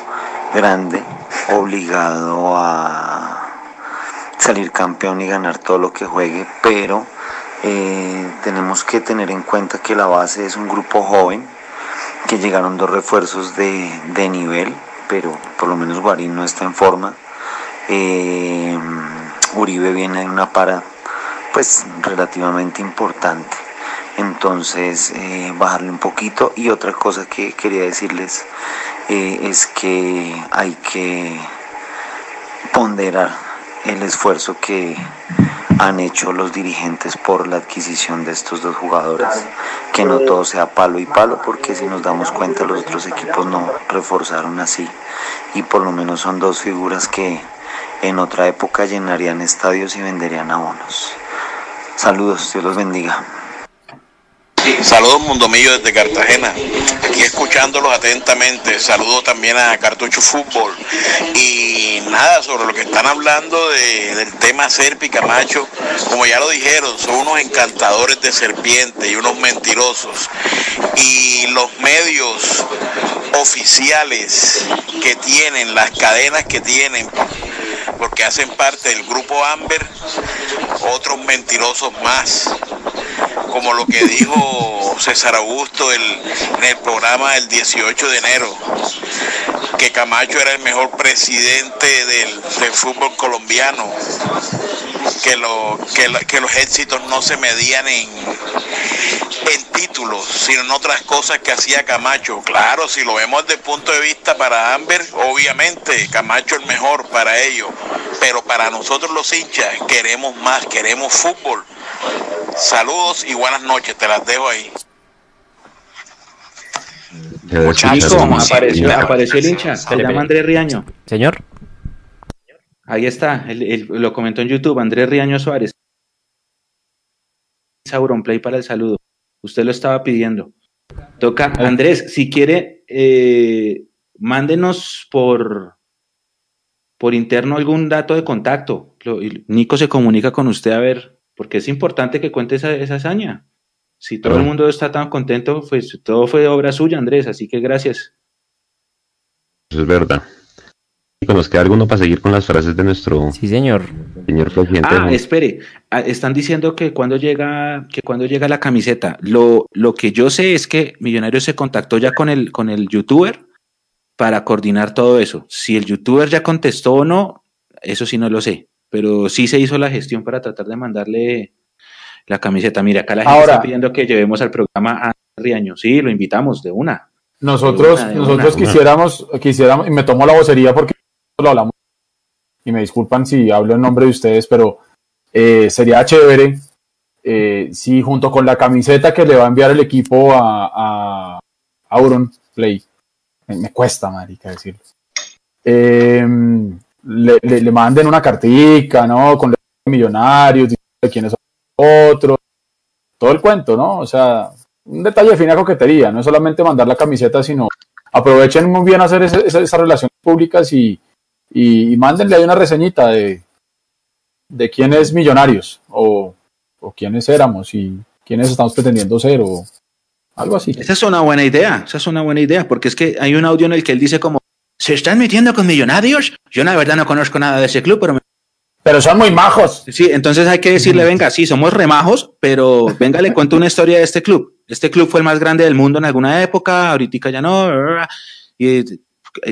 grande, obligado a salir campeón y ganar todo lo que juegue, pero eh, tenemos que tener en cuenta que la base es un grupo joven, que llegaron dos refuerzos de, de nivel, pero por lo menos Guarín no está en forma. Eh, Uribe viene de una para pues relativamente importante. Entonces, eh, bajarle un poquito. Y otra cosa que quería decirles eh, es que hay que ponderar el esfuerzo que han hecho los dirigentes por la adquisición de estos dos jugadores, que no todo sea palo y palo, porque si nos damos cuenta los otros equipos no reforzaron así y por lo menos son dos figuras que en otra época llenarían estadios y venderían abonos. Saludos, Dios los bendiga. Saludos Mundo Millo desde Cartagena, aquí escuchándolos atentamente. Saludos también a Cartucho Fútbol. Y nada, sobre lo que están hablando de- del tema Serpi Camacho, como ya lo dijeron, son unos encantadores de serpiente y unos mentirosos. Y los medios oficiales que tienen, las cadenas que tienen, porque hacen parte del grupo Amber, otros mentirosos más como lo que dijo César Augusto el- en el programa del 18 de enero, que Camacho era el mejor presidente del, del fútbol colombiano, que, lo, que, los éxitos no se medían en, en títulos, sino en otras cosas que hacía Camacho. Claro, si lo vemos desde el punto de vista para Amber, obviamente Camacho el mejor para ellos, pero para nosotros los hinchas queremos más, queremos fútbol. Saludos y buenas noches, te las dejo ahí. Muchachos, apareció, el hincha, se llama. Andrés Riaño. Señor. Ahí está, lo comentó en YouTube, Andrés Riaño Suárez. Sauronplay para el saludo. Usted lo estaba pidiendo. Toca, Andrés, si quiere, eh, mándenos por, por interno algún dato de contacto. Nico se comunica con usted a ver, porque es importante que cuente esa, esa hazaña. Si todo el mundo está tan contento, pues todo fue obra suya, Andrés, así que gracias. Eso es verdad. Nico, ¿nos queda alguno para seguir con las frases de nuestro Sí, señor. señor presidente? Ah, espere, ah, están diciendo que cuando llega, que cuando llega la camiseta. Lo, lo que yo sé es que Millonarios se contactó ya con el, con el youtuber para coordinar todo eso. Si el youtuber ya contestó o no, eso sí no lo sé. pero sí se hizo la gestión para tratar de mandarle la camiseta. Mira, acá la gente está pidiendo que llevemos al programa a Riaño. Sí, lo invitamos de una. Nosotros, nosotros quisiéramos, quisiéramos, y me tomo la vocería porque lo hablamos, y me disculpan si hablo en nombre de ustedes, pero eh, sería chévere eh, si junto con la camiseta que le va a enviar el equipo a, a Auron Play, me, cuesta, marica, decirlo, eh, le, le, manden una cartica, ¿no? Con millonarios, de quiénes son otros, todo el cuento, ¿no? O sea, un detalle de fina coquetería, no es solamente mandar la camiseta, sino aprovechen muy bien hacer esas relaciones públicas y, y, mándenle ahí una reseñita de, de quiénes millonarios o, o quiénes éramos y quiénes estamos pretendiendo ser o algo así. Esa es una buena idea, esa es una buena idea, porque es que hay un audio en el que él dice como, ¿se están metiendo con millonarios? Yo la verdad no conozco nada de ese club, pero me pero son muy majos. Sí, entonces hay que decirle, venga, sí, somos remajos, pero venga, le cuento una historia de este club. Este club fue el más grande del mundo en alguna época, ahorita ya no.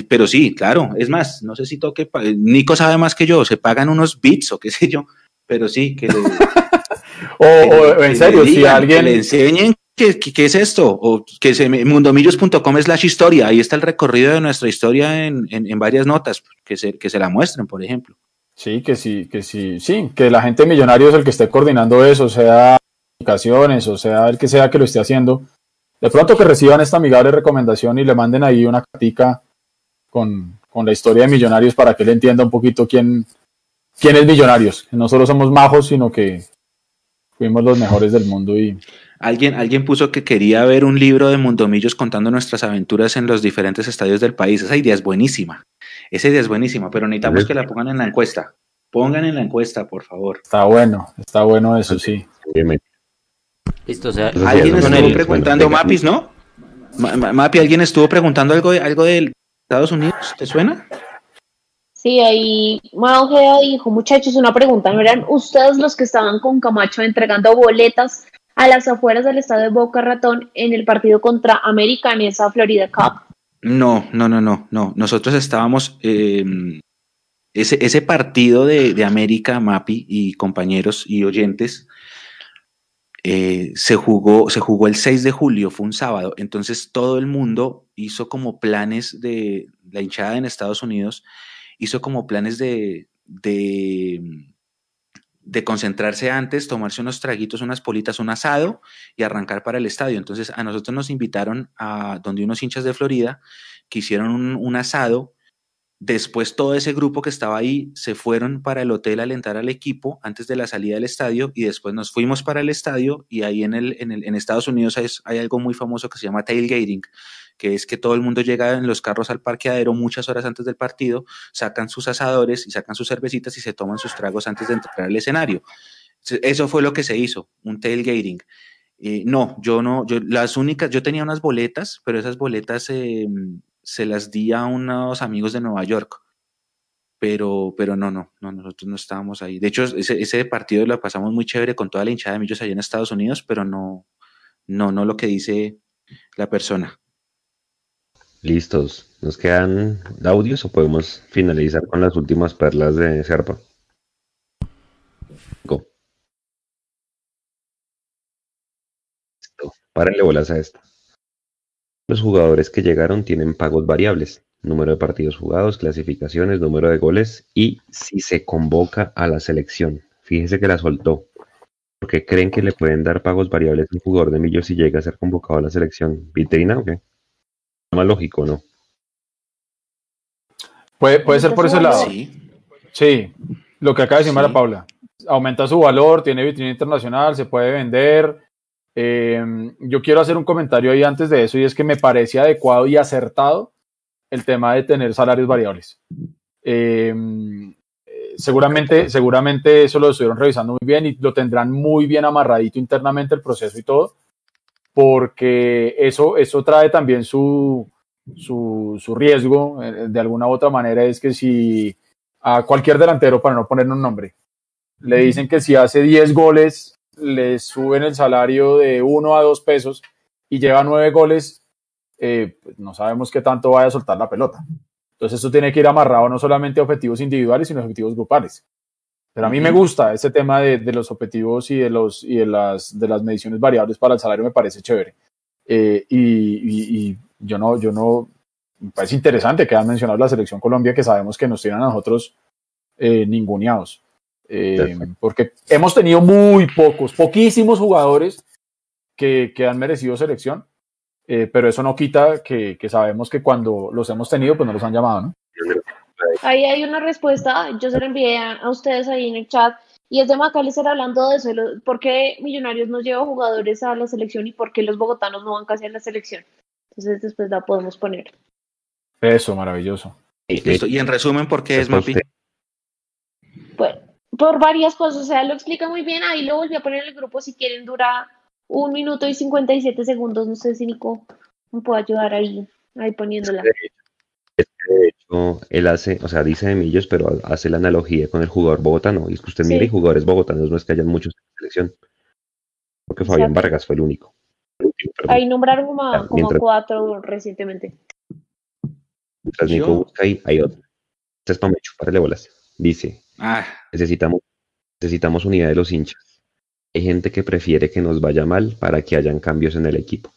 pero sí, claro, es más, no sé si toque, Nico sabe más que yo, se pagan unos bits o qué sé yo, pero sí, que le, o, en serio, si alguien le enseñen ¿Qué, ¿Qué, es esto? O que se, mundomillos.com slash historia. Ahí está el recorrido de nuestra historia en, en, en varias notas, que se, que se la muestren, por ejemplo. Sí, que sí, que sí, sí, que la gente millonario es el que esté coordinando eso, sea comunicaciones o sea el que sea que lo esté haciendo. De pronto que reciban esta amigable recomendación y le manden ahí una cartica con, con la historia de Millonarios para que él entienda un poquito quién, quién es Millonarios. no solo somos majos, sino que fuimos los mejores del mundo y Alguien, alguien puso que quería ver un libro de Mundomillos contando nuestras aventuras en los diferentes estadios del país. Esa idea es buenísima. Esa idea es buenísima, pero necesitamos que la pongan en la encuesta. Pongan en la encuesta, por favor. Está bueno, está bueno eso, sí. Listo, o sea, alguien estuvo preguntando, Mapis, ¿no? Mapi, ¿alguien estuvo preguntando algo, algo de Estados Unidos? ¿Te suena? Sí, ahí Ojeda dijo, muchachos, una pregunta, ¿no eran ustedes los que estaban con Camacho entregando boletas a las afueras del estado de Boca Ratón en el partido contra América en esa Florida Cup. No, no, no, no, no. Nosotros estábamos. Ese, ese, partido de, de, América, Mapi y compañeros y oyentes, eh, se, jugó, se jugó el 6 de julio, fue un sábado. Entonces todo el mundo hizo como planes de la hinchada en Estados Unidos, hizo como planes de, de de concentrarse antes, tomarse unos traguitos, unas politas, un asado y arrancar para el estadio. Entonces a nosotros nos invitaron a donde unos hinchas de Florida que hicieron un, asado. Después todo ese grupo que estaba ahí se fueron para el hotel a alentar al equipo antes de la salida del estadio y después nos fuimos para el estadio y ahí en, el, en, el, Estados Unidos hay, hay algo muy famoso que se llama tailgating, que es que todo el mundo llega en los carros al parqueadero muchas horas antes del partido, sacan sus asadores y sacan sus cervecitas y se toman sus tragos antes de entrar al escenario. Eso fue lo que se hizo, un tailgating. Eh, no, yo no, yo las únicas, yo tenía unas boletas, pero esas boletas eh, se las di a unos amigos de Nueva York. Pero, pero no, no, no, nosotros no estábamos ahí. De hecho, ese, partido lo pasamos muy chévere con toda la hinchada de Millos allá en Estados Unidos, pero no, no, no lo que dice la persona. Listos. ¿Nos quedan audios o podemos finalizar con las últimas perlas de Serpa? Go. Párenle bolas a esto. Los jugadores que llegaron tienen pagos variables. Número de partidos jugados, clasificaciones, número de goles y si se convoca a la selección. Fíjese que la soltó. Porque creen que le pueden dar pagos variables a un jugador de millos si llega a ser convocado a la selección. ¿Vitrina o qué? más lógico, ¿no? Puede, puede ser por ese lado. Sí. Sí, lo que acaba de decir Mara Paula. Aumenta su valor, tiene vitrina internacional, se puede vender. Eh, yo quiero hacer un comentario ahí antes de eso y es que me parece adecuado y acertado el tema de tener salarios variables. Eh, seguramente, seguramente eso lo estuvieron revisando muy bien y lo tendrán muy bien amarradito internamente el proceso y todo porque eso, eso trae también su, su, riesgo, eh, de alguna u otra manera, es que si a cualquier delantero, para no poner un nombre, le dicen que si hace 10 goles, le suben el salario de 1 a 2 pesos y lleva 9 goles, eh, pues no sabemos qué tanto vaya a soltar la pelota. Entonces, eso tiene que ir amarrado no solamente a objetivos individuales, sino a objetivos grupales. Pero a mí me gusta ese tema de, de, los objetivos y de los y de las de las mediciones variables para el salario me parece chévere. Eh, y, y, y, yo no, yo no, me parece interesante que han mencionado la selección Colombia, que sabemos que nos tienen a nosotros eh, ninguneados. Eh, porque hemos tenido muy pocos, poquísimos jugadores que, que han merecido selección, eh, pero eso no quita que, que, sabemos que cuando los hemos tenido, pues no los han llamado, ¿no? Ahí hay una respuesta, yo se la envié a, ustedes ahí en el chat, y es de Macalister hablando de eso, por qué Millonarios no lleva jugadores a la selección y por qué los bogotanos no van casi a la selección. Entonces después la podemos poner. Eso, maravilloso. Y, en resumen, ¿por qué es Mapi? Pues, por varias cosas, o sea, lo explica muy bien, ahí lo volví a poner en el grupo si quieren, dura un minuto y 57 segundos, no sé si Nico me puede ayudar ahí, ahí poniéndola. De hecho, él hace, o sea, dice de Millos, pero hace la analogía con el jugador bogotano. Y es que usted mire, jugadores bogotanos no es que hayan muchos en la selección. Porque Fabián Vargas fue el único. Ahí nombraron como, como cuatro recientemente. Mientras Nico busca ahí, hay otro. Este es para chuparle bolas. Dice, ah. necesitamos, necesitamos unidad de los hinchas. Hay gente que prefiere que nos vaya mal para que hayan cambios en el equipo.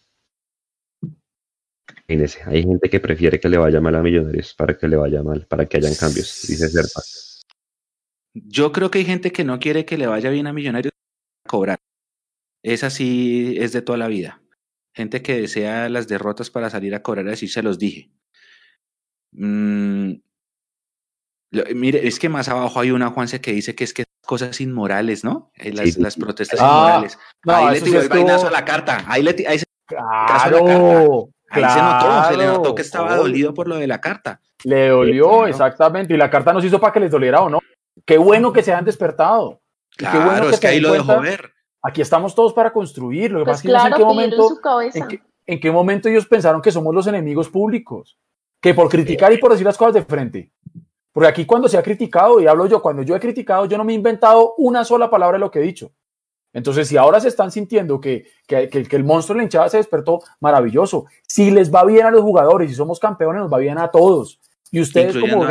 Hay gente que prefiere que le vaya mal a Millonarios para que le vaya mal, para que hayan cambios, dice Serpa. Yo creo que hay gente que no quiere que le vaya bien a Millonarios a cobrar. Esa sí es de toda la vida. Gente que desea las derrotas para salir a cobrar, así se los dije. Mm, mire, es que más abajo hay una Juanse que dice que es que cosas inmorales, ¿no? Eh, las, las protestas ah, inmorales. ahí le tiró el vainazo a la carta. Ahí, le ahí se claro. Ahí se notó, se le notó que estaba dolido por lo de la carta. Le dolió, exactamente. Y la carta nos hizo para que les doliera o no. Qué bueno que se han despertado. Claro, qué bueno que es que ahí lo dejó ver. Aquí estamos todos para construir. Lo que pues pasa es que en qué momento, en qué, momento ellos pensaron que somos los enemigos públicos. Que por criticar y por decir las cosas de frente. Porque aquí cuando se ha criticado, y hablo yo, cuando yo he criticado, yo no me he inventado una sola palabra de lo que he dicho. Entonces, si ahora se están sintiendo que, que, que, el monstruo de la hinchada se despertó, maravilloso. Si les va bien a los jugadores, si somos campeones, nos va bien a todos. Y ustedes como,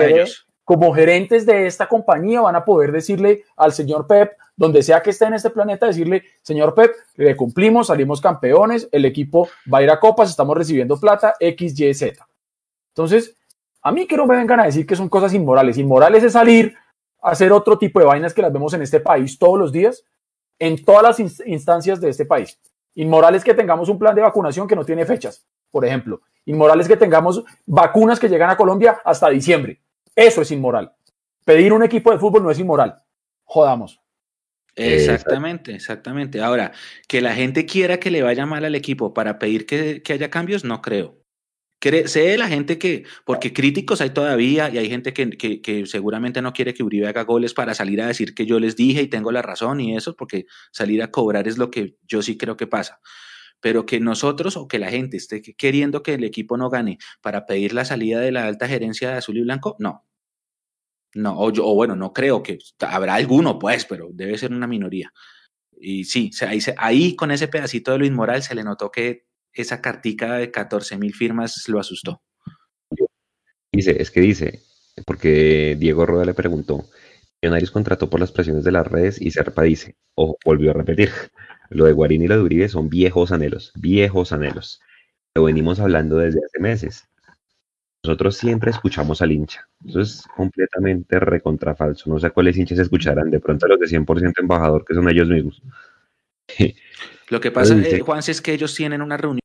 como gerentes de esta compañía van a poder decirle al señor Pep, donde sea que esté en este planeta, decirle, señor Pep, le cumplimos, salimos campeones, el equipo va a ir a copas, estamos recibiendo plata, X, Y, Z. Entonces, a mí que no me vengan a decir que son cosas inmorales. Inmorales es salir a hacer otro tipo de vainas que las vemos en este país todos los días en todas las instancias de este país. Inmoral es que tengamos un plan de vacunación que no tiene fechas, por ejemplo. Inmoral es que tengamos vacunas que llegan a Colombia hasta diciembre. Eso es inmoral. Pedir un equipo de fútbol no es inmoral. Jodamos. Exactamente, exactamente. Ahora, que la gente quiera que le vaya mal al equipo para pedir que, que haya cambios, no creo sé la gente que, porque críticos hay todavía y hay gente que, que, seguramente no quiere que Uribe haga goles para salir a decir que yo les dije y tengo la razón y eso, porque salir a cobrar es lo que yo sí creo que pasa. Pero que nosotros o que la gente esté queriendo que el equipo no gane para pedir la salida de la alta gerencia de azul y blanco, no. No, o, o bueno, no creo que habrá alguno, pues, pero debe ser una minoría. Y sí, ahí, ahí con ese pedacito de lo inmoral se le notó que esa cartica de 14 mil firmas lo asustó. Dice, es que dice, porque Diego Rueda le preguntó, Millonarios contrató por las presiones de las redes y Serpa dice, o volvió a repetir, lo de Guarín y lo de Uribe son viejos anhelos, viejos anhelos. Lo venimos hablando desde hace meses. Nosotros siempre escuchamos al hincha. Eso es completamente recontrafalso. No sé cuáles hinchas escucharán. De pronto los de 100% embajador, que son ellos mismos. Lo que pasa, eh, Juan, es que ellos tienen una reunión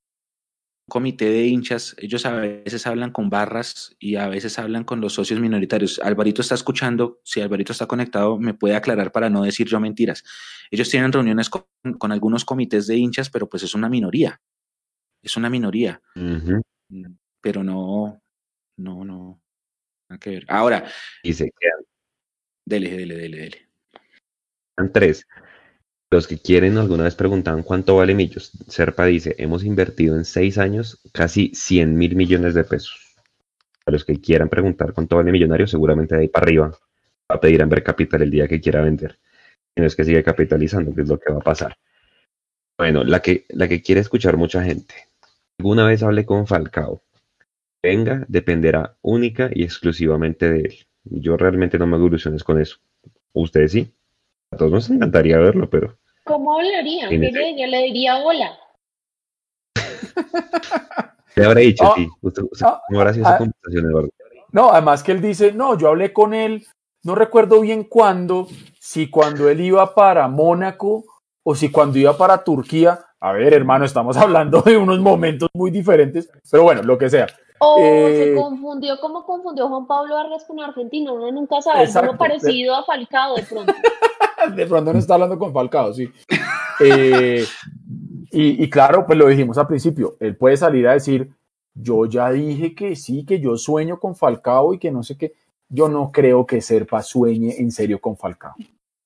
comité de hinchas, ellos a veces hablan con barras y a veces hablan con los socios minoritarios. Alvarito está escuchando, si Alvarito está conectado, me puede aclarar para no decir yo mentiras. Ellos tienen reuniones con, algunos comités de hinchas, pero pues es una minoría. Es una minoría. Pero no, no, no. Nada que ver. Ahora. Y se quedan. Dele, dele, dele, dele. Tres. Los que quieren alguna vez preguntaban cuánto vale Millos. Serpa dice, hemos invertido en seis años casi 100 mil millones de pesos. A los que quieran preguntar cuánto vale Millonario, seguramente de ahí para arriba va a pedir Amber Capital el día que quiera vender. Y no es que siga capitalizando, que es lo que va a pasar. Bueno, la que, la que quiere escuchar mucha gente. Alguna vez hablé con Falcao. Venga, dependerá única y exclusivamente de él. Yo realmente no me hago ilusiones con eso. Ustedes sí. A todos nos encantaría verlo, pero. ¿Cómo hablaría? ¿Qué le diría? Le diría hola. ¿Qué habrá dicho? Ah, sí. Usted, usted- ah, ¿Cómo habrá sido ah, esa conversación, Eduardo? No, además que él dice, no, yo hablé con él, no recuerdo bien cuándo, si cuando él iba para Mónaco o si cuando iba para Turquía. A ver, hermano, estamos hablando de unos momentos muy diferentes, pero bueno, lo que sea. O Eh, se confundió como confundió Juan Pablo Vargas con argentino. Uno nunca sabe. Exacto. Algo parecido a Falcao de pronto. de pronto está hablando con Falcao, sí. Eh, y, claro, pues lo dijimos al principio, él puede salir a decir, yo ya dije que sí, que yo sueño con Falcao y que no sé qué. Yo no creo que Serpa sueñe en serio con Falcao.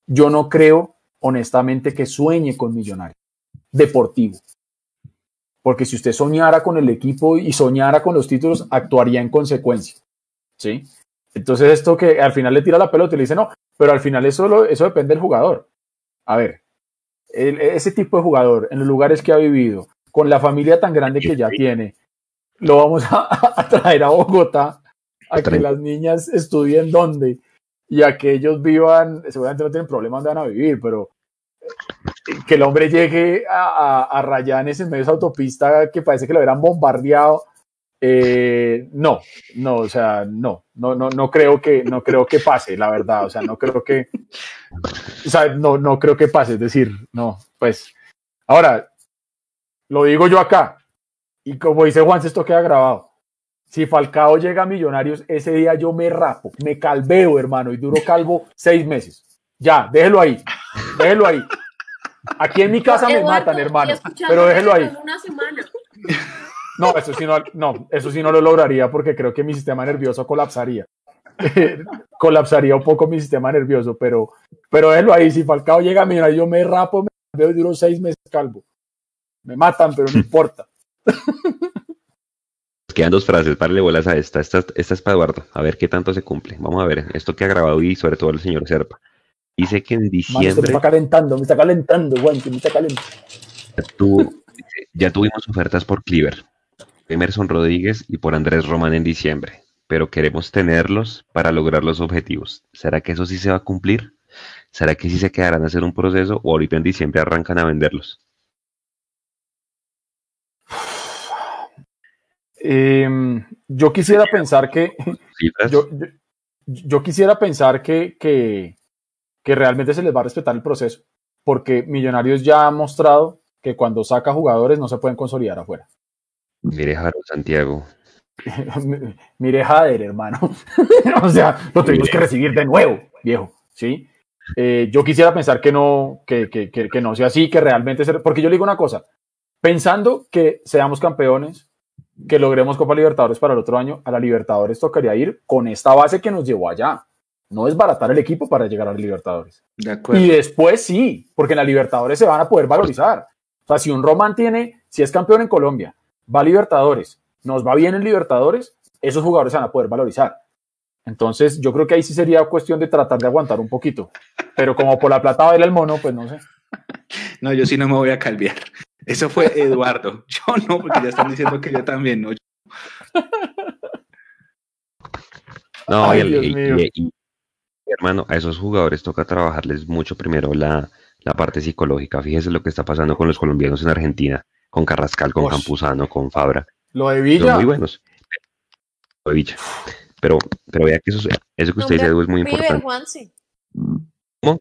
Yo no creo, honestamente, que sueñe con Millonario Deportivo. Porque si usted soñara con el equipo y soñara con los títulos, actuaría en consecuencia. ¿Sí? Entonces esto que al final le tira la pelota y le dice, no, pero al final eso, lo- eso depende del jugador. A ver, ese tipo de jugador, en los lugares que ha vivido, con la familia tan grande que ya tiene, lo vamos a, traer a Bogotá a que las niñas estudien donde y a que ellos vivan, seguramente no tienen problema donde van a vivir, pero que el hombre llegue a, a, Rayanes en medio de esa autopista que parece que lo hubieran bombardeado. Eh, no, no, o sea, no, no, no, no creo que, no creo que pase, la verdad, o sea, no creo que, o sea, no, no creo que pase, es decir, no, pues, ahora, lo digo yo acá, y como dice Juan, esto queda grabado. Si Falcao llega a Millonarios, ese día yo me rapo, me calveo, hermano, y duro calvo seis meses. Ya, déjelo ahí, déjelo ahí. Aquí en mi casa me matan, hermano, pero déjelo ahí. Una semana. No, eso sí no, no, eso sí no lo lograría porque creo que mi sistema nervioso colapsaría. colapsaría un poco mi sistema nervioso, pero, pero déjelo ahí. Si Falcao llega a Millonarios, yo me rapo, me calveo y duro seis meses calvo. Me matan, pero no importa. Quedan dos frases, párale bolas a esta. esta. Esta es para Eduardo, a ver qué tanto se cumple. Vamos a ver, esto que ha grabado y sobre todo el señor Serpa. Dice que en se me diciembre está calentando, me está calentando, Juan, que me está calentando. ya tuvimos ofertas por Cleaver, Emerson Rodríguez y por Andrés Román en diciembre, pero queremos tenerlos para lograr los objetivos. ¿Será que eso sí se va a cumplir? ¿Será que sí se quedarán a hacer un proceso o ahorita en diciembre arrancan a venderlos? Eh, yo quisiera pensar que. ¿Cifras? Yo, yo, yo quisiera pensar que, que, que realmente se les va a respetar el proceso, porque Millonarios ya ha mostrado que cuando saca jugadores no se pueden consolidar afuera. Mire, Jaro Santiago. Mire, Jader, hermano. o sea, lo tuvimos que recibir de nuevo, viejo. ¿sí? Eh, yo quisiera pensar que no, que, que, que, que no sea así, que realmente se, porque yo le digo una cosa, pensando que seamos campeones, que logremos Copa Libertadores para el otro año, a la Libertadores tocaría ir con esta base que nos llevó allá. No es baratar el equipo para llegar a la Libertadores. De acuerdo. Y después sí, porque en la Libertadores se van a poder valorizar. O sea, si un Román tiene, si es campeón en Colombia, va a Libertadores, nos va bien en Libertadores, esos jugadores se van a poder valorizar. Entonces, yo creo que ahí sí sería cuestión de tratar de aguantar un poquito. Pero como por la plata baila el mono, pues no sé. No, yo sí no me voy a calviar. Eso fue Eduardo. Yo no, porque ya están diciendo que yo también, no. No, Ay, y, el- Dios y- mío. y- y, hermano, a esos jugadores toca trabajarles mucho primero la, la parte psicológica. Fíjese lo que está pasando con los colombianos en Argentina, con Carrascal, con. Campuzano, con Fabra. Lo de Son Villa. muy buenos. Lo de Villa. Pero, pero vea que eso, eso que usted dice, Edu, es muy River, importante. Juanse. ¿Cómo?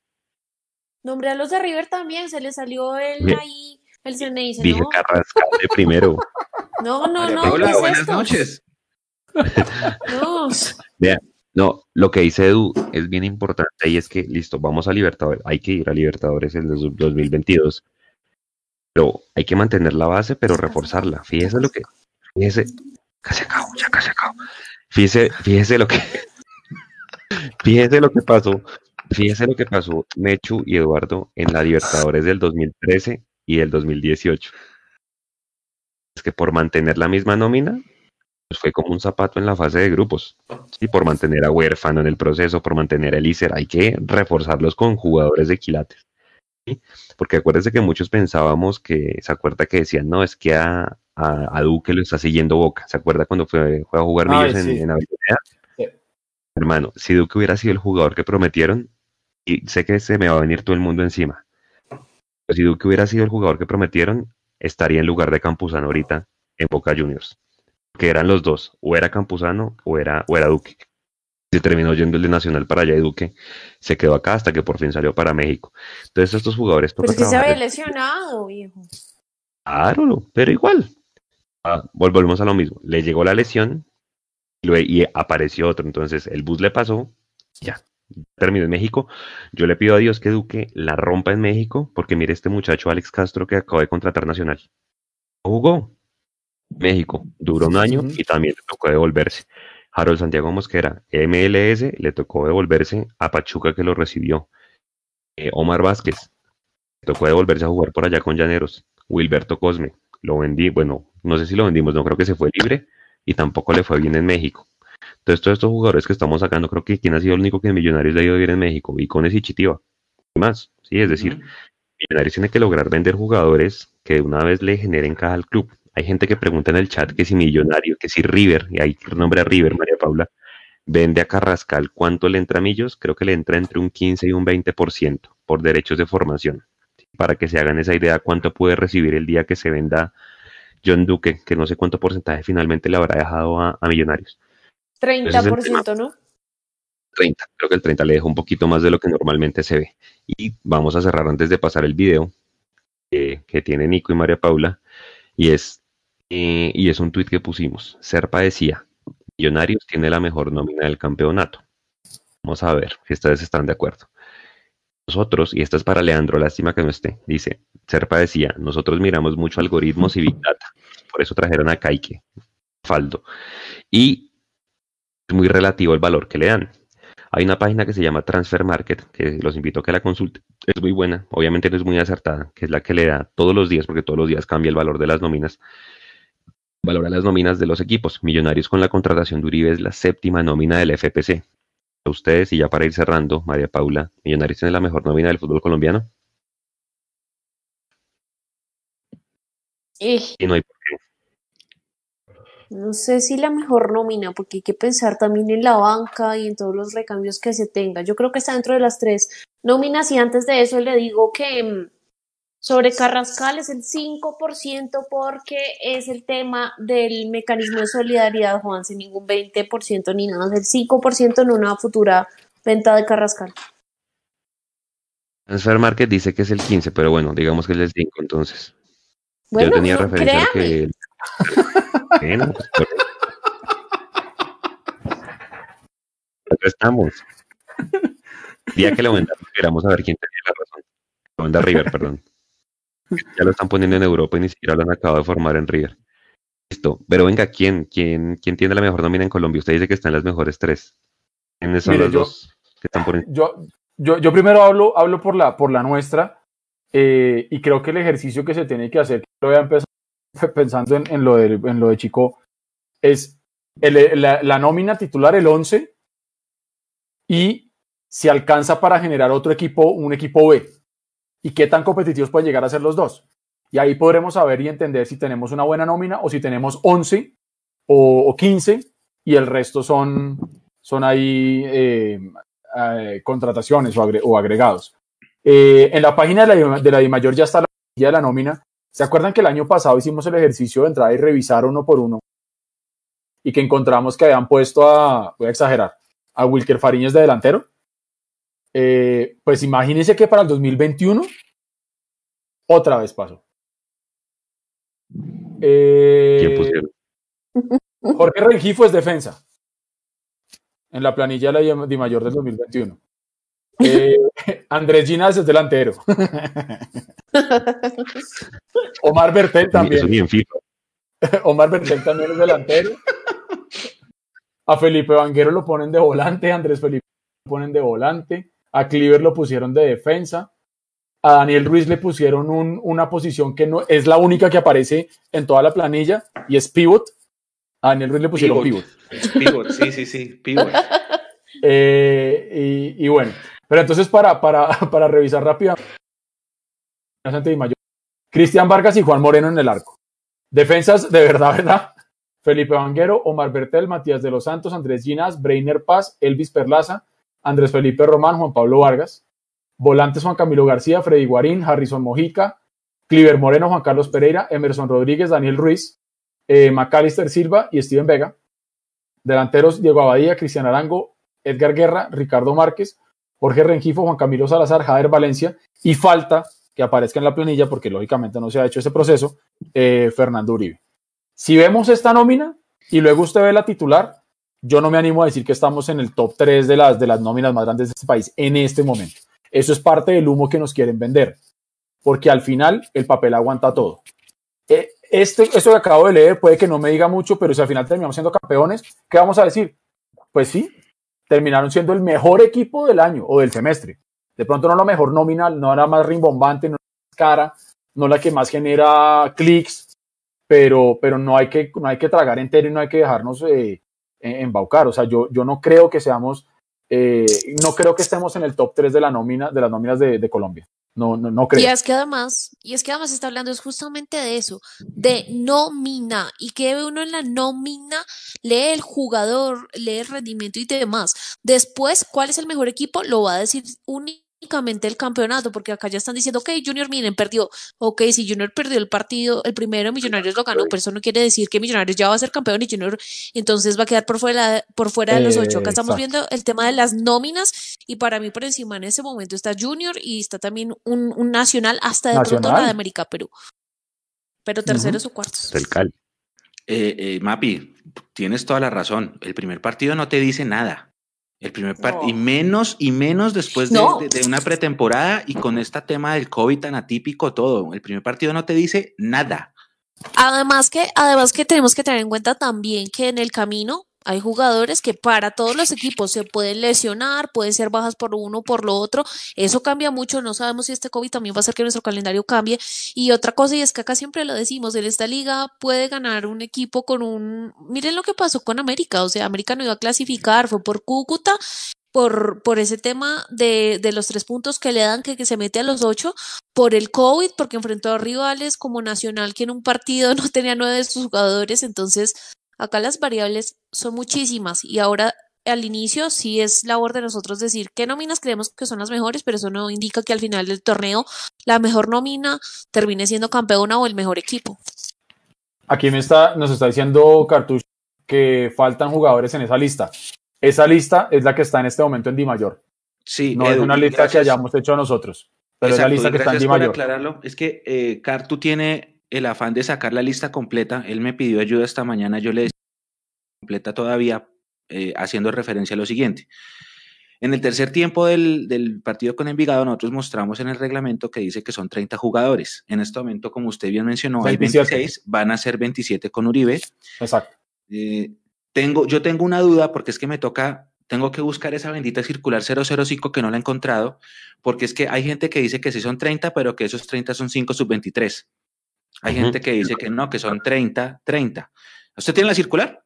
Nombre a los de River también, se le salió el Bien. ahí, el dice, Dije no, Carrascal de primero. no, no, no, ¿qué es buenas esto? noches. No, Vea, no, lo que dice Edu es bien importante y es que, listo, vamos a Libertadores, hay que ir a Libertadores en el 2022, pero hay que mantener la base, pero reforzarla. Fíjese lo que, fíjese, casi acabo, ya casi acabo. Fíjese, fíjese lo que, fíjese lo que pasó, fíjese lo que pasó Mechu y Eduardo en la Libertadores del 2013 y del 2018. Es que por mantener la misma nómina, pues fue como un zapato en la fase de grupos. Y por mantener a Huérfano en el proceso, por mantener a Elícer, hay que reforzarlos con jugadores de quilates. Porque acuérdense que muchos pensábamos que, ¿se acuerda que decían, no, es que a, a, a Duque lo está siguiendo Boca? ¿Se acuerda cuando fue, fue a jugar Ay, Millos en, en Avellaneda? Sí. Hermano, si Duque hubiera sido el jugador que prometieron, y sé que se me va a venir todo el mundo encima. Pero si Duque hubiera sido el jugador que prometieron, estaría en lugar de Campuzano ahorita en Boca Juniors. Que eran los dos, o era Campuzano o era, o era Duque. Se terminó yendo el de Nacional para allá y Duque se quedó acá hasta que por fin salió para México. Entonces estos jugadores... Pero es que se había lesionado, viejo. Claro, pero igual. Ah, volvemos a lo mismo. Le llegó la lesión y, apareció otro. Entonces el bus le pasó, ya, terminó en México. Yo le pido a Dios que Duque la rompa en México, porque mire este muchacho Alex Castro que acaba de contratar Nacional. Jugó México, duró un año y también le tocó devolverse. Harold Santiago Mosquera, MLS, le tocó devolverse a Pachuca que lo recibió. Eh, Omar Vázquez, le tocó devolverse a jugar por allá con Llaneros. Wilberto Cosme, lo vendí, bueno, no sé si lo vendimos, no creo que se fue libre y tampoco le fue bien en México. Entonces, todos estos jugadores que estamos sacando, creo que quien ha sido el único que en Millonarios le ha ido bien en México, Vicones y Chitiva, y más, sí, es decir, Millonarios tiene que lograr vender jugadores que de una vez le generen caja al club. Hay gente que pregunta en el chat que si Millonario, que si River, y que nombrar a River, María Paula, vende a Carrascal, ¿cuánto le entra a Millos? Creo que le entra entre un 15 y un 20% por derechos de formación. Para que se hagan esa idea, cuánto puede recibir el día que se venda John Duque, que no sé cuánto porcentaje finalmente le habrá dejado a, Millonarios. 30%, ¿no? 30, creo que el 30 le deja un poquito más de lo que normalmente se ve. Y vamos a cerrar antes de pasar el video eh, que tiene Nico y María Paula, y es, eh, y es un tuit que pusimos. Serpa decía, Millonarios tiene la mejor nómina del campeonato. Vamos a ver si ustedes están de acuerdo. Nosotros, y esta es para Leandro, lástima que no esté, dice, Serpa decía, nosotros miramos mucho algoritmos y Big Data, por eso trajeron a Kaike, Faldo, y es muy relativo el valor que le dan. Hay una página que se llama Transfer Market, que los invito a que la consulten, es muy buena, obviamente no es muy acertada, que es la que le da todos los días, porque todos los días cambia el valor de las nóminas, valora las nóminas de los equipos. Millonarios con la contratación de Uribe es la séptima nómina del FPC a ustedes y ya para ir cerrando, María Paula, Millonarios tiene la mejor nómina del fútbol colombiano. Y no hay por qué. No sé si la mejor nómina, porque hay que pensar también en la banca y en todos los recambios que se tenga. Yo creo que está dentro de las tres nóminas y antes de eso le digo que mm, sobre Carrascal es el 5% porque es el tema del mecanismo de solidaridad, Juan, sin ningún 20% ni nada, es el 5% en una futura venta de Carrascal. Transfer Market dice que es el 15, pero bueno, digamos que es el 5 entonces. Yo tenía referencia a que... bueno, pues, Acá estamos. día que lo vendamos, queramos saber quién tenía la razón. Lo venda River, perdón. Ya lo están poniendo en Europa y ni siquiera lo han acabado de formar en River. Listo. Pero venga, ¿quién, quién, quién tiene la mejor nómina en Colombia? Usted dice que están las mejores tres. ¿Quiénes son los dos que están por yo, yo, yo primero hablo, hablo por, la, por la nuestra eh, y creo que el ejercicio que se tiene que hacer, lo voy a empezar pensando en, lo, de, en lo de Chico, es la, la nómina titular, el 11, y si alcanza para generar otro equipo, un equipo B y qué tan competitivos pueden llegar a ser los dos. Y ahí podremos saber y entender si tenemos una buena nómina o si tenemos 11 o, 15 y el resto son, son ahí eh, eh, contrataciones o, agregados. Eh, en la página de la, de la DIMAYOR ya está la de la nómina. ¿Se acuerdan que el año pasado hicimos el ejercicio de entrar y revisar uno por uno? Y que encontramos que habían puesto a, voy a exagerar, a Wilker Fariñez de delantero. Eh, pues imagínense que para el 2021 otra vez pasó. Eh, Jorge Rengifo es defensa en la planilla de la Mayor del 2021. Eh, Andrés Ginas es delantero. Omar Bertel también. Omar Bertel también es delantero. A Felipe Vanguero lo ponen de volante, Andrés Felipe lo ponen de volante. A Cleaver lo pusieron de defensa. A Daniel Ruiz le pusieron una posición que no es la única que aparece en toda la planilla y es pivot. A Daniel Ruiz le pusieron pivot. Pivot, sí, sí, sí, pivot. Eh, y, bueno, pero entonces para, para, para revisar rápidamente, Cristian Vargas y Juan Moreno en el arco. Defensas de verdad, ¿verdad? Felipe Vanguero, Omar Bertel, Matías de los Santos, Andrés Ginas, Breiner Paz, Elvis Perlaza, Andrés Felipe Román, Juan Pablo Vargas. Volantes Juan Camilo García, Freddy Guarín, Harrison Mojica, Cliver Moreno, Juan Carlos Pereira, Emerson Rodríguez, Daniel Ruiz, eh, Macalister Silva y Steven Vega. Delanteros Diego Abadía, Cristian Arango, Edgar Guerra, Ricardo Márquez, Jorge Rengifo, Juan Camilo Salazar, Jader Valencia y falta que aparezca en la planilla, porque lógicamente no se ha hecho ese proceso, eh, Fernando Uribe. Si vemos esta nómina y luego usted ve la titular, yo no me animo a decir que estamos en el top 3 de las, de las nóminas más grandes de este país en este momento. Eso es parte del humo que nos quieren vender, porque al final el papel aguanta todo. Eh, este, esto que acabo de leer puede que no me diga mucho, pero si al final terminamos siendo campeones, ¿qué vamos a decir? Pues sí, terminaron siendo el mejor equipo del año o del semestre. De pronto no la mejor nominal, no era más rimbombante, no la más cara, no la que más genera clics, pero, pero no, hay que, no hay que tragar entero y no hay que dejarnos eh, embaucar. O sea, yo, yo no creo que seamos, eh, no creo que estemos en el top 3 de, la nómina, de las nóminas de, Colombia. No, no, no creo. Y es que además, y es que además está hablando es justamente de eso, de nómina, y que uno en la nómina lee el jugador, lee el rendimiento y demás. Después, ¿cuál es el mejor equipo? Lo va a decir únicamente el campeonato, porque acá ya están diciendo, ok, Junior, miren, perdió. Ok, si Junior perdió el partido, el primero, Millonarios lo ganó, pero eso no quiere decir que Millonarios ya va a ser campeón y Junior entonces va a quedar por fuera, por fuera de los ocho. Acá estamos viendo el tema de las nóminas y para mí por encima en ese momento está Junior y está también un, un nacional hasta de pronto la de América Perú. Pero terceros o cuartos. Del Cal. Eh, eh, Mapi, tienes toda la razón. El primer partido no te dice nada. El primer partido, y menos, y menos después de, de, una pretemporada y con este tema del COVID tan atípico, todo. El primer partido no te dice nada. Además que, además que tenemos que tener en cuenta también que en el camino hay jugadores que para todos los equipos se pueden lesionar, pueden ser bajas por uno por lo otro. Eso cambia mucho. No sabemos si este COVID también va a hacer que nuestro calendario cambie. Y otra cosa, y es que acá siempre lo decimos, en esta liga puede ganar un equipo con un... Miren lo que pasó con América. O sea, América no iba a clasificar, fue por Cúcuta. Por, por ese tema de, de los tres puntos que le dan, que, que se mete a los ocho, por el COVID, porque enfrentó a rivales como Nacional, que en un partido no tenía nueve de sus jugadores, entonces Acá las variables son muchísimas y ahora al inicio sí es labor de nosotros decir qué nóminas creemos que son las mejores, pero eso no indica que al final del torneo la mejor nómina termine siendo campeona o el mejor equipo. Aquí me está, nos está diciendo Cartucho que faltan jugadores en esa lista. Esa lista es la que está en este momento en Di Mayor. Sí, no es una lista que hayamos hecho nosotros, pero es la lista que está en Di Mayor. aclararlo. Es que eh, Cartu tiene el afán de sacar la lista completa. Él me pidió ayuda esta mañana, yo le decía completa todavía, eh, haciendo referencia a lo siguiente. En el tercer tiempo del, del, partido con Envigado, nosotros mostramos en el reglamento que dice que son 30 jugadores. En este momento, como usted bien mencionó, hay 26, van a ser 27 con Uribe. Exacto. Eh, tengo, yo tengo una duda porque es que me toca, tengo que buscar esa bendita circular 005 que no la he encontrado, porque es que hay gente que dice que sí son 30, pero que esos 30 son 5 sub 23. Hay gente que dice que no, que son 30, 30. ¿Usted tiene la circular?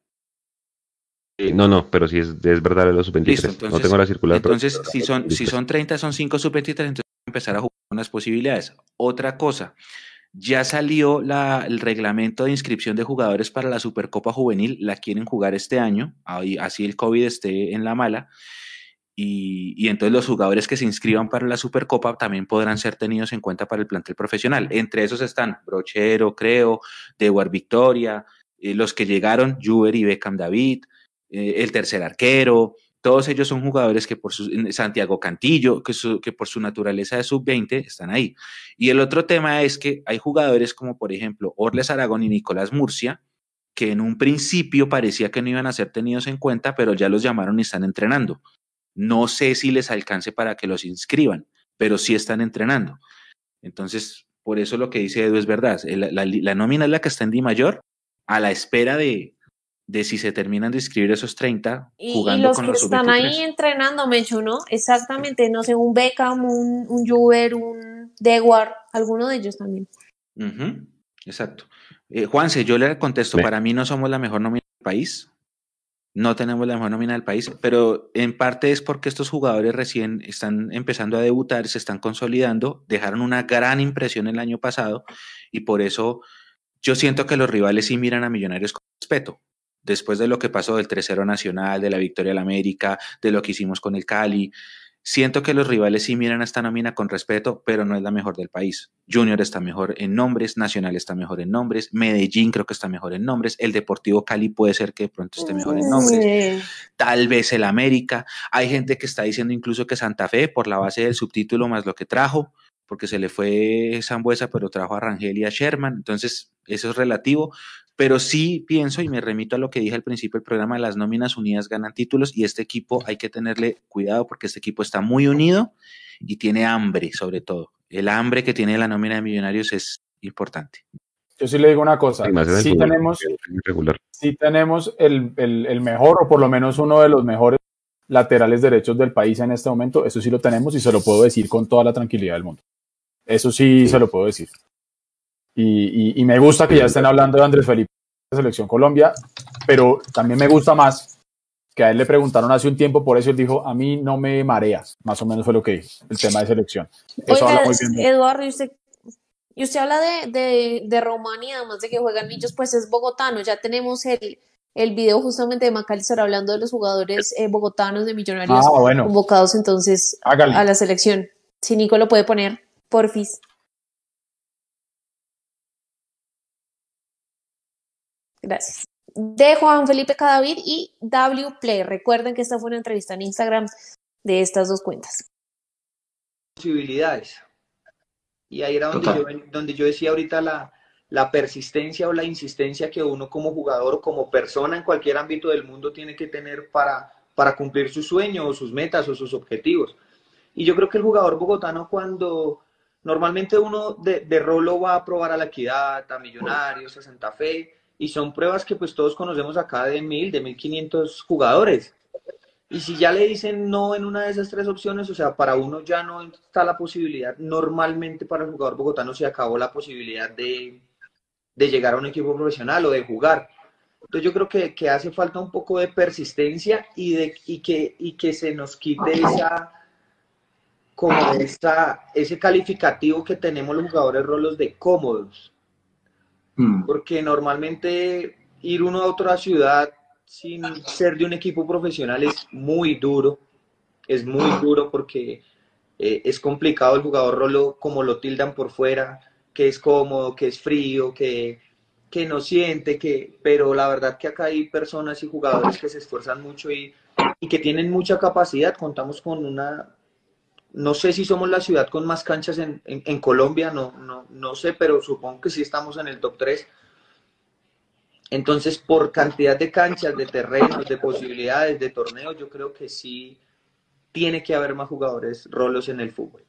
Eh, no, no, pero si es, es verdad los sub-23. No tengo la circular. Entonces, si, son, si son 30, son 5 sub-23, entonces empezar a jugar con las posibilidades. Otra cosa, ya salió la, el reglamento de inscripción de jugadores para la Supercopa Juvenil, la quieren jugar este año, así el COVID esté en la mala. Y, entonces los jugadores que se inscriban para la Supercopa también podrán ser tenidos en cuenta para el plantel profesional. Entre esos están Brochero, creo, Dewar Victoria, eh, los que llegaron, Juber y Beckham David, eh, el tercer arquero, todos ellos son jugadores que por su, Santiago Cantillo, que, que por su naturaleza de sub-20 están ahí. Y el otro tema es que hay jugadores como por ejemplo Orles Aragón y Nicolás Murcia, que en un principio parecía que no iban a ser tenidos en cuenta, pero ya los llamaron y están entrenando. No sé si les alcance para que los inscriban, pero sí están entrenando. Entonces, por eso lo que dice Edu es verdad. La, la, nómina es la que está en Di Mayor, a la espera de, de si se terminan de inscribir esos 30 jugando y los con que los están ahí entrenando, Mecho, ¿no? Exactamente, no sé, un Beckham, un, un Juber, un Dewar, alguno de ellos también. Uh -huh. Exacto. Eh, Juanse, yo le contesto, para mí no somos la mejor nómina del país, no tenemos la mejor nómina del país, pero en parte es porque estos jugadores recién están empezando a debutar, se están consolidando, dejaron una gran impresión el año pasado y por eso yo siento que los rivales sí miran a Millonarios con respeto. Después de lo que pasó del 3-0 Nacional, de la victoria del América, de lo que hicimos con el Cali, Siento que los rivales sí miran a esta nómina con respeto, pero no es la mejor del país. Junior está mejor en nombres, Nacional está mejor en nombres, Medellín creo que está mejor en nombres, el Deportivo Cali puede ser que de pronto esté mejor en nombres, tal vez el América. Hay gente que está diciendo incluso que Santa Fe, por la base del subtítulo más lo que trajo, porque se le fue Zambuesa, pero trajo a Rangel y a Sherman, entonces eso es relativo, pero sí pienso y me remito a lo que dije al principio del programa, las nóminas unidas ganan títulos y este equipo hay que tenerle cuidado porque este equipo está muy unido y tiene hambre sobre todo. El hambre que tiene la nómina de millonarios es importante. Yo sí le digo una cosa, sí tenemos, sí tenemos el, el, el mejor o por lo menos uno de los mejores laterales derechos del país en este momento, eso sí lo tenemos y se lo puedo decir con toda la tranquilidad del mundo. Eso sí, se lo puedo decir. Y, y, me gusta que ya estén hablando de Andrés Felipe de Selección Colombia, pero también me gusta más que a él le preguntaron hace un tiempo, por eso él dijo, a mí no me mareas, más o menos fue lo que dijo, el tema de selección. Eso habla muy bien Eduardo, y usted, y usted habla de, de, de Romania, además de que juegan niños, pues es bogotano, ya tenemos el, el video justamente de Macalister hablando de los jugadores eh, bogotanos de Millonarios ah, convocados entonces a la selección. Si Nico lo puede poner, porfis. Gracias. De Juan Felipe Cadavid y W Play. Recuerden que esta fue una entrevista en Instagram de estas dos cuentas. Posibilidades. Y ahí era donde yo, donde yo decía ahorita la, la persistencia o la insistencia que uno como jugador o como persona en cualquier ámbito del mundo tiene que tener para, para cumplir sus sueños o sus metas o sus objetivos. Y yo creo que el jugador bogotano cuando normalmente uno de, de rolo va a probar a la equidad, a Millonarios, a Santa Fe, y son pruebas que pues todos conocemos acá de mil, de mil quinientos jugadores. Y si ya le dicen no en una de esas tres opciones, o sea, para uno ya no está la posibilidad, normalmente para el jugador bogotano se acabó la posibilidad de, de llegar a un equipo profesional o de jugar. Entonces yo creo que, que hace falta un poco de persistencia y, de, y, que, y que se nos quite esa, como esa, ese calificativo que tenemos los jugadores rolos de cómodos. Mm. Porque normalmente ir uno a otra ciudad sin ser de un equipo profesional es muy duro, es muy duro porque eh, es complicado el jugador rolo como lo tildan por fuera, que es cómodo, que es frío, que, que no siente, que, pero la verdad que acá hay personas y jugadores que se esfuerzan mucho y, y que tienen mucha capacidad. Contamos con una, no sé si somos la ciudad con más canchas en, en, Colombia, no, no, no sé, pero supongo que sí estamos en el top 3. Entonces, por cantidad de canchas, de terrenos, de posibilidades, de torneos, yo creo que sí tiene que haber más jugadores rolos en el fútbol.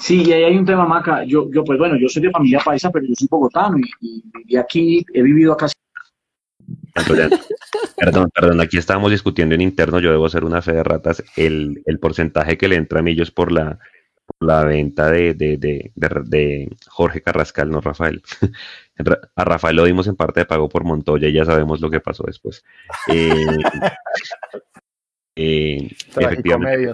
Sí, y ahí hay un tema, Maca. Yo, yo pues bueno, yo soy de familia paisa, pero yo soy bogotano y, aquí he vivido. Perdón, perdón, aquí estábamos discutiendo en interno, yo debo hacer una fe de ratas, el, el porcentaje que le entra a Millos por la, por la venta de, de, de, de, Jorge Carrascal, no Rafael. a Rafael lo dimos en parte de pago por Montoya y ya sabemos lo que pasó después. Eh, eh, efectivamente,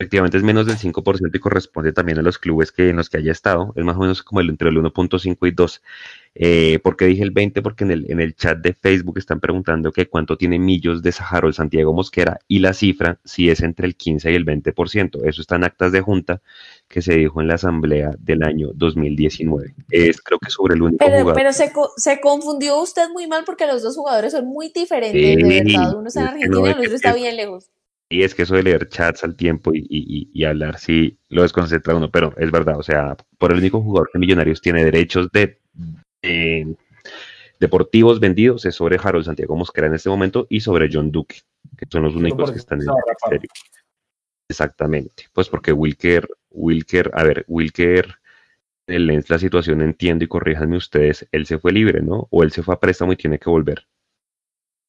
Efectivamente es menos del 5% y corresponde también a los clubes que en los que haya estado. Es más o menos como el, entre el 1.5 y 2. Eh, ¿Por qué dije el 20? Porque en el, en el chat de Facebook están preguntando que cuánto tiene Millos de el Santiago Mosquera y la cifra si es entre el 15 y el 20%. Eso está en actas de junta que se dijo en la asamblea del año 2019. Es creo que sobre el único pero, jugador. Pero se, se, confundió usted muy mal porque los dos jugadores son muy diferentes, de verdad. Uno está en Argentina y el otro está bien lejos. Y es que eso de leer chats al tiempo y, y, y, hablar sí lo desconcentra uno, pero es verdad, o sea, por el único jugador que Millonarios tiene derechos de, deportivos vendidos es sobre Harold Santiago Mosquera en este momento y sobre John Duque, que son los únicos que están en el ministerio. Exactamente, pues porque Wilker, Wilker, a ver, Wilker, el Lens la situación entiendo y corríjanme ustedes, él se fue libre, ¿no? O él se fue a préstamo y tiene que volver.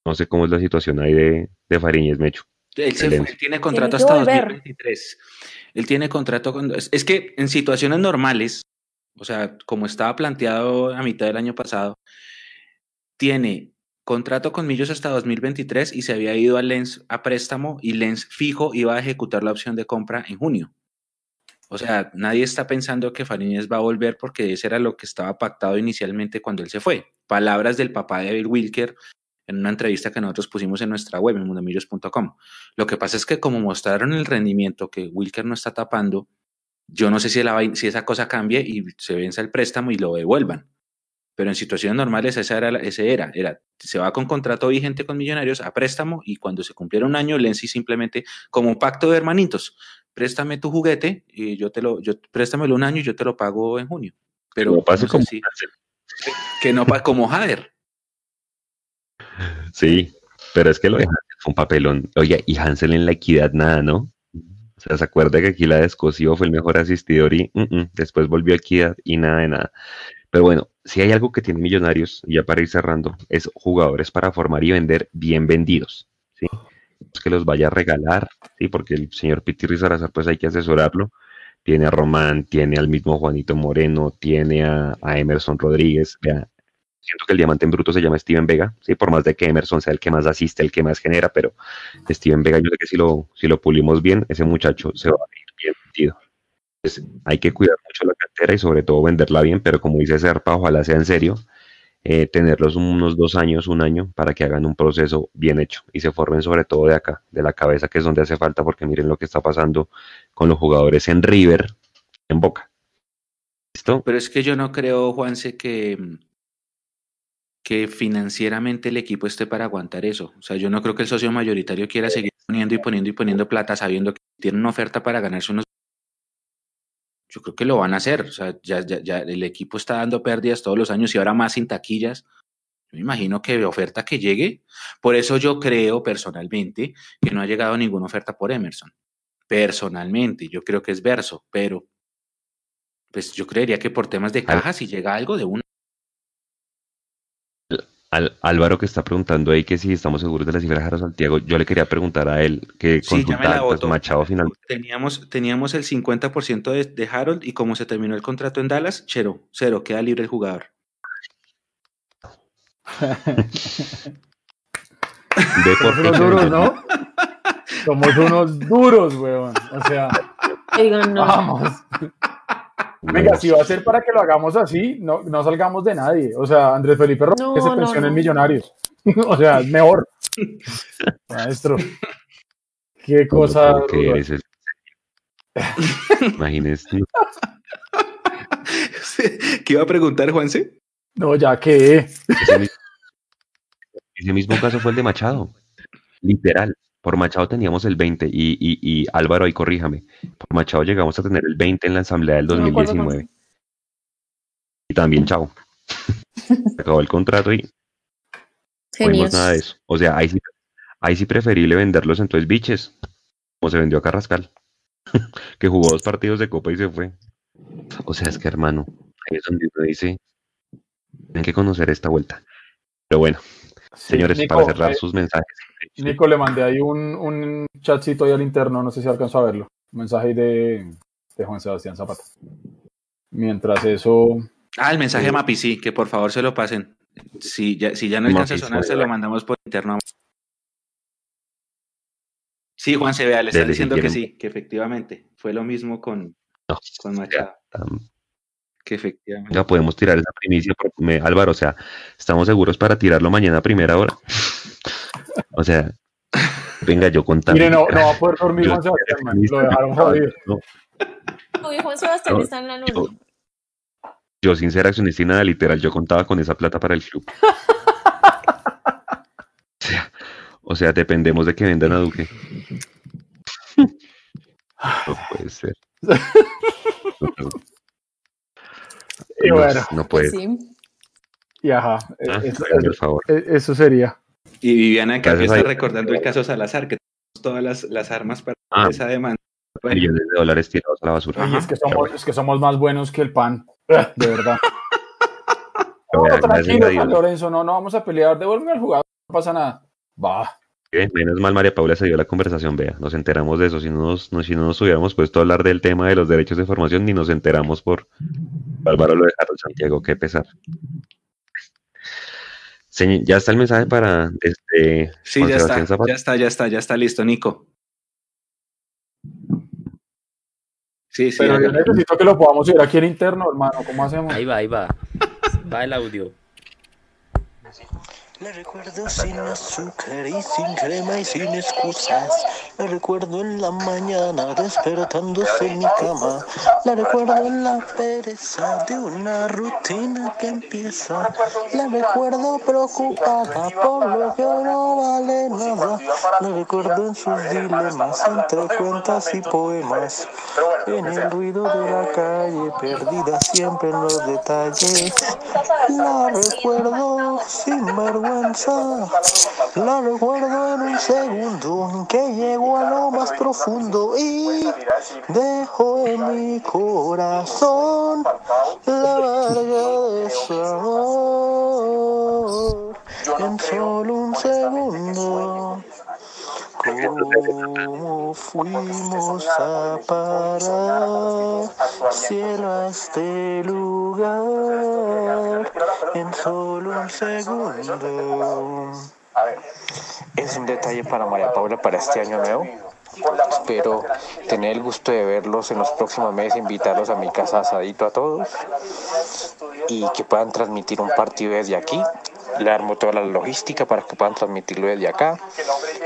No sé cómo es la situación ahí de, de Fariñez Mecho. Él, tiene contrato hasta 2023. Él tiene contrato con... Es que en situaciones normales, o sea, como estaba planteado a mitad del año pasado, tiene contrato con Millos hasta 2023 y se había ido a Lens a préstamo y Lens fijo iba a ejecutar la opción de compra en junio. O sea, nadie está pensando que Fariñez va a volver porque ese era lo que estaba pactado inicialmente cuando él se fue. Palabras del papá de Bill Wilker en una entrevista que nosotros pusimos en nuestra web, en mundomillos.com. Lo que pasa es que como mostraron el rendimiento que Wilker no está tapando, yo no sé si, la, si esa cosa cambie y se vence el préstamo y lo devuelvan. Pero en situaciones normales esa era, ese era, era, se va con contrato vigente con Millonarios a préstamo y cuando se cumpliera un año, Lenzi simplemente, como un pacto de hermanitos, préstame tu juguete y yo te lo, yo, préstamelo un año y yo te lo pago en junio. Pero no pase como que no pasa como Jader. Sí, pero es que lo de Hansel fue un papelón. Oye, y Hansel en la equidad nada, ¿no? O sea, se acuerda que aquí la de fue el mejor asistidor y después volvió a equidad y nada de nada. Pero bueno, si hay algo que tiene Millonarios, ya para ir cerrando, es jugadores para formar y vender bien vendidos. ¿sí? que los vaya a regalar, ¿sí? porque el señor Piti Rizarrazar, pues hay que asesorarlo. Tiene a Román, tiene al mismo Juanito Moreno, tiene a, Emerson Rodríguez. Vea, siento que el diamante en bruto se llama Steven Vega, ¿sí? por más de que Emerson sea el que más asiste, el que más genera, pero Steven Vega, yo sé que si lo, si lo pulimos bien, ese muchacho se va a ir bien vendido. Pues, hay que cuidar mucho la cartera y sobre todo venderla bien, pero como dice Serpa, ojalá sea en serio, eh, tenerlos unos dos años, un año, para que hagan un proceso bien hecho y se formen sobre todo de acá, de la cabeza, que es donde hace falta, porque miren lo que está pasando con los jugadores en River, en Boca. ¿Listo? Pero es que yo no creo, Juanse, que, que financieramente el equipo esté para aguantar eso. O sea, yo no creo que el socio mayoritario quiera seguir poniendo y poniendo y poniendo plata sabiendo que tiene una oferta para ganarse unos yo creo que lo van a hacer. O sea, ya, ya, el equipo está dando pérdidas todos los años y ahora más sin taquillas. Yo me imagino que oferta que llegue. Por eso yo creo personalmente que no ha llegado ninguna oferta por Emerson. Personalmente, yo creo que es verso, pero pues yo creería que por temas de caja, si llega algo de una Álvaro que está preguntando ahí que si estamos seguros de la cifra de Jaro Santiago, yo le quería preguntar a él que sí, pues, Machado final. Teníamos, teníamos el 50% de, de, Harold y como se terminó el contrato en Dallas, cero, cero, queda libre el jugador. de Somos unos duros, ¿no? Somos unos duros, weón. O sea, vamos. Venga, si va a ser para que lo hagamos así, no, no salgamos de nadie. O sea, Andrés Felipe Rojas que se pensione en Millonarios. o sea, es mejor. Maestro. Qué cosa. ¿Qué Imagínese. ¿Qué iba a preguntar, Juanse? No, ya que. ese mismo caso fue el de Machado. Literal. Por Machado teníamos el 20 y, y, y Álvaro, ahí corríjame. Por Machado llegamos a tener el 20 en la asamblea del 2019. y también, chao. acabó el contrato y no vimos nada de eso. O sea, ahí sí, ahí sí preferible venderlos entonces biches, como se vendió a Carrascal, que jugó dos partidos de copa y se fue. O sea, es que hermano, ahí es donde uno dice, tienen que conocer esta vuelta. Pero bueno, señores, para cerrar eh, sus mensajes. Nico, le mandé ahí un, un chatcito ahí al interno, no sé si alcanzó a verlo. Un mensaje de, de Juan Sebastián Zapata. Mientras eso. Ah, el mensaje de eh, Mapi, sí, que por favor se lo pasen. Si ya, si ya no alcanza a sonar, se lo mandamos por interno. Sí, Juan se vea, le está diciendo que sí, que efectivamente fue lo mismo con, con Machado. Que efectivamente. Ya podemos tirar esa primicia, Álvaro, o sea, estamos seguros para tirarlo mañana a primera hora. O sea, venga, yo contando. Mire, no, no va a poder dormir Juan Sebastián, Lo dejaron jodido. No. Juan Sebastián está en la nube. Yo, sin ser accionista y nada, literal, yo contaba con esa plata para el club. o, sea, o sea, dependemos de que vendan a Duque. No puede ser. Y bueno, no puede. Sí. Y ajá, ah, eso, favor. E, eso sería. Y Viviana acá está recordando el caso Salazar, que tenemos todas las, las armas para ah, esa demanda. Millones de dólares tirados a la basura. es, que somos, es que somos más buenos que el pan, de verdad. no, tranquilo, Lorenzo, no, no vamos a pelear, devuelve al jugador, no pasa nada. Va. Menos mal María Paula se dio la conversación, vea, nos enteramos de eso, si no nos, no, si no nos hubiéramos puesto a hablar del tema de los derechos de formación, ni nos enteramos por Álvaro lo dejaron Santiago, qué pesar ya está el mensaje para este. Sí, ya está, ya está, ya está, ya está listo, Nico. Sí, sí. Pero yo necesito que lo podamos ver aquí en interno, hermano. ¿Cómo hacemos? Ahí va, ahí va. Va el audio. La recuerdo sin azúcar y sin crema y sin excusas. La recuerdo en la mañana despertándose en mi cama. La recuerdo en la pereza de una rutina que empieza. La recuerdo preocupada por lo que no vale nada. La recuerdo en sus dilemas entre cuentas y poemas. En el ruido de la calle, perdida siempre en los detalles. La recuerdo sin vergüenza la recuerdo en un segundo que llegó a lo más profundo y dejó en mi corazón la marca de su amor en solo un segundo. ¿Cómo fuimos a parar cielo este lugar en solo un segundo? Es un detalle para María Paula para este año nuevo. Espero tener el gusto de verlos en los próximos meses, invitarlos a mi casa asadito a todos y que puedan transmitir un partido desde aquí le armo toda la logística para que puedan transmitirlo desde acá,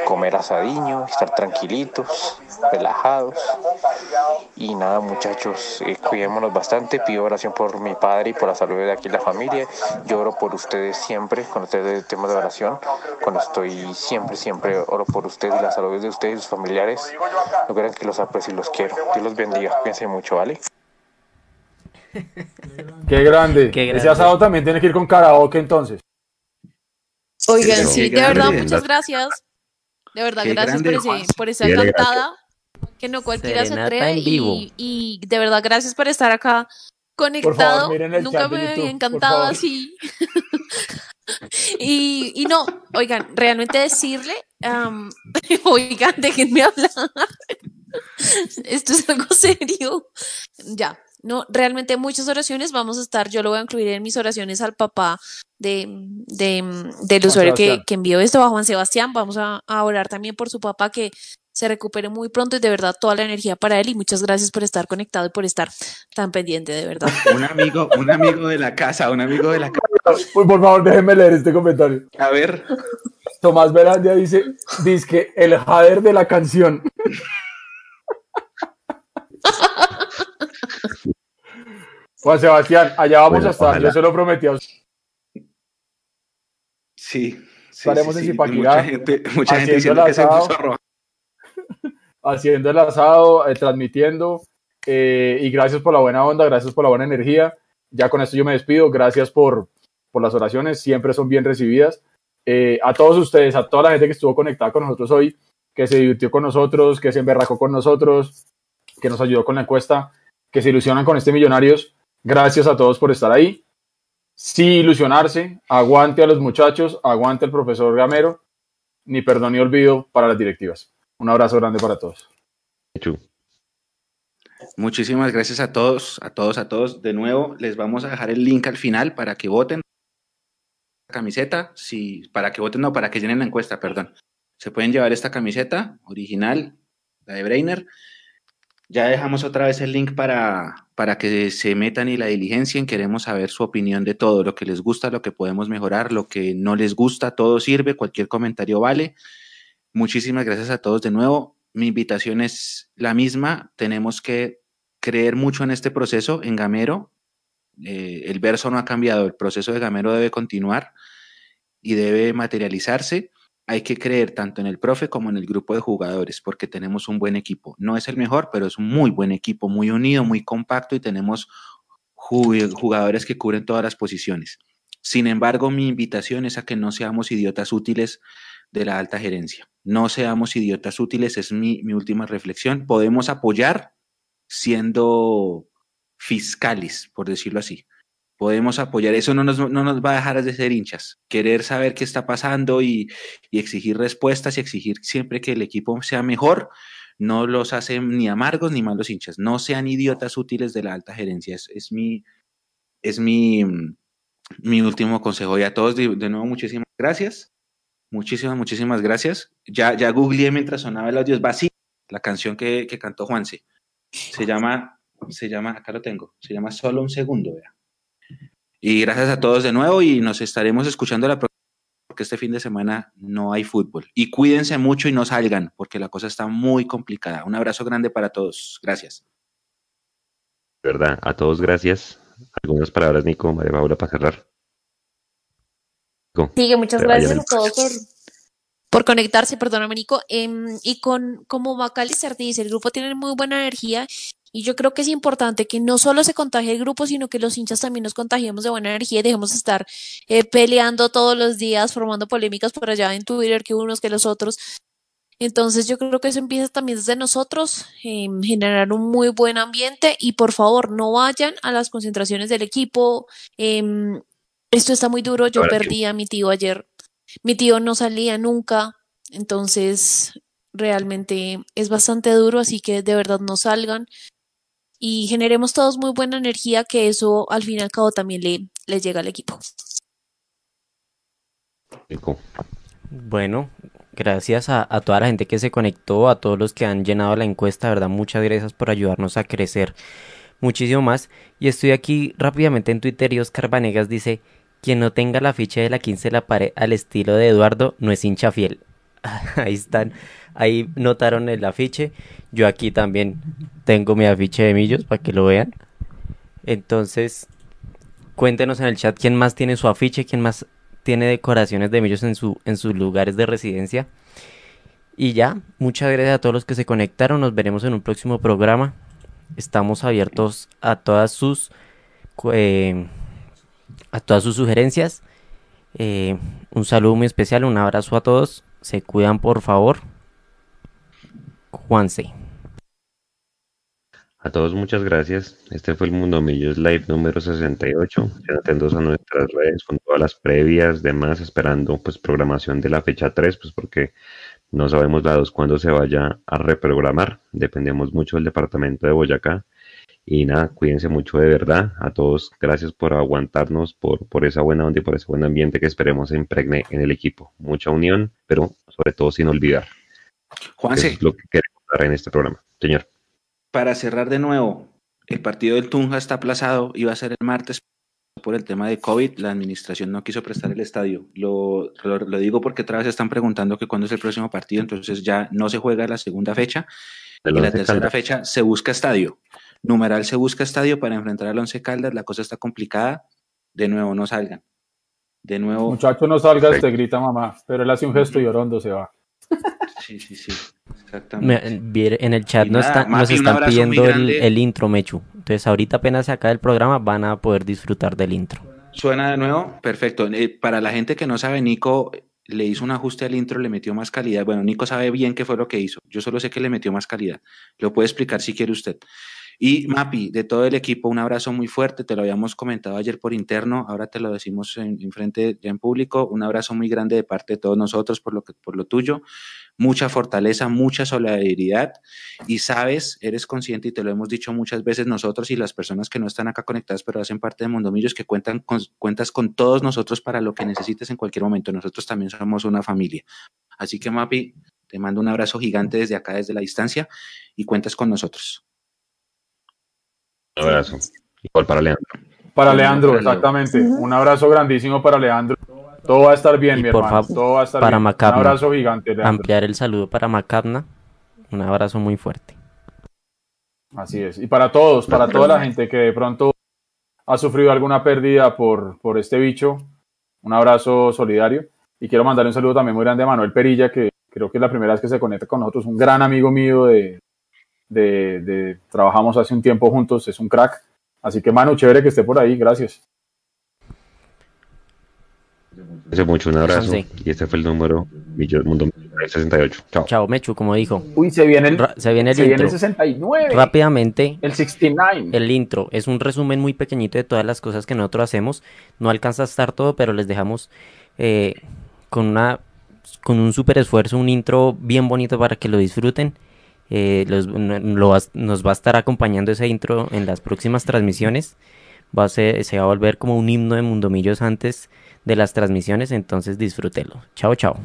comer asadiño, estar tranquilitos, relajados. Y nada, muchachos, eh, cuidémonos bastante. Pido oración por mi padre y por la salud de aquí la familia. Yo oro por ustedes siempre, cuando ustedes temas de oración, cuando estoy siempre, siempre oro por ustedes y la salud de ustedes y sus familiares. No crean que los aprecio y los quiero. Dios los bendiga. Piensen mucho, ¿vale? Qué grande. Ese asado también tiene que ir con karaoke entonces. Oigan, sí, de verdad, muchas gracias. De verdad, gracias por, ese, por esa cantada. Que no cualquiera se atreve. Y, y, de verdad, gracias por estar acá conectado. Nunca me había encantado así. y, y no, oigan, realmente decirle, oigan, déjenme hablar. Esto es algo serio. Ya, no, realmente muchas oraciones vamos a estar, yo lo voy a incluir en mis oraciones al papá de, del usuario que, que, envió esto, a Juan Sebastián, vamos a, orar también por su papá que se recupere muy pronto y de verdad toda la energía para él y muchas gracias por estar conectado y por estar tan pendiente, de verdad. Un amigo, un amigo de la casa, un amigo de la casa. Por favor, déjenme leer este comentario. A ver. Tomás Verandia dice, dice que el jader de la canción. Juan Sebastián, allá vamos a estar, yo se lo prometí a usted. Sí. Estaremos en Zipaquirá. Mucha gente, mucha gente diciendo que se puso Haciendo el asado, eh, transmitiendo. Eh, y gracias por la buena onda, gracias por la buena energía. Ya con esto yo me despido. Gracias por, por las oraciones, siempre son bien recibidas. Eh, a todos ustedes, a toda la gente que estuvo conectada con nosotros hoy, que se divirtió con nosotros, que se emberracó con nosotros, que nos ayudó con la encuesta, que se ilusionan con este Millonarios. Gracias a todos por estar ahí. Sin ilusionarse, aguante a los muchachos, aguante al profesor Gamero, ni perdón ni olvido para las directivas. Un abrazo grande para todos. Muchísimas gracias a todos, a todos, a todos. De nuevo, les vamos a dejar el link al final para que voten camiseta, si, para que voten, no, para que llenen la encuesta, perdón. Se pueden llevar esta camiseta original, la de Brainer, ya dejamos otra vez el link para, para que se metan y la diligencien. Queremos saber su opinión de todo, lo que les gusta, lo que podemos mejorar, lo que no les gusta, todo sirve, cualquier comentario vale. Muchísimas gracias a todos de nuevo. Mi invitación es la misma. Tenemos que creer mucho en este proceso, en Gamero. Eh, el verso no ha cambiado, el proceso de Gamero debe continuar y debe materializarse hay que creer tanto en el profe como en el grupo de jugadores, porque tenemos un buen equipo. No es el mejor, pero es un muy buen equipo, muy unido, muy compacto y tenemos jugadores que cubren todas las posiciones. Sin embargo, mi invitación es a que no seamos idiotas útiles de la alta gerencia. No seamos idiotas útiles, es mi, mi última reflexión. Podemos apoyar siendo fiscales, por decirlo así podemos apoyar. Eso no nos, no nos va a dejar de ser hinchas. Querer saber qué está pasando y, y, exigir respuestas y exigir siempre que el equipo sea mejor, no los hace ni amargos ni malos hinchas. No sean idiotas útiles de la alta gerencia. Es, es mi, es mi, mi último consejo. Y a todos, de, nuevo, muchísimas gracias. Muchísimas, muchísimas gracias. Ya, ya googleé mientras sonaba el audio. Es vacío, la canción que, que cantó Juanse. Se llama, se llama, acá lo tengo, se llama Solo un segundo, vea. Y gracias a todos de nuevo y nos estaremos escuchando la próxima porque este fin de semana no hay fútbol. Y cuídense mucho y no salgan, porque la cosa está muy complicada. Un abrazo grande para todos. Gracias. ¿Verdad? A todos gracias. Algunas palabras, Nico, María Paula, para cerrar. Sigue, muchas gracias a todos por, por conectarse, perdóname, Nico. Em, y con, como Macalister dice, el grupo tiene muy buena energía y yo creo que es importante que no solo se contagie el grupo, sino que los hinchas también nos contagiemos de buena energía y dejemos de estar eh, peleando todos los días, formando polémicas por allá en Twitter, que unos que los otros. Entonces yo creo que eso empieza también desde nosotros, en generar un muy buen ambiente y por favor no vayan a las concentraciones del equipo. Em, esto está muy duro, yo perdí a mi tío ayer, mi tío no salía nunca, entonces realmente es bastante duro, así que de verdad no salgan y generemos todos muy buena energía, que eso al fin y al cabo también le, le llega al equipo. Bueno, gracias a, toda la gente que se conectó, a todos los que han llenado la encuesta, verdad, muchas gracias por ayudarnos a crecer muchísimo más. Y estoy aquí rápidamente en Twitter y Oscar Vanegas dice, quien no tenga la ficha de la 15 la pared al estilo de Eduardo no es hincha fiel. Ahí están Ahí notaron el afiche. Yo aquí también tengo mi afiche de Millos para que lo vean. Entonces, cuéntenos en el chat quién más tiene su afiche, quién más tiene decoraciones de Millos en, su, en sus lugares de residencia. Y ya, muchas gracias a todos los que se conectaron. Nos veremos en un próximo programa. Estamos abiertos a todas sus eh, a todas sus sugerencias. Eh, un saludo muy especial, un abrazo a todos. Se cuidan por favor. Juanse. A todos muchas gracias. Este fue el Mundo Millos Live número 68. Estén atentos a nuestras redes con todas las previas, demás, esperando pues programación de la fecha 3, pues porque no sabemos la 2 cuándo se vaya a reprogramar. Dependemos mucho del departamento de Boyacá. Y nada, cuídense mucho de verdad. A todos, gracias por aguantarnos, por, por esa buena onda y por ese buen ambiente que esperemos se impregne en el equipo. Mucha unión, pero sobre todo sin olvidar. Juanse. es lo que queremos dar en este programa. Señor. Para cerrar de nuevo, el partido del Tunja está aplazado, iba a ser el martes por el tema de COVID, la administración no quiso prestar el estadio. Lo, lo, digo porque otra vez están preguntando que cuándo es el próximo partido, entonces ya no se juega la segunda fecha y la tercera fecha se busca estadio. Numeral se busca estadio para enfrentar al Once Caldas, la cosa está complicada. De nuevo, no salgan. De nuevo. Muchacho, no salgas, te grita mamá, pero él hace un gesto llorando, se va. Sí, sí, sí. Exactamente. En el chat nos, nos están pidiendo el, intro, Mechu. Entonces, ahorita apenas se acaba el programa, van a poder disfrutar del intro. ¿Suena de nuevo? Perfecto. Eh, para la gente que no sabe, Nico le hizo un ajuste al intro, le metió más calidad. Bueno, Nico sabe bien qué fue lo que hizo. Yo solo sé que le metió más calidad. Lo puede explicar si quiere usted. Y Mapi, de todo el equipo, un abrazo muy fuerte. Te lo habíamos comentado ayer por interno, ahora te lo decimos en, frente ya en público. Un abrazo muy grande de parte de todos nosotros por lo, que, por lo tuyo mucha fortaleza, mucha solidaridad y sabes, eres consciente y te lo hemos dicho muchas veces nosotros y las personas que no están acá conectadas pero hacen parte de Mundomillos que cuentan con, cuentas con todos nosotros para lo que necesites en cualquier momento. Nosotros también somos una familia. Así que Mapi, te mando un abrazo gigante desde acá, desde la distancia y cuentas con nosotros. Un abrazo. Igual para Leandro. Para Leandro, exactamente. Un abrazo grandísimo para Leandro. Todo va a estar bien, mi por hermano. Todo va a estar para bien. Macabna, un abrazo gigante. Ampliar el saludo para Macabna. Un abrazo muy fuerte. Así es. Y para todos, para toda la gente que de pronto ha sufrido alguna pérdida por, por este bicho, un abrazo solidario. Y quiero mandar un saludo también muy grande a Manuel Perilla, que creo que es la primera vez que se conecta con nosotros, un gran amigo mío de, de, de trabajamos hace un tiempo juntos, es un crack. Así que Manu, chévere que esté por ahí, gracias. Gracias mucho, un abrazo. Y este fue el número Mundo 68. Chao. Chao, Mechu, como dijo. Uy, se viene el, se viene el intro. Viene el 69. Rápidamente. El 69. El intro es un resumen muy pequeñito de todas las cosas que nosotros hacemos. No alcanza a estar todo, pero les dejamos eh, con una con un super esfuerzo, un intro bien bonito para que lo disfruten. Eh, nos va a estar acompañando ese intro en las próximas transmisiones. Va a ser, se va a volver como un himno de Mundomillos antes de las transmisiones, entonces disfrútelo. Chao, chao.